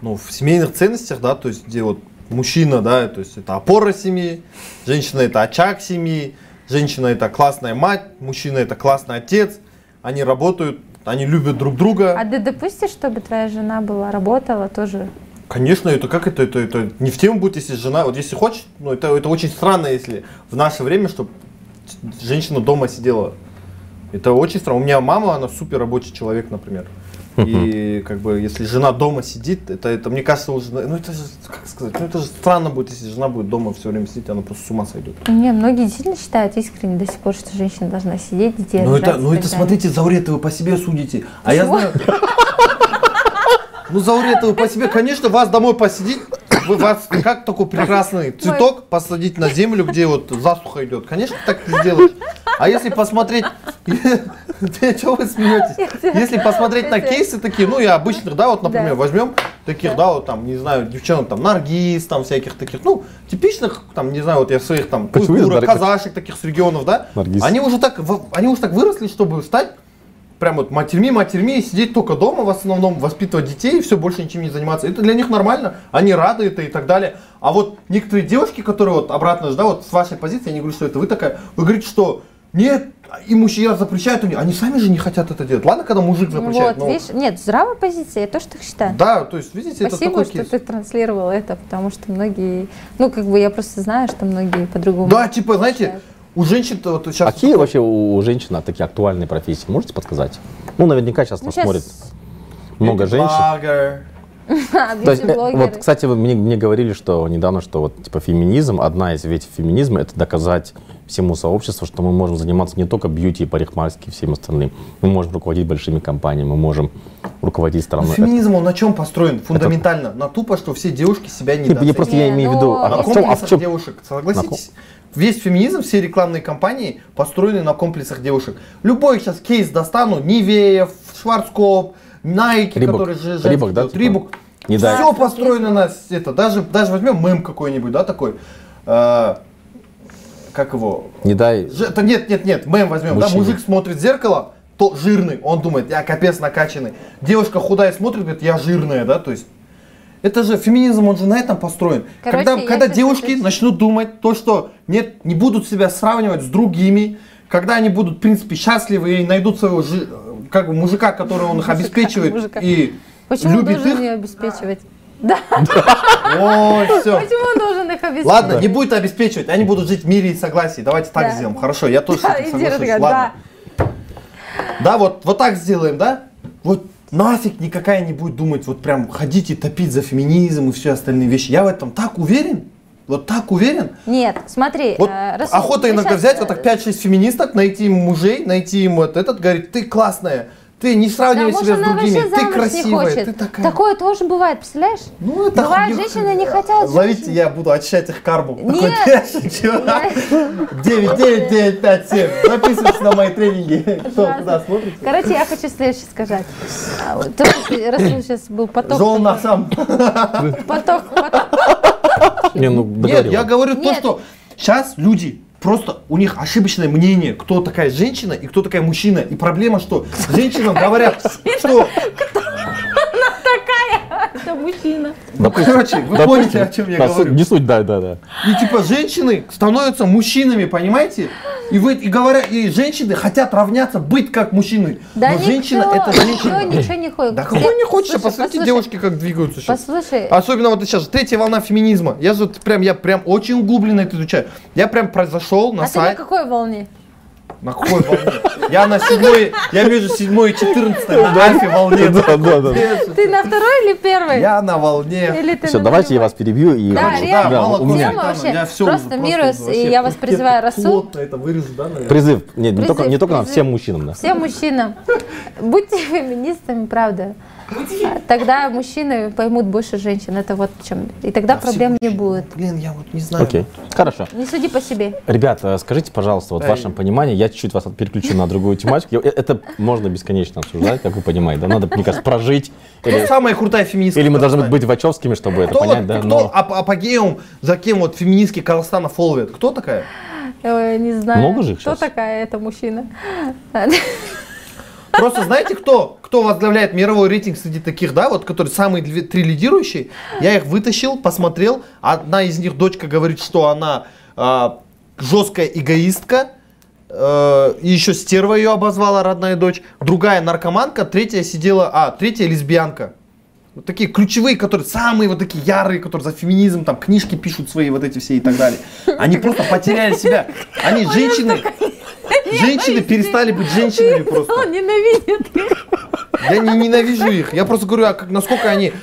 Speaker 4: Ну, в семейных ценностях, да, то есть, где вот мужчина, да, то есть это опора семьи, женщина это очаг семьи, женщина это классная мать, мужчина это классный отец, они работают, они любят друг друга.
Speaker 5: А ты допустишь, чтобы твоя жена была, работала тоже?
Speaker 4: Конечно, это как это, это, это не в тему будет, если жена, вот если хочешь, ну это, это очень странно, если в наше время, чтобы женщина дома сидела. Это очень странно. У меня мама, она супер рабочий человек, например. И как бы если жена дома сидит, это, это мне кажется уже, ну это же, как сказать, ну это же странно будет, если жена будет дома все время сидеть, она просто с ума сойдет.
Speaker 5: Не, многие действительно считают искренне до сих пор, что женщина должна сидеть, детей
Speaker 4: Ну это, ну это смотрите, Заурета, вы по себе судите. А я
Speaker 5: Почему?
Speaker 4: знаю... Ну, Заурета, вы по себе, конечно, вас домой посидеть, вы вас как такой прекрасный цветок посадить на землю, где вот засуха идет. Конечно, так не сделаешь. А если посмотреть... Чего вы смеетесь? Если посмотреть на кейсы такие, ну и обычных, да, вот, например, возьмем таких, да, вот там, не знаю, девчонок, там, наргиз, там, всяких таких, ну, типичных, там, не знаю, вот я своих там, казашек таких с регионов, да, они уже так, они уже так выросли, чтобы стать прям вот матерьми, матерьми, сидеть только дома, в основном воспитывать детей, и все, больше ничем не заниматься. Это для них нормально, они рады это и так далее. А вот некоторые девушки, которые вот обратно да, вот с вашей позиции, я не говорю, что это вы такая, вы говорите, что нет, и мужчина запрещает, у них- они сами же не хотят это делать. Ладно, когда мужик
Speaker 5: Ну
Speaker 4: запрещает,
Speaker 5: вот,
Speaker 4: но-
Speaker 5: видишь, нет, здравая позиция, я тоже так считаю.
Speaker 4: да, то есть, видите, это
Speaker 5: Спасибо,
Speaker 4: такой
Speaker 5: что
Speaker 4: кейс.
Speaker 5: ты транслировала это, потому что многие, ну, как бы я просто знаю, что многие по-другому.
Speaker 4: Да, типа, знаете, у женщин-то вот сейчас...
Speaker 3: А какие вообще у, женщин такие актуальные профессии? Можете подсказать? Ну, наверняка сейчас
Speaker 5: Ну,
Speaker 3: нас смотрит много женщин.
Speaker 5: А,
Speaker 3: То есть, э, вот, кстати, вы мне, мне говорили, что недавно, что вот типа феминизм, одна из ветвей феминизма, это доказать всему сообществу, что мы можем заниматься не только бьюти и парикмахерским и всем остальным. Мы можем руководить большими компаниями, мы можем руководить
Speaker 4: Ну,
Speaker 3: страной.
Speaker 4: феминизм, он на чем построен? Фундаментально. На тупо, что все девушки себя не
Speaker 3: Это- не, просто я
Speaker 5: Не,
Speaker 3: имею в виду,
Speaker 4: На
Speaker 3: а, в чем, а в
Speaker 4: комплексах
Speaker 3: чем?
Speaker 4: девушек, согласитесь? Весь феминизм, все рекламные кампании построены на комплексах девушек. Любой сейчас кейс достану, Нивеев, Шварцкоп, Найки,
Speaker 3: Рибок.
Speaker 4: который же
Speaker 3: Рибок, да, типа?
Speaker 4: Рибок.
Speaker 3: Не дай.
Speaker 4: Все построено на это. Даже, даже возьмем мем какой-нибудь, да, такой. э, как его?
Speaker 3: Не дай.
Speaker 4: Ж- это нет, нет, нет, мем возьмем, да,
Speaker 3: Мужчина.
Speaker 4: мужик смотрит в зеркало, то жирный, он думает, я капец накачанный. Девушка худая смотрит, говорит, я жирная, да, то есть. Это же феминизм, он же на этом построен.
Speaker 5: Короче,
Speaker 4: когда когда девушки
Speaker 5: хочу-
Speaker 4: начнут думать то, что нет, не будут себя сравнивать с другими, когда они будут, в принципе, счастливы и найдут своего жи- как бы мужика, который он их обеспечивает
Speaker 5: мужика.
Speaker 4: и
Speaker 5: Почему
Speaker 4: любит
Speaker 5: должен
Speaker 4: их.
Speaker 5: ее обеспечивать? Да,
Speaker 4: Ой, все.
Speaker 5: почему он должен их обеспечивать?
Speaker 4: Ладно, не будет обеспечивать, они будут жить в мире и согласии. Давайте так сделаем. Хорошо, я тоже с
Speaker 5: Да,
Speaker 4: этим
Speaker 5: иди,
Speaker 4: соглашусь.
Speaker 5: Радгат,
Speaker 4: Ладно.
Speaker 5: да.
Speaker 4: Да, вот, вот так сделаем, да? Вот нафиг никакая не будет думать, вот прям ходить и топить за феминизм и все остальные вещи. Я в этом так уверен, вот так уверен.
Speaker 5: Нет, смотри.
Speaker 4: Вот
Speaker 5: э, Расул,
Speaker 4: охота иногда
Speaker 5: щас,
Speaker 4: взять вот так
Speaker 5: э,
Speaker 4: 5-6 феминисток, найти им мужей, найти им вот этот, говорит, ты классная, ты не
Speaker 5: Да,
Speaker 4: сравнивай
Speaker 5: может,
Speaker 4: себя с
Speaker 5: она
Speaker 4: другими,
Speaker 5: вообще
Speaker 4: ты
Speaker 5: замуж не
Speaker 4: красивая,
Speaker 5: хочет.
Speaker 4: ты такая.
Speaker 5: Такое тоже бывает, представляешь?
Speaker 4: Ну, это
Speaker 5: Бывает,
Speaker 4: хуйня.
Speaker 5: женщины не хотят
Speaker 4: Ловите,
Speaker 5: женщин.
Speaker 4: я буду очищать их карму.
Speaker 5: Нет.
Speaker 4: Такой, я шучу. 9, 9, 9, 5, 7. Записывайтесь на мои тренинги. Кто куда смотрит?
Speaker 5: Короче, я хочу следующее сказать. А, Расул сейчас был поток. Такой.
Speaker 4: на сам.
Speaker 5: Поток, поток.
Speaker 3: Не, ну,
Speaker 4: Нет, я говорю то, что сейчас люди просто у них ошибочное мнение, кто такая женщина и кто такая мужчина. И проблема, что женщинам говорят, что,
Speaker 5: Это мужчина.
Speaker 4: короче, вы
Speaker 3: Допустим.
Speaker 4: поняли, о чем я
Speaker 3: Да,
Speaker 4: говорю.
Speaker 3: Не суть, да, да, да.
Speaker 4: И типа женщины становятся мужчинами, понимаете? И, вы, и говорят, и женщины хотят равняться, быть как мужчины.
Speaker 5: Да
Speaker 4: Но
Speaker 5: никто,
Speaker 4: женщина это женщина.
Speaker 5: никто ничего не хочет.
Speaker 4: Да какой не хочешь,
Speaker 5: Слушай,
Speaker 4: посмотрите
Speaker 5: послушай,
Speaker 4: девушки, как двигаются сейчас.
Speaker 5: Послушай,
Speaker 4: Особенно вот сейчас третья волна феминизма. Я же вот прям, я прям очень углубленно это изучаю. Я прям произошел на
Speaker 5: а ты на
Speaker 4: сайт.
Speaker 5: какой волне?
Speaker 4: На какой волне? Я на седьмой, я между седьмой и четырнадцатой на альфе волне.
Speaker 3: Да, да, да.
Speaker 5: Ты на второй или первой?
Speaker 4: Я на волне.
Speaker 3: Все, давайте я вас перебью и
Speaker 5: Да, реально.
Speaker 3: у меня
Speaker 5: вообще просто
Speaker 4: уже
Speaker 5: миру,
Speaker 4: просто
Speaker 5: и я вас призываю, Расул,
Speaker 4: Плотно это вырежу, да, наверное?
Speaker 3: призыв, нет, не только, не только нам, всем мужчинам, да.
Speaker 5: всем мужчинам, будьте феминистами, правда. Тогда мужчины поймут больше женщин. Это вот в чем. И тогда проблем не будет.
Speaker 4: Блин, я вот не знаю.
Speaker 3: Окей, хорошо.
Speaker 5: Не суди по себе.
Speaker 3: Ребята, скажите, пожалуйста, вот в вашем понимании, я чуть-чуть вас переключу на другую тематику. Я- Это можно бесконечно обсуждать, как вы понимаете. Да, надо, мне кажется, прожить.
Speaker 4: Кто
Speaker 3: Или,
Speaker 4: самая крутая феминистка?
Speaker 3: или мы должны быть вачовскими, чтобы это понять, да?
Speaker 4: кто
Speaker 3: Но
Speaker 4: ап- апогеум, за кем вот феминистки Казахстана фолвит? Кто такая?
Speaker 5: Ой, не знаю.
Speaker 3: Много же их
Speaker 5: Кто такая эта мужчина?
Speaker 4: Просто знаете, кто, кто возглавляет мировой рейтинг среди таких, да, вот, которые самые две- три лидирующие? Я их вытащил, посмотрел. Одна из них, дочка, говорит, что она а, жесткая эгоистка. э, и еще стерва ее обозвала родная дочь. Другая наркоманка, третья сидела, а, третья лесбиянка. Вот такие ключевые, которые самые вот такие ярые, которые за феминизм, там книжки пишут свои вот эти все и так далее. Они просто потеряли себя. Они женщины, женщины перестали быть женщинами просто.
Speaker 5: Он ненавидит их.
Speaker 4: Я не ненавижу их. Я просто говорю, а как, насколько они...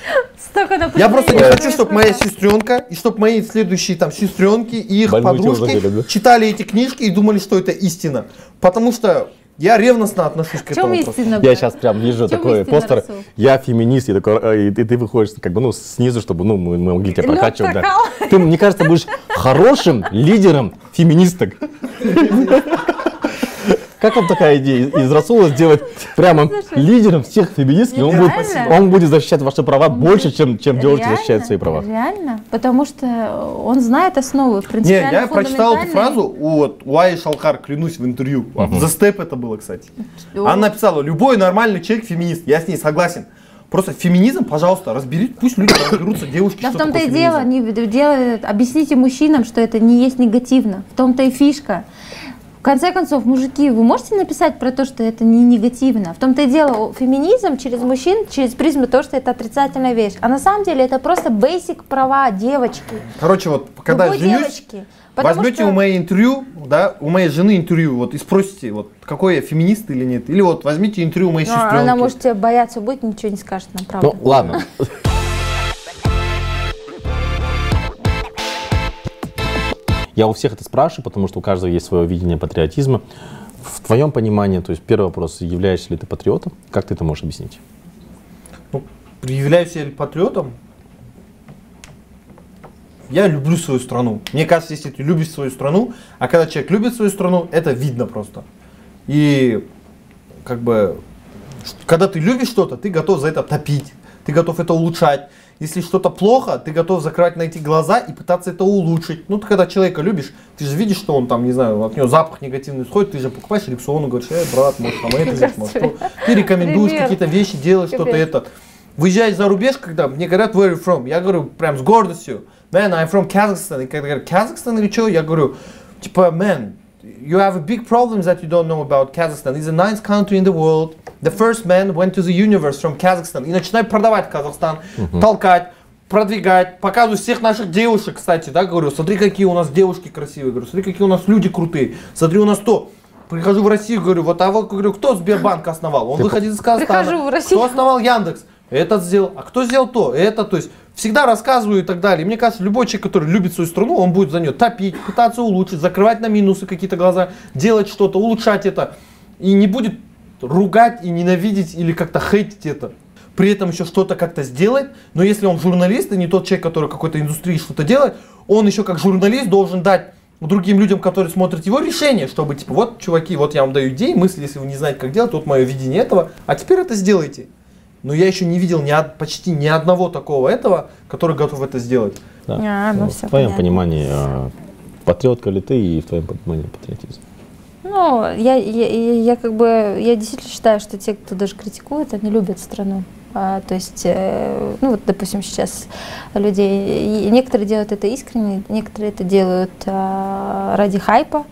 Speaker 5: Столько
Speaker 4: Я просто не хочу, чтобы моя сестренка и чтобы мои следующие там сестренки и их подружки читали эти книжки и думали, что это истина. Потому что я ревностно отношусь к этому.
Speaker 5: истина?
Speaker 3: я сейчас прям вижу такой постер.
Speaker 5: Расул?
Speaker 3: Я феминист, и, такой, э, и ты, ты выходишь как бы ну снизу, чтобы ну мы, мы могли тебя прокачивать. Да. Ты, мне кажется, будешь хорошим лидером феминисток. Как вам такая идея из Расула сделать прямо лидером всех феминисток, и он будет, он будет защищать ваши права больше, чем, чем девушки защищают свои права?
Speaker 5: Реально? Потому что он знает основы,
Speaker 4: Не,
Speaker 5: принципиально
Speaker 4: я прочитал эту фразу у, вот, у Аи Шалкар, клянусь, в интервью. За степ это было, кстати. Она написала, любой нормальный человек феминист. Я с ней согласен. Просто феминизм, пожалуйста, разберите, пусть люди разберутся, девушки,
Speaker 5: Да в том-то и дело, не, дело, объясните мужчинам, что это не есть негативно. В том-то и фишка. В конце концов, мужики, вы можете написать про то, что это не негативно? В том-то и дело, феминизм через мужчин, через призму то, что это отрицательная вещь. А на самом деле это просто basic права девочки.
Speaker 4: Короче, вот, когда я
Speaker 5: Любой
Speaker 4: женюсь,
Speaker 5: девочки. Потому
Speaker 4: Возьмете
Speaker 5: что-
Speaker 4: у моей интервью, да, у моей жены интервью, вот и спросите, вот какой я феминист или нет. Или вот возьмите интервью у моей
Speaker 5: Ну,
Speaker 4: сестренки.
Speaker 5: она может тебя бояться будет, ничего не скажет нам, правда.
Speaker 3: Ну, ладно. Я у всех это спрашиваю, потому что у каждого есть свое видение патриотизма. В твоем понимании, то есть первый вопрос, являешься ли ты патриотом? Как ты это можешь объяснить?
Speaker 4: Ну, являюсь я патриотом. Я люблю свою страну. Мне кажется, если ты любишь свою страну, а когда человек любит свою страну, это видно просто. И как бы, когда ты любишь что-то, ты готов за это топить, ты готов это улучшать. Если что-то плохо, ты готов закрывать на эти глаза и пытаться это улучшить. Ну, ты когда человека любишь, ты же видишь, что он там, не знаю, от него запах негативный исходит, ты же покупаешь репсону, говоришь, э, брат, может, там это здесь, может, то». Ты рекомендуешь какие-то вещи, делаешь что-то это. Выезжать за рубеж, когда мне говорят, where you from, я говорю прям с гордостью, man, I'm from Kazakhstan. И когда говорят, Kazakhstan или что, я говорю, типа, man, you have a big problem that you don't know about Kazakhstan. It's the ninth country in the world. The first man went to the universe from Kazakhstan. И начинаю продавать Казахстан, толкать, продвигать, показываю всех наших девушек, кстати, да, говорю, смотри, какие у нас девушки красивые, говорю, смотри, какие у нас люди крутые, смотри, у нас то. Прихожу в Россию, говорю, вот, а вот, говорю, кто Сбербанк основал? Он выходит из Казахстана.
Speaker 5: Прихожу в Россию.
Speaker 4: Кто основал Яндекс? Этот сделал. А кто сделал то? Это, то есть, всегда рассказываю и так далее. Мне кажется, любой человек, который любит свою страну, он будет за нее топить, пытаться улучшить, закрывать на минусы какие-то глаза, делать что-то, улучшать это. И не будет ругать и ненавидеть или как-то хейтить это. При этом еще что-то как-то сделать. Но если он журналист и не тот человек, который какой-то индустрии что-то делает, он еще как журналист должен дать другим людям, которые смотрят его решение, чтобы типа, вот, чуваки, вот я вам даю идеи, мысли, если вы не знаете, как делать, вот мое видение этого, а теперь это сделайте. Но я еще не видел ни, почти ни одного такого этого, который готов это сделать.
Speaker 3: Да.
Speaker 5: А, ну
Speaker 3: в
Speaker 5: всё
Speaker 3: твоем
Speaker 5: понятно.
Speaker 3: понимании, э, патриотка ли ты и в твоем понимании патриотизм?
Speaker 5: Ну, я, я, я, я как бы, я действительно считаю, что те, кто даже критикует, они любят страну. А, то есть, э, ну вот, допустим, сейчас людей, некоторые делают это искренне, некоторые это делают а, ради хайпа.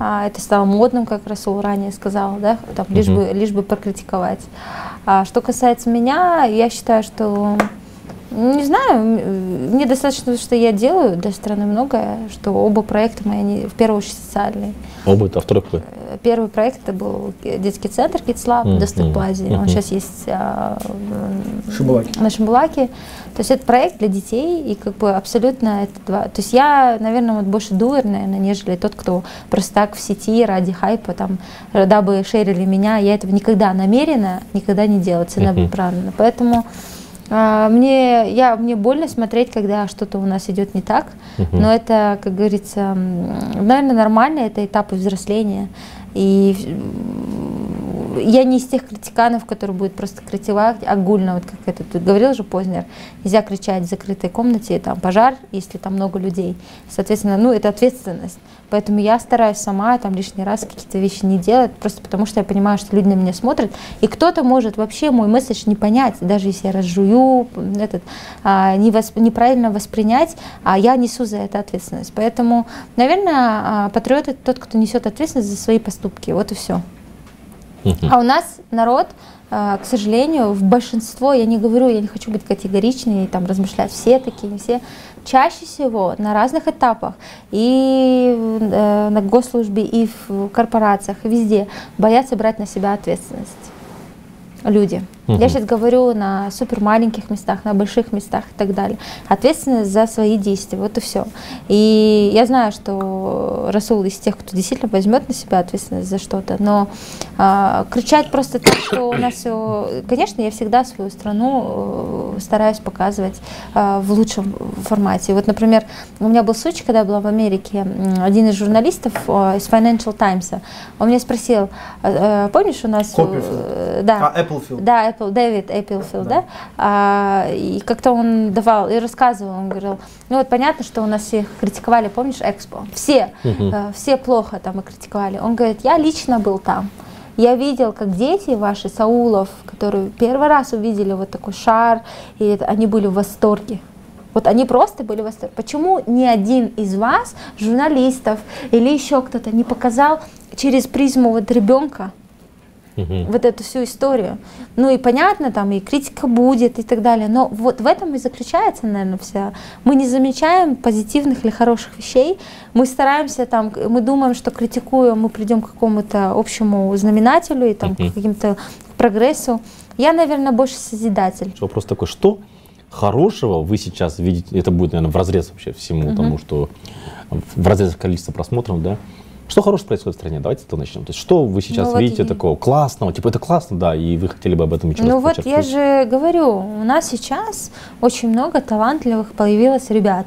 Speaker 5: А, это стало модным, как Расул ранее сказал, да, там, лишь, бы, лишь бы прокритиковать. Что касается меня, я считаю, что Не знаю, м, мне достаточно, что я делаю для страны многое, что оба проекта мои, они в первую очередь социальные.
Speaker 3: Оба это, а второй какой?
Speaker 5: Э, Первый проект это был детский центр Kids Lab
Speaker 3: Мгм,
Speaker 5: в Достык-Плазе.
Speaker 3: мгм.
Speaker 5: Он сейчас есть а, в-
Speaker 4: Шибалаки.
Speaker 5: на Шимбулаке. То есть это проект для детей, и как бы абсолютно это два. То есть я, наверное, вот больше дуэр, наверное, нежели тот, кто просто так в сети ради хайпа, там, э, дабы шерили меня. Я этого никогда намеренно, никогда не делала целенаправленно. Поэтому а, мне, я, мне больно смотреть, когда что-то у нас идет не так, но это, как говорится, наверное, нормально, это этапы взросления. И я не из тех критиканов, которые будут просто критиковать огульно, вот как это тут говорил же Познер, нельзя кричать в закрытой комнате, там пожар, если там много людей. Соответственно, ну это ответственность. Поэтому я стараюсь сама там лишний раз какие-то вещи не делать, просто потому что я понимаю, что люди на меня смотрят, и кто-то может вообще мой месседж не понять, даже если я разжую, этот, а, не вос- неправильно воспринять, а я несу за это ответственность. Поэтому, наверное, а, патриот это тот, кто несет ответственность за свои поступки. Вот и все. А у нас народ, а, к сожалению, в большинство, я не говорю, я не хочу быть категоричной там размышлять, все такие, не все, чаще всего на разных этапах, и э, на госслужбе, и в корпорациях, и везде, боятся брать на себя ответственность люди.
Speaker 3: Мгм.
Speaker 5: Я сейчас говорю на супер маленьких местах, на больших местах и так далее. Ответственность за свои действия, вот и все. И я знаю, что Расул из тех, кто действительно возьмет на себя ответственность за что-то, но а, кричать просто так, что у нас все... Конечно, я всегда свою страну э, стараюсь показывать а, в лучшем формате. Вот, например, у меня был случай, когда я была в Америке, один из журналистов э, из Financial Times, он меня спросил, э, э, помнишь, у нас... Э, Да.
Speaker 4: А, Applefield.
Speaker 5: Да, Apple, Дэвид Эпплфилд, да. А, и как-то он давал и рассказывал, он говорил, ну вот понятно, что у нас всех критиковали, помнишь, Экспо? Все, э, все плохо там и критиковали. Он говорит, я лично был там. Я видел, как дети ваши, Саулов, которые первый раз увидели вот такой шар, и это- они были в восторге. Вот они просто были в восторге. Почему ни один из вас, журналистов или еще кто-то, не показал через призму вот ребенка вот эту всю историю. Ну и понятно, там и критика будет и так далее, но вот в этом и заключается, наверное, вся. Мы не замечаем позитивных или хороших вещей, мы стараемся там, мы думаем, что критикуя, мы придем к какому-то общему знаменателю и там к каким-то прогрессу. Я, наверное, больше созидатель.
Speaker 3: Вопрос такой, что хорошего вы сейчас видите, это будет, наверное, в разрез вообще всему тому, что в разрез количества просмотров, да? Что хорошего происходит в стране? Давайте это начнем. То есть, что вы сейчас
Speaker 5: Ну вот
Speaker 3: видите
Speaker 5: и-
Speaker 3: такого классного? Типа, это классно, да, и вы хотели бы об этом еще
Speaker 5: Ну вот я же говорю, у нас сейчас очень много талантливых появилось ребят,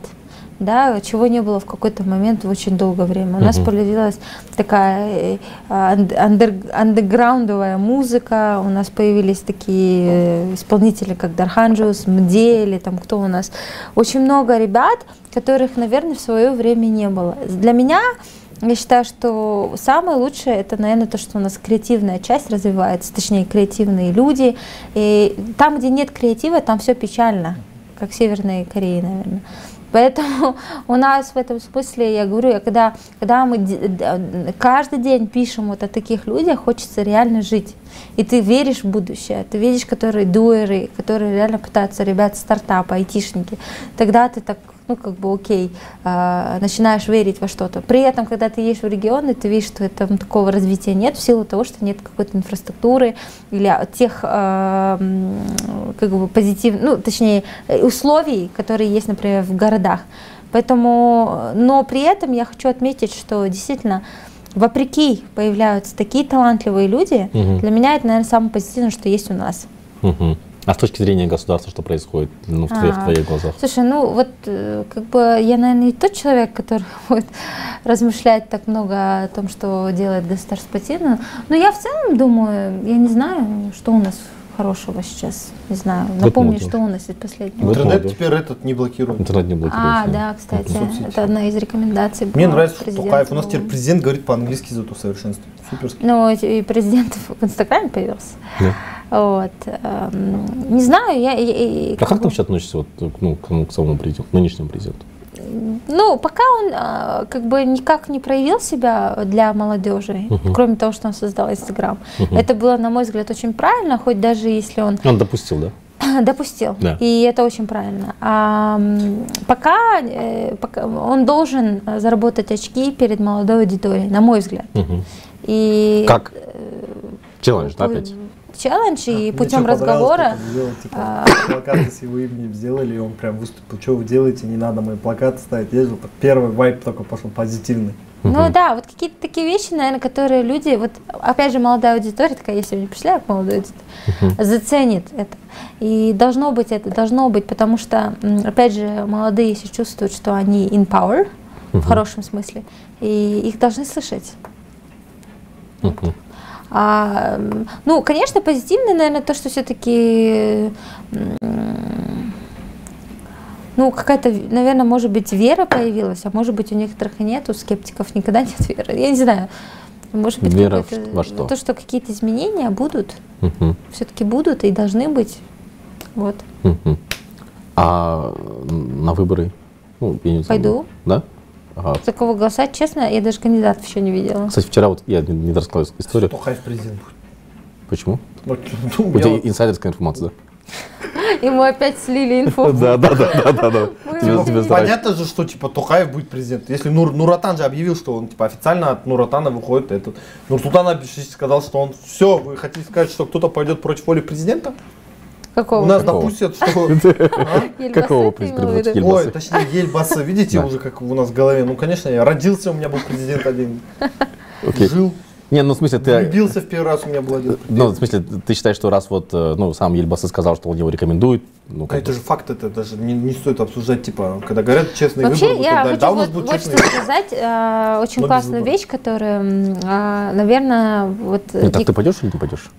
Speaker 5: да, чего не было в какой-то момент в очень долгое время. У нас появилась такая э, анд- андер- андеграундовая музыка, у нас появились такие э, исполнители, как Darkhan Juzz, M'Dee или там кто у нас. Очень много ребят, которых, наверное, в свое время не было. Для меня я считаю, что самое лучшее это, наверное, то, что у нас креативная часть развивается, точнее, креативные люди. И там, где нет креатива, там все печально, как в Северной Корее, наверное. Поэтому у нас в этом смысле, я говорю, я когда, когда мы каждый день пишем вот о таких людях, хочется реально жить. И ты веришь в будущее, ты видишь, которые дуэры, которые реально пытаются, ребята, стартапы, айтишники. Тогда ты так, ну, как бы, окей, а, начинаешь верить во что-то. При этом, когда ты едешь в регионы, ты видишь, что там такого развития нет в силу того, что нет какой-то инфраструктуры или тех, а, как бы, позитив, ну, точнее, условий, которые есть, например, в городах. Поэтому, но при этом я хочу отметить, что действительно вопреки появляются такие талантливые люди.
Speaker 3: Мгм.
Speaker 5: Для меня это, наверное, самое позитивное, что есть у нас.
Speaker 3: Мгм. А с точки зрения государства, что происходит ну, в, твоих, в
Speaker 5: А.
Speaker 3: твоих глазах?
Speaker 5: Слушай, ну вот э, как бы я, наверное, не тот человек, который будет размышлять так много о том, что делает государство позитивно. Но я в целом думаю, я не знаю, что у нас хорошего сейчас. Не знаю. Напомни, что у нас из последнего.
Speaker 4: Интернет теперь этот не блокирует.
Speaker 3: Интернет не блокируется.
Speaker 5: А, да, кстати, это одна из рекомендаций.
Speaker 4: Мне нравится, что кайфу. У нас теперь президент говорит по-английски зато в совершенстве. Суперски.
Speaker 5: Ну, и президент в Инстаграме появился.
Speaker 3: Да.
Speaker 5: Вот. эм, Не знаю, я... я- я-
Speaker 3: А как ты вообще относишься вот, ну, к, ну, к самому президенту, к нынешнему президенту?
Speaker 5: Ну, пока он а, как бы никак не проявил себя для молодежи, кроме того, что он создал Инстаграм. Это было, на мой взгляд, очень правильно, хоть даже если он
Speaker 3: Он допустил, да?
Speaker 5: допустил.
Speaker 3: Да.
Speaker 5: И это очень правильно. А, пока, э, пока он должен э, заработать очки перед молодой аудиторией, на мой взгляд.
Speaker 3: Мгм.
Speaker 5: И
Speaker 3: Как? Челлендж, да, опять?
Speaker 5: Челлендж и
Speaker 4: Мне
Speaker 5: путем
Speaker 4: чё понравилось,
Speaker 5: разговора.
Speaker 4: типа,
Speaker 5: а,
Speaker 4: плакаты с его именем сделали, и он прям выступил, что вы делаете, не надо мои плакаты ставить. Я же первый вайп только пошел позитивный.
Speaker 5: Ну да, вот какие-то такие вещи, наверное, которые люди, вот опять же молодая аудитория, такая, я сегодня пришла к молодой аудитории, заценит это. И должно быть это, должно быть, потому что, опять же, молодые, если чувствуют, что они in power, в хорошем смысле, и их должны слышать. А, ну, конечно, позитивно, наверное, то, что все-таки, ну, какая-то, наверное, может быть, вера появилась, а может быть, у некоторых и нет, у скептиков никогда нет веры. Я не знаю. Может быть,
Speaker 3: Вера во что?
Speaker 5: то, что какие-то изменения будут,
Speaker 3: Мгм.
Speaker 5: все-таки будут и должны быть. Вот.
Speaker 3: Мгм. А на выборы? Ну, я не знаю.
Speaker 5: Пойду.
Speaker 3: Да? Ага.
Speaker 5: За кого голосовать, честно, я даже кандидатов еще не видела.
Speaker 3: Кстати, вчера вот я не, не рассказал историю.
Speaker 4: Тухаев президент будет.
Speaker 3: Почему?
Speaker 4: Вот, ну,
Speaker 3: У тебя
Speaker 4: вот-
Speaker 3: инсайдерская информация, да?
Speaker 5: Ему опять слили инфу.
Speaker 3: Да, да, да, да, да.
Speaker 4: Понятно же, что типа Тухаев будет президент. Если Нур, Нуратан же объявил, что он типа официально от Нуратана выходит этот. Нурсултан Абишевич сказал, что он все, вы хотите сказать, что кто-то пойдет против воли президента?
Speaker 5: Какого?
Speaker 4: У нас
Speaker 3: Какого?
Speaker 4: допустят, что...
Speaker 5: Ельбасы
Speaker 3: Какого? Ельбасы.
Speaker 4: Ой, точнее, Ельбаса, видите уже, как у нас в голове. Ну, конечно, я родился, у меня был президент один. Жил,
Speaker 3: Не, ну в смысле ты...
Speaker 4: влюбился в первый раз, у меня был один
Speaker 3: Ну, в смысле, ты считаешь, что раз вот, э, ну, сам Ельбасы сказал, что он его рекомендует, ну,
Speaker 4: А
Speaker 3: как
Speaker 4: это
Speaker 3: бы-
Speaker 4: же факт, это даже не, не стоит обсуждать, типа, когда говорят честные
Speaker 5: Вообще,
Speaker 4: выборы,
Speaker 5: я хочу
Speaker 4: Да, у нас
Speaker 5: вот,
Speaker 4: будут
Speaker 5: вот
Speaker 4: честные
Speaker 5: что сказать. э, очень
Speaker 4: Но
Speaker 5: классную вещь, которая, а, наверное, вот... э,
Speaker 3: Ну, так
Speaker 5: Дик-
Speaker 3: ты пойдешь или не пойдешь?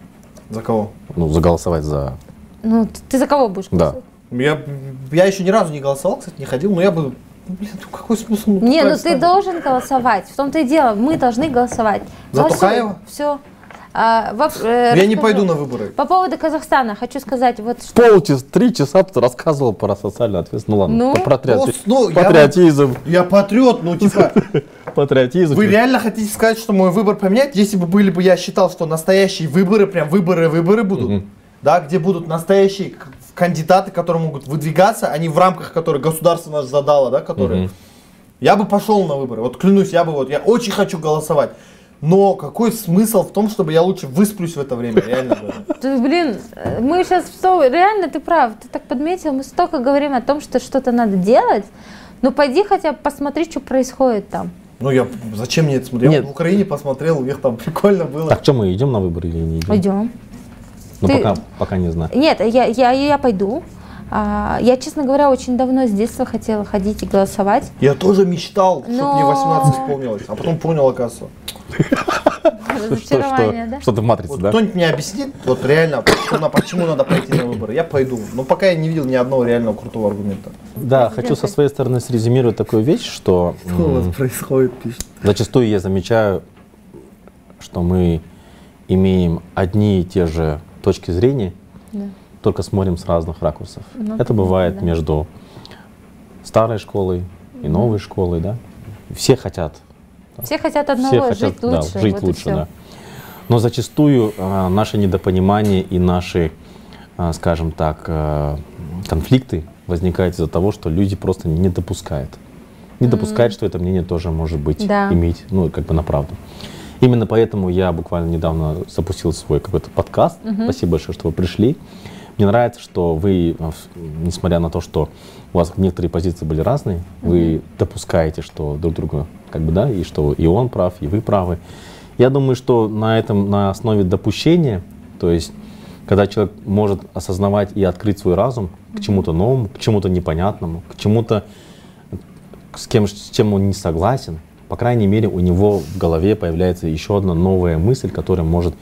Speaker 4: За кого?
Speaker 3: Ну, заголосовать за...
Speaker 5: Ну, ты за кого будешь
Speaker 3: Да.
Speaker 5: голосовать?
Speaker 4: Я, я еще ни разу не голосовал, кстати, не ходил, но я бы... ну, Блин, ну какой смысл? Ну,
Speaker 5: Не, ну ты должен голосовать. В том-то и дело, мы должны голосовать.
Speaker 4: За Тухаева?
Speaker 5: Все. А, воп- э,
Speaker 4: Я не
Speaker 5: расскажу.
Speaker 4: пойду на выборы.
Speaker 5: По поводу Казахстана хочу сказать, вот что
Speaker 3: Полчаса, три часа ты рассказывал про социальную ответственность. Ну ладно,
Speaker 5: Ну?
Speaker 3: про патриоти-
Speaker 4: О, ну, я
Speaker 3: патриотизм,
Speaker 4: Я патриот, ну типа,
Speaker 3: патриотизм.
Speaker 4: вы реально хотите сказать, что мой выбор поменять? Если бы были бы, я считал, что настоящие выборы, прям выборы, выборы будут,
Speaker 3: Мгм.
Speaker 4: Да, где будут настоящие кандидаты, которые могут выдвигаться, они в рамках которых государство нас задало, да, которые...
Speaker 3: Мгм.
Speaker 4: Я бы пошел на выборы, вот клянусь, я бы вот, я очень хочу голосовать. Но какой смысл в том, чтобы я лучше высплюсь в это время, реально.
Speaker 5: Ты, блин, мы сейчас реально ты прав, ты так подметил, мы столько говорим о том, что что-то надо делать. Ну пойди хотя бы посмотри, что происходит там.
Speaker 4: Ну я, зачем мне это смотреть? Я в Украине посмотрел, у них там прикольно было.
Speaker 3: Так что мы идем на выборы или не идем?
Speaker 5: Пойдем.
Speaker 3: Ну,
Speaker 5: Ты-
Speaker 3: пока, пока не знаю.
Speaker 5: Нет, я, я, я пойду. А, Я, честно говоря, очень давно с детства хотела ходить и голосовать.
Speaker 4: Я тоже мечтал, чтобы
Speaker 5: Но-
Speaker 4: мне 18 исполнилось, а потом понял, оказывается.
Speaker 5: Разочарование, да?
Speaker 3: Что ты в матрице,
Speaker 4: Вот
Speaker 3: да?
Speaker 4: кто-нибудь мне объяснит, вот реально, что на- почему надо пойти на выборы, я пойду. Но пока я не видел ни одного реального крутого аргумента.
Speaker 3: Да, хочу со своей стороны срезюмировать такую вещь, что м,
Speaker 4: происходит, пишет?
Speaker 3: зачастую я замечаю, что мы имеем одни и те же точки зрения,
Speaker 5: Да.
Speaker 3: только смотрим с разных ракурсов.
Speaker 5: Ну,
Speaker 3: Это бывает
Speaker 5: да.
Speaker 3: между старой школой и новой школой, да. Все хотят
Speaker 5: Все хотят одного,
Speaker 3: все хотят
Speaker 5: жить
Speaker 3: да,
Speaker 5: лучше.
Speaker 3: жить
Speaker 5: вот
Speaker 3: лучше, да. Но зачастую а, наше недопонимание и наши, а, скажем так, а, конфликты возникают из-за того, что люди просто не допускают. Не допускают, что это мнение тоже может быть,
Speaker 5: Да.
Speaker 3: иметь, ну, как бы на правду. Именно поэтому я буквально недавно запустил свой какой-то подкаст. Спасибо большое, что вы пришли. Мне нравится, что вы, а, несмотря на то, что у вас некоторые позиции были разные, вы допускаете, что друг друга, как бы, да, и что и он прав, и вы правы. Я думаю, что на этом, на основе допущения, то есть, когда человек может осознавать и открыть свой разум к чему-то новому, к чему-то непонятному, к чему-то, с, кем, с чем он не согласен, по крайней мере, у него в голове появляется еще одна новая мысль, которая может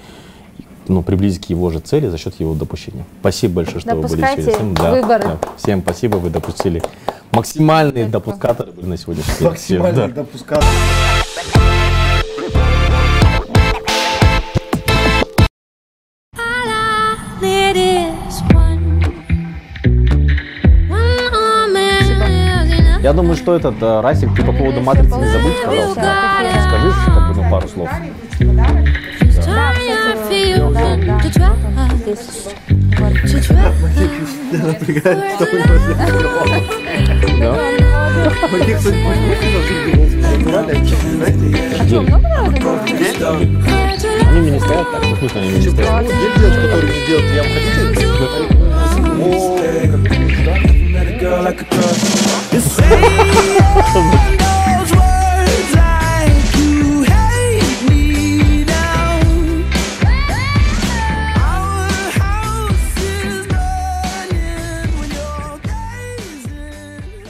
Speaker 3: ну, приблизить к его же цели за счет его допущения. Спасибо большое, что вы были
Speaker 5: Допускайте
Speaker 3: через всем.
Speaker 5: выборы.
Speaker 3: Всем спасибо, вы допустили. Максимальные допускаторы были на сегодняшний день. Всем,
Speaker 4: Максимально
Speaker 3: Я думаю, что этот э, Расик, ты по поводу матрицы не забудь, пожалуйста. Скажи, как бы, ну, пару слов.
Speaker 4: Знаете?
Speaker 3: Они мне не стоят так, ну, смысле, они мне не стоят.
Speaker 4: О, как
Speaker 8: say